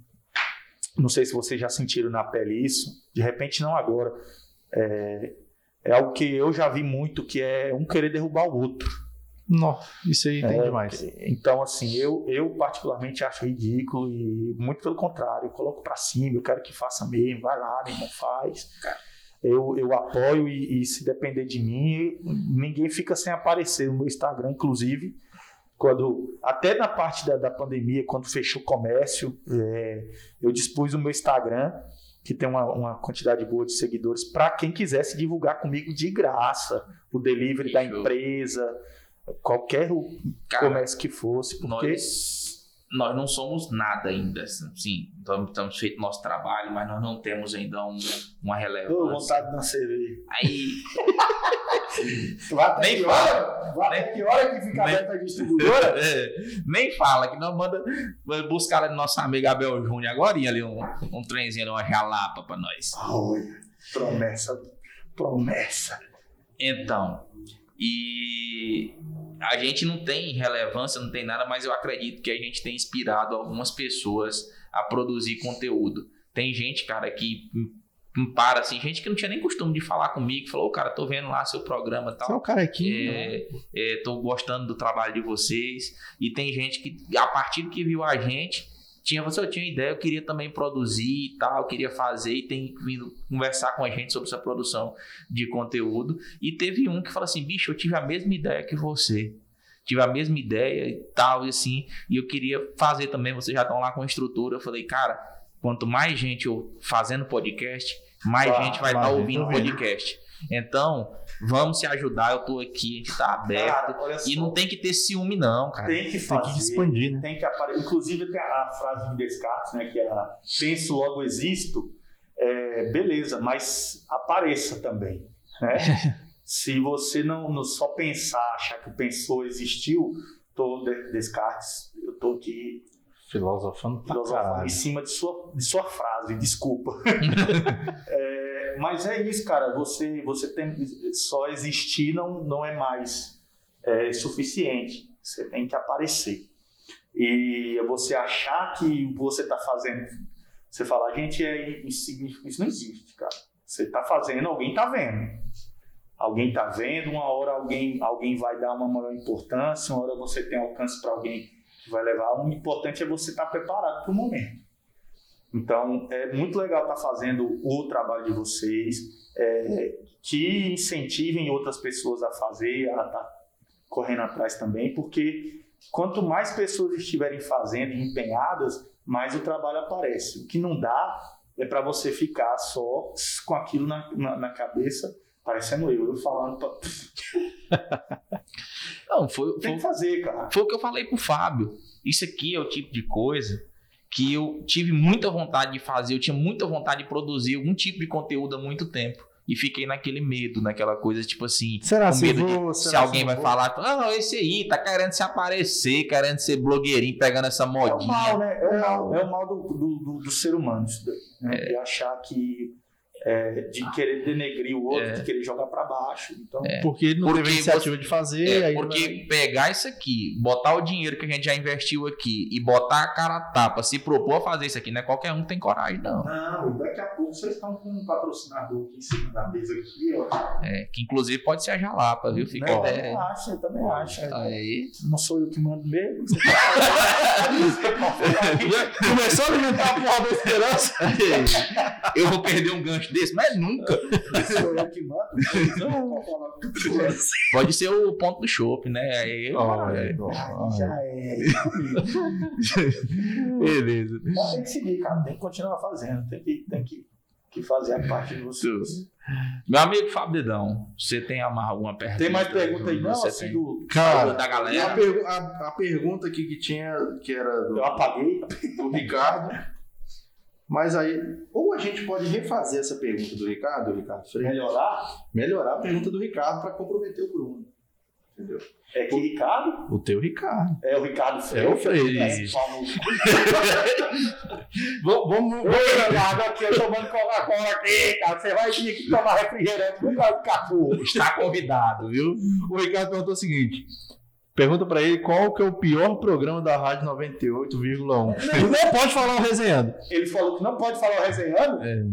não sei se vocês já sentiram na pele isso, de repente não agora. É, é algo que eu já vi muito, que é um querer derrubar o outro. Nossa, isso aí tem É, demais. Então, assim, eu, eu particularmente acho ridículo e muito pelo contrário, eu coloco pra cima, eu quero que faça mesmo, vai lá, meu irmão, faz. Eu, eu apoio e, e se depender de mim, ninguém fica sem aparecer no meu Instagram, inclusive. Quando, até na parte da, da pandemia, quando fechou o comércio, é, eu dispus o meu Instagram, que tem uma, uma quantidade boa de seguidores, para quem quisesse divulgar comigo de graça o delivery da Show. empresa, qualquer Cara, comércio que fosse, porque nós, nós não somos nada ainda. Sim, estamos, estamos feito nosso trabalho, mas nós não temos ainda um- uma Ô, relevância. vontade de cerveja. Aí, Vai até Nem que fala. hora? Até que hora que fica Nem- aberta a distribuidora? é, nem fala que nós manda buscar ali no nosso amigo Abel Júnior agora ali um, um trenzinho, uma jalapa pra nós. Olha, promessa, promessa. Então, e a gente não tem relevância, não tem nada, mas eu acredito que a gente tem inspirado algumas pessoas a produzir conteúdo. Tem gente, cara, que para assim, gente que não tinha nem costume de falar comigo, falou, "Ô, cara, tô vendo lá seu programa e Você é tal. o carequinho. né? É, é, tô gostando do trabalho de vocês. E tem gente que, a partir do que viu a gente, tinha, você eu tinha ideia, eu queria também produzir e tal, eu queria fazer e tem vindo conversar com a gente sobre essa produção de conteúdo. E teve um que falou assim: bicho, eu tive a mesma ideia que você. Tive a mesma ideia e tal, e assim, e eu queria fazer também. Vocês já estão lá com a estrutura. Eu falei, cara, quanto mais gente eu fazendo podcast, mais Claro, gente vai estar gente ouvindo o podcast. Então, vamos se ajudar. Eu tô aqui, a gente tá aberto. Cara, E não tem que ter ciúme, não, cara. tem que Tem fazer. que expandir, né? tem que aparecer. Inclusive, tem a, frase de Descartes, né, que é a, penso, logo existo. É, beleza, mas apareça também. Né? Se você não, não só pensar, achar que pensou, existiu, tô de- Descartes, eu tô aqui Filosofando filosofando em cima de sua, de sua frase, desculpa. É, mas é isso, cara. Você, você tem só existir não, não é mais é, suficiente. Você tem que aparecer. E você achar que você está fazendo, você fala, gente, é insignificante. Isso não existe, cara. Você está fazendo, alguém está vendo. Alguém está vendo, uma hora alguém, alguém vai dar uma maior importância, uma hora você tem alcance para alguém vai levar. O importante é você estar preparado para o momento. Então, é muito legal estar fazendo o trabalho de vocês, é, que incentivem outras pessoas a fazer, a estar correndo atrás também, porque quanto mais pessoas estiverem fazendo e empenhadas, mais o trabalho aparece. O que não dá é para você ficar só com aquilo na, na, na cabeça, parecendo eu, eu falando. Pra... Não, foi, Tem foi, que fazer, cara. foi o que eu falei pro Fábio. Isso aqui é o tipo de coisa que eu tive muita vontade de fazer, eu tinha muita vontade de produzir algum tipo de conteúdo há muito tempo. E fiquei naquele medo, naquela coisa, tipo assim, Será com se medo de vou, se será alguém vai vou? falar, ah, esse aí tá querendo se aparecer, querendo ser blogueirinho, pegando essa É o modinha. mal, né? É o mal, é o mal do, do, do, do ser humano, isso daí, né? É. De achar que. É, de querer denegrir o outro, É. de querer jogar pra baixo. Então, Porque ele não Porque teve iniciativa de fazer. É, aí porque vai- pegar isso aqui, botar o dinheiro que a gente já investiu aqui e botar a cara a tapa, se propor a fazer isso aqui, não é qualquer um que tem coragem, não. não, daqui a pouco vocês estão com um patrocinador aqui em cima da mesa aqui, ó. É, que inclusive pode ser a jalapa, viu? Fica Não, até. eu acho, eu também acho. Aí. Não sou eu que mando mesmo. Você Começou a alimentar a porra da esperança. Eu vou perder um gancho desse, mas nunca. Pode ser o ponto do chopp, né? Aí, Olha, Já é. Beleza. Mas tem que seguir, cara. Tem que continuar fazendo. Tem que, tem que, que fazer a parte de vocês. Meu amigo Fábio Dedão, você tem alguma pergunta? Tem mais pergunta aí, não? Você Assim, tem? do... Cara, da E a, galera? pergu- a- a pergunta aqui que tinha, que era do, Eu apaguei. do Ricardo. Mas aí, ou a gente pode refazer essa pergunta do Ricardo, Ricardo Freire, Melhorar? melhorar a pergunta do Ricardo para comprometer o Bruno. Entendeu? É que Ricardo? O teu Ricardo. É o Ricardo Freire. É o Freire. É, no- Vamos, Ô, Ricardo, aqui eu tomando Coca-Cola aqui, cara. Você vai vir aqui tomar refrigerante por causa do. Está convidado, viu? O Ricardo perguntou o seguinte: pergunta pra ele qual que é o pior programa da Rádio 98,1. Ele não pode falar o resenhando. Ele falou que não pode falar o resenhando. É.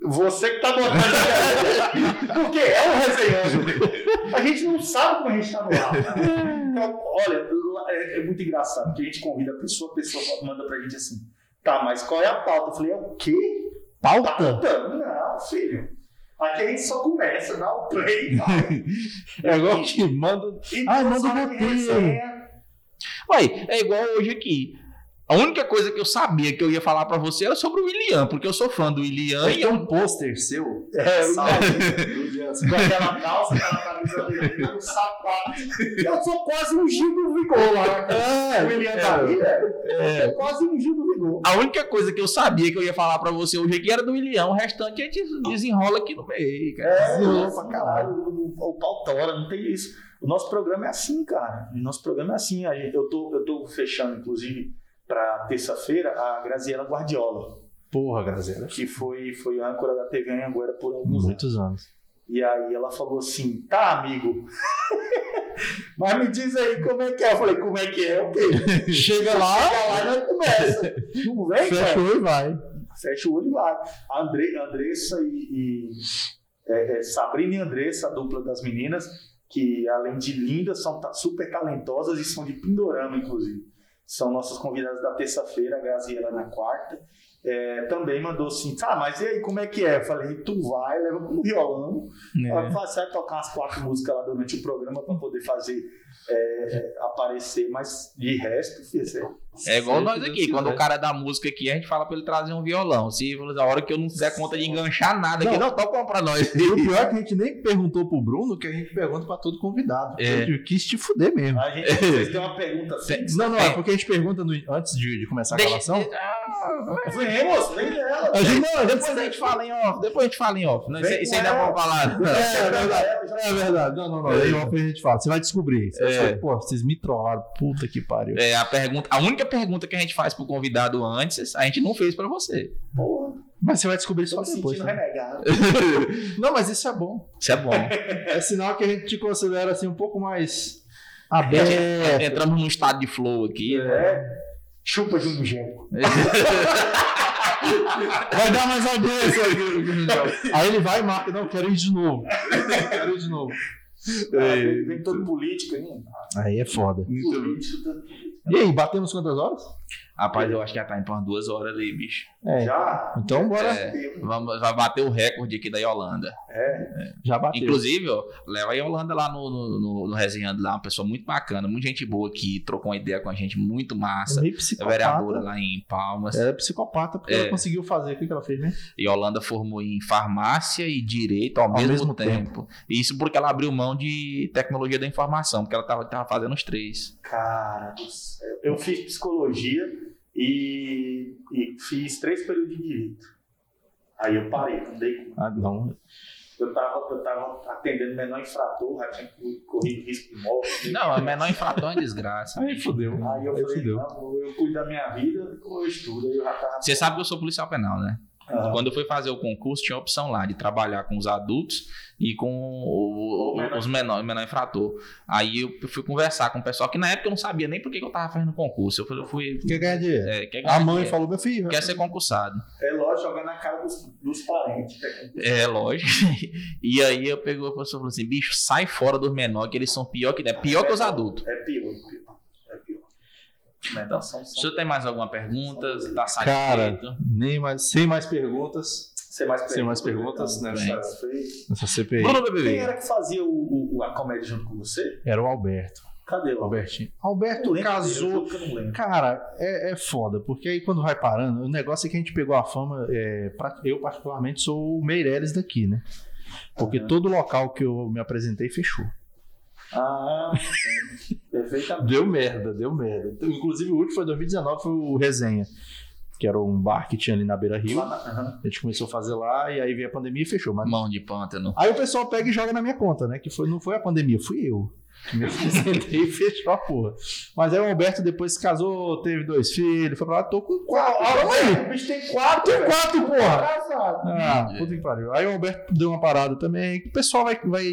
Você que tá botando. Porque é o resenhando. A gente não sabe como a gente tá no ar. Então, olha, é, é muito engraçado, porque a gente convida a pessoa, a pessoa manda pra gente assim, tá, mas qual é a pauta? Eu falei, é o quê? Pauta? Pauta? Não, filho. Aqui a gente só começa, dá o play, vai. É igual que manda. Ah, manda o roteiro. Ué, é igual hoje aqui. A única coisa que eu sabia que eu ia falar pra você era sobre o William, porque eu sou fã do William Tem um pôster seu. É, salve, com aquela calça, aquela camisa vermelha, um sapato. Eu sou quase um Gil do Vigor lá. É, o William tá velho. é. É quase um Gil do Vigor. A única coisa que eu sabia que eu ia falar pra você hoje aqui era do William. O restante a gente desenrola aqui no meio, cara. É, nossa, pra caralho. O, o, o pau tora, não tem isso. O nosso programa é assim, cara. O nosso programa é assim. Gente- eu, tô, eu tô fechando, inclusive, pra terça-feira, a Graziela Guardiola, Porra, Graziela. que foi, foi âncora da TV Anhanguera por alguns anos. Muitos anos. E aí ela falou assim, tá, amigo. Mas me diz aí como é que é. Eu falei, como é que é? O quê? Chega lá, Chega lá e nós começa. Não vem, fecha cara? o olho e vai. Fecha o olho e vai. A Andre, Andressa e, e é, é, Sabrina e Andressa, a dupla das meninas, que além de lindas, são super talentosas e são de Pindorama, inclusive. São nossas convidadas da terça-feira, a Graziela na quarta. É, também mandou assim, tá, mas e aí, como é que é? Eu falei, tu vai, leva com violão, É. Você vai tocar umas quatro músicas lá durante o programa para poder fazer é, aparecer, mas de resto, filho, É igual nós Deus aqui, quando quiser. o cara é da música aqui, a gente fala pra ele trazer um violão. Se a hora que eu não fizer conta de enganchar nada aqui, não, toca pra nós. E o pior é que a gente nem perguntou pro Bruno, que a gente pergunta pra todo convidado. É. Eu quis te fuder mesmo. A gente vocês têm uma pergunta assim. Não, não, é porque a gente pergunta no- antes de, de começar a gravação. Vem, moço, vem dela. A gente, não, a gente Depois a gente fala em off, depois a gente fala em off. Não, isso, Vem isso ainda é pra falar. É, verdade. É verdade. Não, não, não. Aí off a gente fala. Você vai descobrir. Você vai É. descobrir, Pô, vocês me trollaram. Puta que pariu. É, a, pergunta, a única pergunta que a gente faz pro convidado antes, a gente não fez pra você. Porra, Mas você vai descobrir tô só me depois. né? renegado. Não, mas isso é bom. Isso é bom. É sinal que a gente te considera assim um pouco mais aberto. Entramos num estado de flow aqui. né? É. Chupa Júnior Genco. Vai dar mais audiência aqui. Aí ele vai e marca. Não, quero ir de novo. Quero ir de novo. Vem, vem todo político aí. Aí é foda. Político. E aí, batemos quantas horas? Rapaz, eu acho que já tá em umas duas horas ali, bicho. É. Já? Então bora. É. Vamos, vai bater o recorde aqui da Yolanda. É. Já bateu. Inclusive, ó, leva a Yolanda lá no, no, no, no Resenhando lá, uma pessoa muito bacana, muita gente boa aqui, trocou uma ideia com a gente, muito massa. É psicopata. vereadora lá em Palmas. Ela é psicopata porque É. ela conseguiu fazer. O que ela fez mesmo? Yolanda formou em farmácia e direito ao, Ao mesmo, mesmo tempo. Isso porque ela abriu mão de tecnologia da informação, porque ela tava, tava fazendo os três. Cara do céu. Eu fiz psicologia e, e fiz três períodos de direito. Aí eu parei, não dei conta. Ah, não. Eu tava, eu tava atendendo menor infrator, já tinha corrido risco de morte. Não, a menor infrator é uma desgraça. Aí fodeu. Aí eu Aí falei, ou eu cuido da minha vida ou eu estudo. Aí eu já tava. Você sabe que eu sou policial penal, né? Aham. Quando eu fui fazer o concurso, tinha a opção lá de trabalhar com os adultos e com o- O menor. os menores, menor infrator. Aí eu fui conversar com o pessoal que na época eu não sabia nem por que eu tava fazendo concurso. Eu fui. eu fui Quer ganhar dinheiro? é, quer ganhar A mãe dinheiro, falou, meu filho. quer ser concursado. É lógico, jogar na cara dos, dos parentes. É, lógico. E aí eu pegou o professor e falou assim: bicho, sai fora dos menores, que eles são pior que, é pior que os adultos. É pior, pior. É pior. Então, são, O são, senhor tem mais alguma pergunta? Tá Cara, satisfeito? nem mais, sem mais perguntas sem mais Sem mais perguntas, né, nessa CPI. Bruno Quem BBB. era que fazia o, o- a comédia junto com você? Era o Alberto. Cadê o Albertinho. Alberto lembro casou. Cara, é, é foda, porque aí quando vai parando, o negócio é que a gente pegou a fama. é, pra- eu, particularmente, sou o Meirelles daqui, né? Porque Aham. todo local que eu me apresentei fechou. Ah. perfeitamente. Deu merda, deu merda. Então, inclusive, o último foi 2019, foi o Resenha, que era um bar que tinha ali na Beira Rio. Lá na- aham. A gente começou a fazer lá e aí veio a pandemia e fechou. Mas... Mão de pântano. Aí o pessoal pega e joga na minha conta, né? Que foi, não foi a pandemia, fui eu. Me apresentei e fechou a porra. Mas aí o Alberto depois se casou, teve dois filhos, foi pra lá, tô com quatro. Calma aí. O bicho tem quatro, Tem quatro, porra. Casado. Ah, puta que pariu. Aí o Alberto deu uma parada também. O pessoal vai, vai.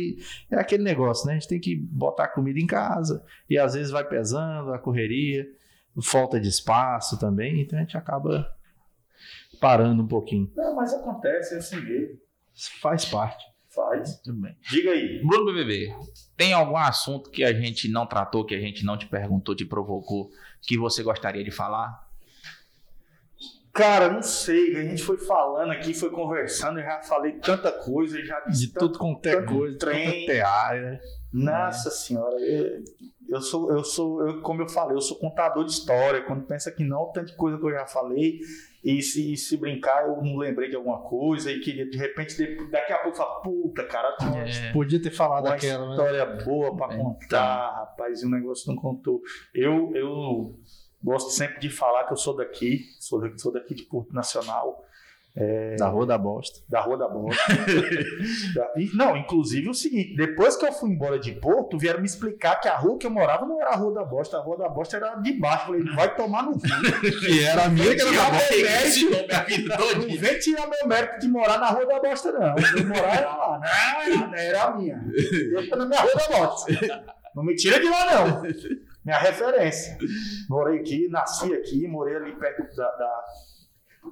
É aquele negócio, né? A gente tem que botar comida em casa. E às vezes vai pesando a correria, falta de espaço também. Então a gente acaba parando um pouquinho. Não, mas acontece é assim mesmo. Faz parte. Faz. Tudo bem. Diga aí. Bruno BBB, tem algum assunto que a gente não tratou, que a gente não te perguntou, te provocou, que você gostaria de falar? Cara, não sei. A gente foi falando aqui, foi conversando, eu já falei tanta coisa, já disse De tanto- tudo quanto é coisa, trem. quanto é área. Nossa senhora, eu, eu sou, eu sou, eu, como eu falei, eu sou contador de história. Quando pensa que não, tanta coisa que eu já falei, e se, e se brincar, eu não lembrei de alguma coisa, e que de repente, de- daqui a pouco, fala, puta, cara, É. Podia ter falado uma aquela, né? história boa pra É, contar, rapaz, e o negócio não contou. Eu, eu gosto sempre de falar que eu sou daqui, sou daqui, sou daqui de Porto Nacional, Da Rua da Bosta. da Rua da Bosta. Da- e, não, inclusive o seguinte, depois que eu fui embora de Porto, vieram me explicar que a rua que eu morava não era a Rua da Bosta, a Rua da Bosta era de baixo. Eu Falei, vai tomar no cu. Que era a minha que era da Bosta. Não vem tirar meu mérito de morar na Rua da Bosta, não. Eu morar era lá, não, era, a minha. Deixa na minha Rua da Bosta. Não me tira de lá, não. Minha referência. Morei aqui, nasci aqui, morei ali perto da, da,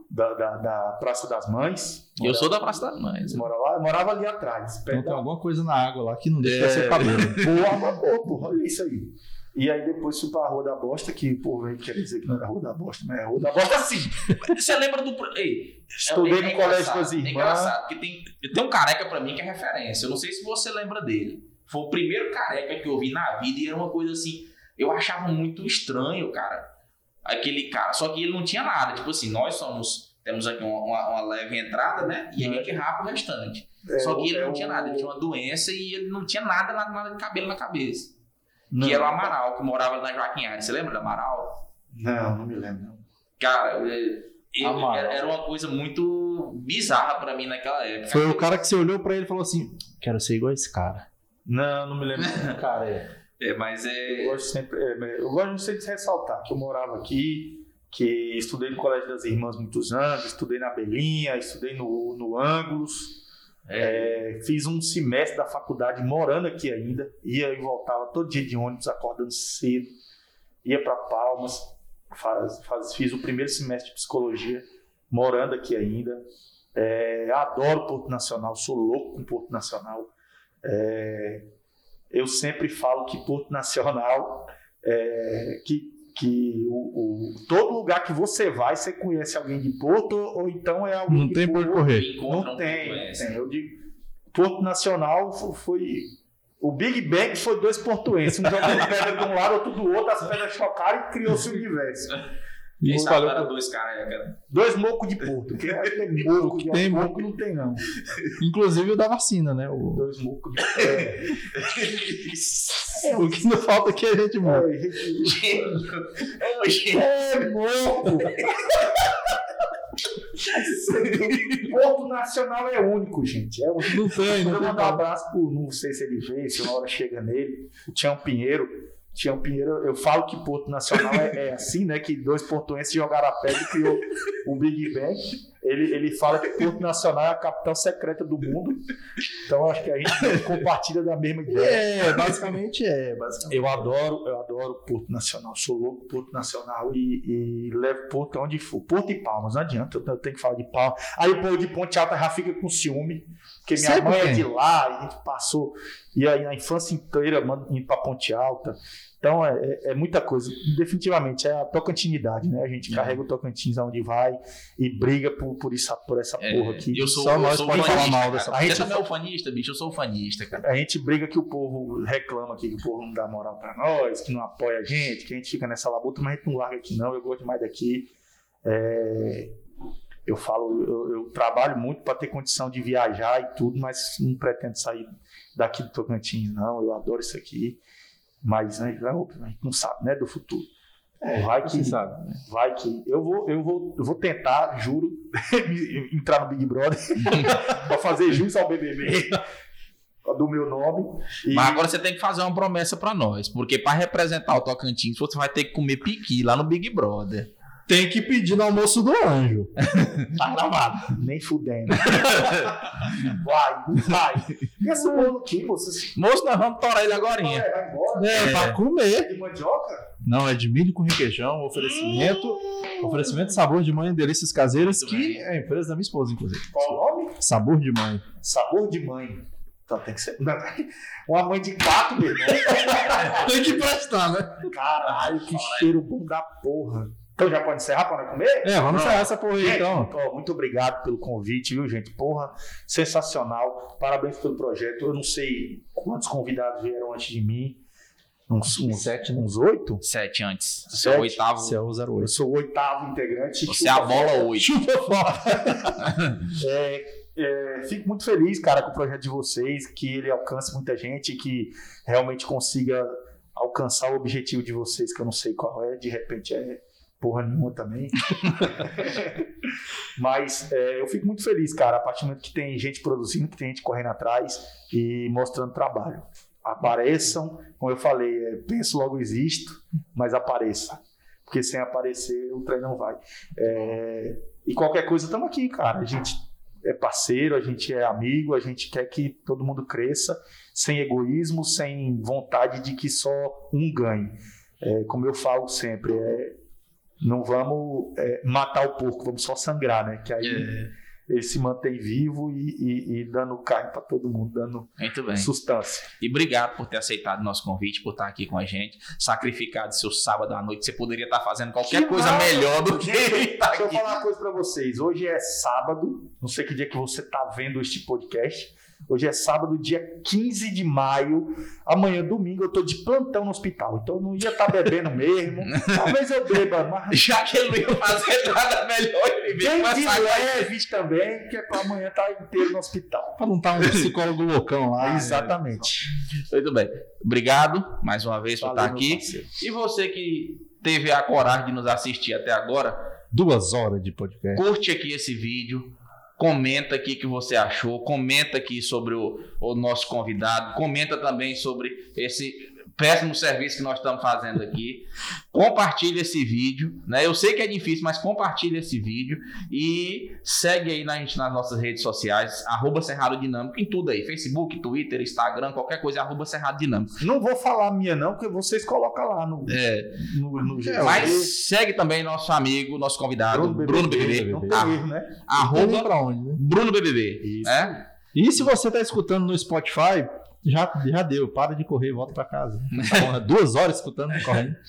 da, da- da Praça das Mães. Eu sou da Praça das Mães. Mora lá, eu morava ali atrás. Então Perto tem da... alguma coisa na água lá que não deixa É. ser cabelo. Boa, mas boa, porra, olha isso aí. E aí depois fui pra Rua da Bosta, que, pô, quer dizer que não era Rua da Bosta, mas é Rua da Bosta sim. Você lembra do. Ei, Estudei é- no é colégio engraçado, com as É irmãs. engraçado, porque tem, tem um careca pra mim que é referência. Eu não sei se você lembra dele. Foi o primeiro careca que eu vi na vida e era uma coisa assim. Eu achava muito estranho, cara. Aquele cara. Só que ele não tinha nada. Tipo assim, nós somos. Temos aqui uma, uma, uma leve entrada, né? E a gente rapa o restante. É, Só que ele é não tinha nada, ele tinha uma doença e ele não tinha nada, nada, nada de cabelo na cabeça. Não. Que era o Amaral, que morava na Joaquim. Você lembra do Amaral? Não, não me lembro. Cara, é, era, era uma coisa muito bizarra pra mim naquela época. Foi o cara que você olhou pra ele e falou assim: Quero ser igual a esse cara. Não, não me lembro. Cara, é. É, mas Eu é. gosto sempre, é, eu gosto sempre de ressaltar que eu morava aqui, que estudei no Colégio das Irmãs muitos anos, estudei na Belinha, estudei no, no Ângulos, é, fiz um semestre da faculdade morando aqui ainda, ia e voltava todo dia de ônibus, acordando cedo, ia para Palmas, faz, faz- fiz o primeiro semestre de psicologia morando aqui ainda. É, adoro Porto Nacional, sou louco com Porto Nacional. É, eu sempre falo que Porto Nacional, é, que, que o, o- todo lugar que você vai, você conhece alguém de Porto, ou então é alguém Não de tem por correr. Não um tem, tem. Eu digo, Porto Nacional fo- foi. O Big Bang foi dois portuenses, um jogando pedra de um lado, outro do outro, as pedras chocaram e criou-se o universo. E espalhou era pra- dois caras, cara. Dois mocos de Porto. Que é tem moco, que tem moco não tem, não. Inclusive o da vacina, né? O, Dois mocos de é, o que não falta aqui é gente morre. é. É o. É moco! Porto Nacional é único, gente. É único. Não tem, Eu não vou tem. mandar um abraço pro. Não sei se ele veio, se uma hora chega nele. O Tião Pinheiro. Tião Pinheiro, eu falo que Porto Nacional é, é assim, né? Que dois portuenses jogaram a pedra e criou o Big Bang. Ele, ele fala que Porto Nacional é a capital secreta do mundo. Então acho que a gente compartilha da mesma ideia. É, basicamente é. Basicamente. Eu adoro, eu adoro Porto Nacional, sou louco por Porto Nacional e, e levo Porto onde for. Porto e Palmas, não adianta, eu tenho que falar de Palmas. Aí o povo de Ponte Alta já fica com ciúme, porque minha Sei por mãe é de lá, e a gente passou, e aí a infância inteira indo pra Ponte Alta. Então é, é- é muita coisa. Definitivamente é a tocantinidade, né? A gente É. carrega o Tocantins aonde vai e briga por, por, isso, por essa É, porra aqui. eu sou, Só eu nós sou pode falar mal dessa- A Você também é o fanista, bicho? Eu sou o fanista, cara. A gente briga que o povo reclama aqui, que o povo não dá moral pra nós, que não apoia a gente, que a gente fica nessa labuta, mas a gente não larga aqui não, eu gosto demais daqui. É, eu falo, eu, eu trabalho muito para ter condição de viajar e tudo, mas não pretendo sair daqui do Tocantins, não. Eu adoro isso aqui, mas né, a gente não sabe, né, do futuro. vai que, Você sabe. né? vai que eu vou, eu vou, eu vou tentar, juro, entrar no Big Brother para fazer jus ao BBB do meu nome. E- Mas agora você tem que fazer uma promessa pra nós, porque pra representar o Tocantins, você vai ter que comer piqui lá no Big Brother. Tem que pedir no almoço do anjo. Tá gravado. Nem fudendo. vai, vai. E esse bolo aqui, vocês. Moço, nós vamos torar ele agora. Vai, vai embora. É, pra comer. De mandioca? Não, é de milho com requeijão, oferecimento. Oferecimento Sabor de Mãe Delícias Caseiras, Muito que bem. é a empresa da minha esposa, inclusive. Qual o nome? Sabor de Mãe. Sabor de mãe. Então tem que ser. Uma mãe de quatro, meu irmão. Tem que prestar, né? Caralho, que cheiro bom da porra. Então já pode encerrar para comer? É, vamos encerrar essa porra aí Gente, então. ó, muito obrigado pelo convite, viu, gente? Porra, sensacional. Parabéns pelo projeto. Eu não sei quantos convidados vieram antes de mim. Uns, uns, Sete, né? uns oito? Sete antes. Você Sete. é o oitavo. Você é o Eu 08. sou o oitavo integrante. Você é a bola oito. É, é, fico muito feliz, cara, com o projeto de vocês, que ele alcance muita gente, que realmente consiga alcançar o objetivo de vocês, que eu não sei qual é, de repente é porra nenhuma também. Mas é, eu fico muito feliz, cara, a partir do momento que tem gente produzindo, que tem gente correndo atrás e mostrando trabalho. Apareçam, como eu falei, é, penso logo existo, mas apareça. Porque sem aparecer o trem não vai. É, e qualquer coisa, estamos aqui, cara. A gente é parceiro, a gente é amigo, a gente quer que todo mundo cresça, sem egoísmo, sem vontade de que só um ganhe. É, como eu falo sempre, é, não vamos é, matar o porco, vamos só sangrar, né? Que aí É. ele se mantém vivo e, e- e dando carne para todo mundo, dando Muito bem. sustância. E obrigado por ter aceitado o nosso convite, por estar aqui com a gente. Sacrificado seu sábado à noite. Você poderia estar fazendo qualquer Que coisa melhor do que estar deixa eu aqui. falar uma coisa pra vocês. Hoje é sábado, não sei que dia que você tá vendo este podcast, Hoje é sábado, dia 15 de maio. Amanhã, domingo, eu tô de plantão no hospital. Então eu não ia estar bebendo mesmo. Talvez eu beba, mas Já que ele não ia fazer nada melhor, ele veio com de leves também, que é pra amanhã estar inteiro no hospital. Pra não estar um psicólogo loucão lá. Exatamente. Muito bem. Obrigado mais uma vez por Valeu, estar aqui. parceiro. E você que teve a coragem de nos assistir até agora, Duas horas de podcast. curte aqui esse vídeo, comenta aqui o que você achou, comenta aqui sobre o, o nosso convidado, comenta também sobre esse péssimo serviço que nós estamos fazendo aqui. Compartilha esse vídeo, né? Eu sei que é difícil, mas compartilha esse vídeo e segue aí na gente nas nossas redes sociais, arroba Cerrado Dinâmico, em tudo aí, Facebook, Twitter, Instagram, qualquer coisa, arroba Cerrado Dinâmico. Não vou falar a minha, não, porque vocês colocam lá no, É, no, no É, mas segue também nosso amigo, nosso convidado, Bruno BBB, Não tem Ah, erro, né? arroba pra onde, né? Bruno BBB, Isso. né? E se você tá escutando no Spotify, já, já deu. Para de correr volta pra casa. Tá bom, é Duas horas escutando, correndo.